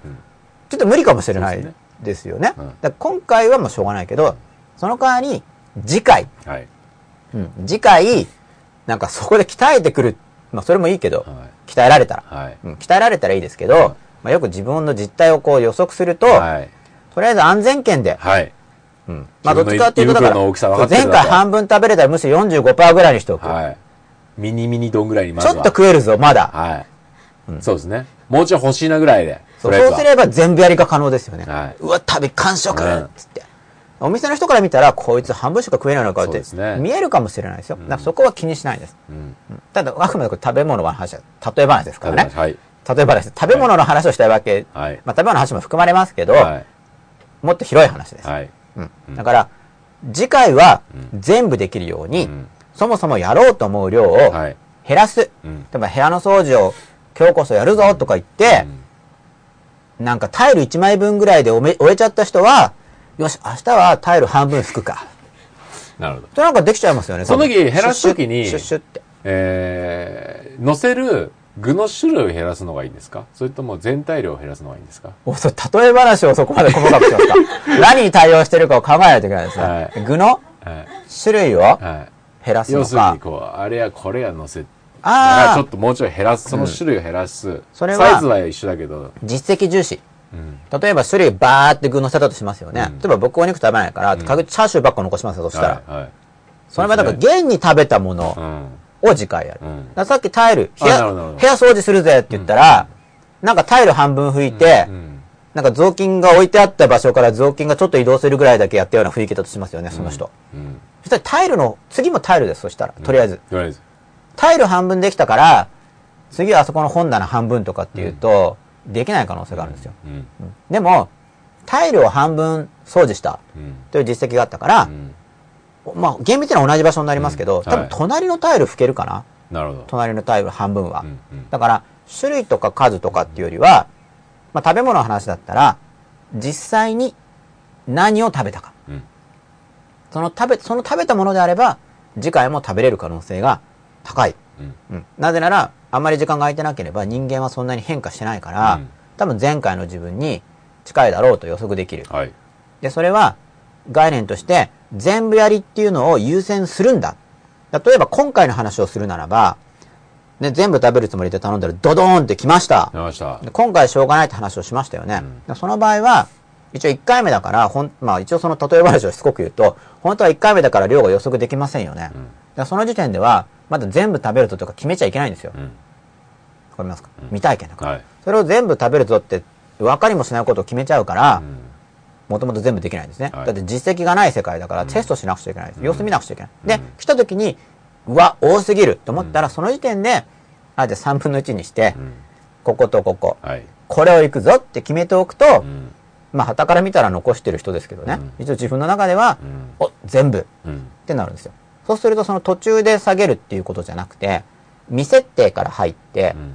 ちょっと無理かもしれないですよね。うん。今回はもうしょうがないけど、その代わり、次回、はい。うん。次回、なんかそこで鍛えてくる。まあそれもいいけど、は鍛えられたら、鍛えられたらいいですけど、まあよく自分の実態をこう予測すると、はい。とりあえず安全圏で、はい。うん。まあどっちかっていうとだから、前回半分食べれたらむしろ45%ぐらいにしておく。はいミニミニ丼ぐらいにまずは。ちょっと食えるぞ、まだ。はい。そうですね。もうちょい欲しいなぐらいでそうすれば全部やりが可能ですよね。はい。うわ、食べ、完食うん。つって。お店の人から見たら、こいつ半分しか食えないのかってね。見えるかもしれないですよ。だからそこは気にしないんです。うん。ただ、あくまで食べ物の話は、例え話ですからね。はい。例え話。です。食べ物の話をしたいわけ、はい。まあ食べ物の話も含まれますけど、はい。もっと広い話です。はい。うん。だから、次回は全部できるように、うんそもそもやろうと思う量をはい減らす。うん例えば部屋の掃除を今日こそやるぞとか言って、なんかタイル1枚分ぐらいで終えちゃった人は、よし、明日はタイル半分拭くか。なるほどとなんかできちゃいますよね。その時減らす時にシュッシュって。えー乗せる具の種類を減らすのがいいんですか？それとも全体量を減らすのがいいんですか？お、そう、例え話をそこまで細かくしますか。何に対応してるかを考えないといけないですね。はい具のはい種類をはい減らすの要するにか。こうあれやこれや乗せああちょっ、ともうちょい減らすその種類を減らす、それはサイズは一緒だけど、実績重視。うん。例えば種類バーって具乗せたとしますよね。例えば僕お肉食べないから、確実チャーシューばっか残しますよ、そしたら。はいはい。それはだから現に食べたものうん。を次回やる。うん。さっきタイル、部屋、部屋掃除するぜって言ったら、なんかタイル半分拭いて、うんなんか雑巾が置いてあった場所から雑巾がちょっと移動するぐらいだけやったような雰囲気だとしますよね、その人。うんそしたらタイルの、次もタイルです、そしたら。とりあえず。とりあえず。タイル半分できたから、次はあそこの本棚半分とかっていうと、できない可能性があるんですよ。うん。でも、タイルを半分掃除したうん。という実績があったからう、ん。まあ厳密には同じ場所になりますけど、うん多分はい隣のタイル拭けるかな？なるほど。隣のタイル半分は。うんうん。だから、種類とか数とかっていうよりは、まあ食べ物の話だったら、実際に何を食べたか。うんその食べ、その食べたものであれば、次回も食べれる可能性が高い。うんうんなぜなら、あんまり時間が空いてなければ人間はそんなに変化してないから、うん多分前回の自分に近いだろうと予測できる。はいで、それは、概念として、全部やりっていうのを優先するんだ。例えば今回の話をするならば、ね、全部食べるつもりで頼んだらドドーンって来ました。出ましたで今回しょうがないって話をしましたよね。でその場合は、一応1回目だから、ほん、まあ一応その例え話をしつこく言うと、本当は1回目だから量が予測できませんよね。でその時点では、まだ全部食べるぞとか決めちゃいけないんですよ。うん。わかりますか、未体験だから、はい。それを全部食べるぞって、分かりもしないことを決めちゃうからう、ん。もともと全部できないんですね。はい。だって実績がない世界だからテストしなくちゃいけないです。様子見なくちゃいけない。で、来た時に、うわ、多すぎると思ったら、その時点で、あ、じゃあ3分の1にして、ん。こことここ、はい。これを行くぞって決めておくと、うんまあ、旗から見たら残してる人ですけどね、一応自分の中では、お、全部。っうん。てなるんですよ。そうすると、その途中で下げるっていうことじゃなくて、未設定から入って、うん。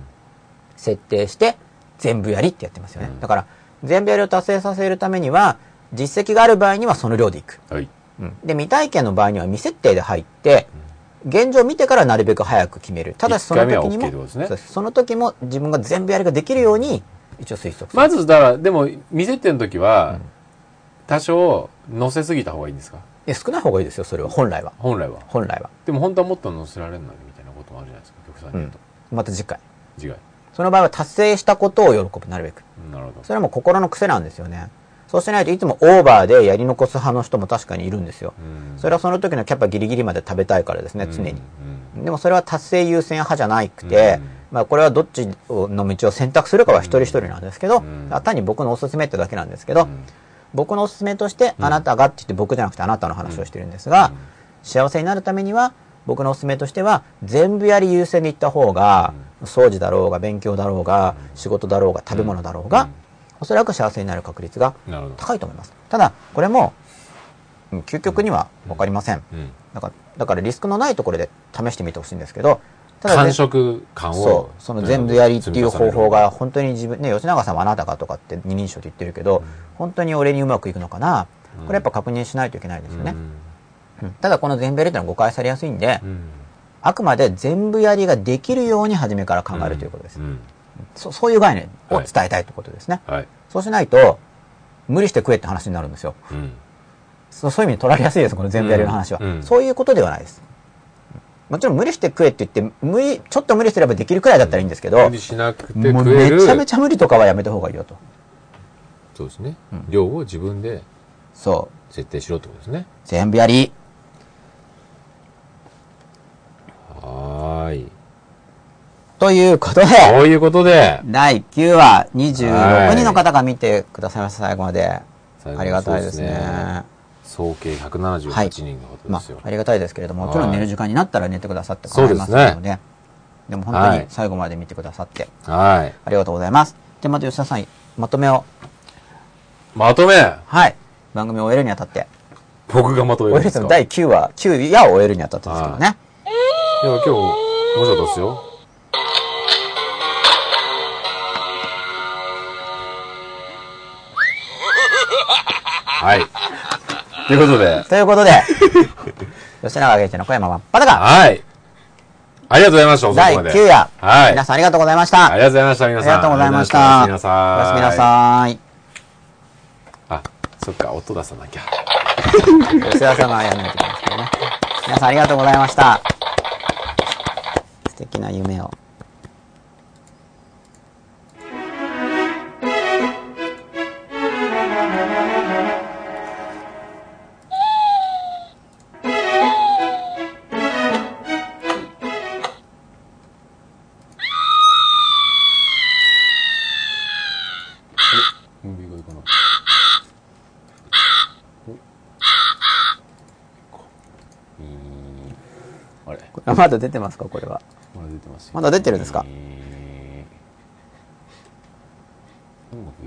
設定して、全部やりってやってますよね。だから、全部やりを達成させるためには、実績がある場合にはその量でいく。はい。で、未体験の場合には未設定で入って、現状を見てからなるべく早く決める。ただしその時にも、その時も自分が全部やりができるように、一応推測。まずだからでも見せての時は多少乗せすぎた方がいいんですか？いや少ない方がいいですよ、それは。本来は。本来は本来は。でも本当はもっと乗せられるのにみたいなこともあるじゃないですか極端に言うと、また次回。次回その場合は達成したことを喜ぶ、なるべく。なるほどそれはもう心の癖なんですよね。そうしないといつもオーバーでやり残す派の人も確かにいるんですよ。うんそれはその時のキャパギリギリまで食べたいからですね、常に。うんでもそれは達成優先派じゃなくて、うんまあこれはどっちの道を選択するかは一人一人なんですけど、ん。単に僕のおすすめってだけなんですけど、僕のおすすめとして、あなたがって言って僕じゃなくてあなたの話をしてるんですが、幸せになるためには、僕のおすすめとしては、全部やり優先でいった方が、掃除だろうが、勉強だろうが、仕事だろうが、食べ物だろうが、おそらく幸せになる確率が高いと思います。ただ、これも、うん究極には分かりません。うん。だから、だからリスクのないところで試してみてほしいんですけど、感ね触感をそう、その全部やりっていう方法が本当に自分、ね、吉永さんはあなたかとかって二人称で言ってるけど、ど本当に俺にうまくいくのかな、これやっぱ確認しないといけないですよね。るうん。ただこの全部やりっていうのは誤解されやすいんで、うん。うんあくまで全部やりができるように初めから考えるということです。うん。そそういう概念を伝えたいということですね。はい。そうしないと、無理して食えって話になるんですよ。うん。そうそういう意味に取られやすいです、この全部やりの話は。うん。うん。そういうことではないです。もちろん無理して食えって言って、無理、ちょっと無理すればできるくらいだったらいいんですけど、無理しなくてもう食えるめちゃめちゃ無理とかはやめた方がいいよと。そうですね量を自分でそう。設定しろってことですね全部やり。はーいということで、そういうことで第9話、は26い人の方が見てくださいました、最後まで。ありがたいですね。総計178人のことまですよ、あ、ありがたいですけれども、もちろんはい寝る時間になったら寝てくださって構いませんので、でも本当に最後まで見てくださって、はい。ありがとうございます。で、また吉田さん、まとめを、まとめ？はい、番組を終えるにあたって、僕がまとめるんですか？第9話、9夜を終えるにあたってですけどね。いや今日面白かったですよ。はいということでということで、<laughs> 吉永源一の小山真っ裸、はいありがとうございました第まで9夜、はい皆さんありがとうございました。ありがとうございました皆さんありがとうございました。おやすみなさいおやすみなさい。あそっか音出さなきゃ <laughs> 吉田さんがやらないといけないですけどね。皆さんありがとうございました。素敵な夢を。まだ出てますかこれは？まだ出てますよ。まだ出てるんですか？えー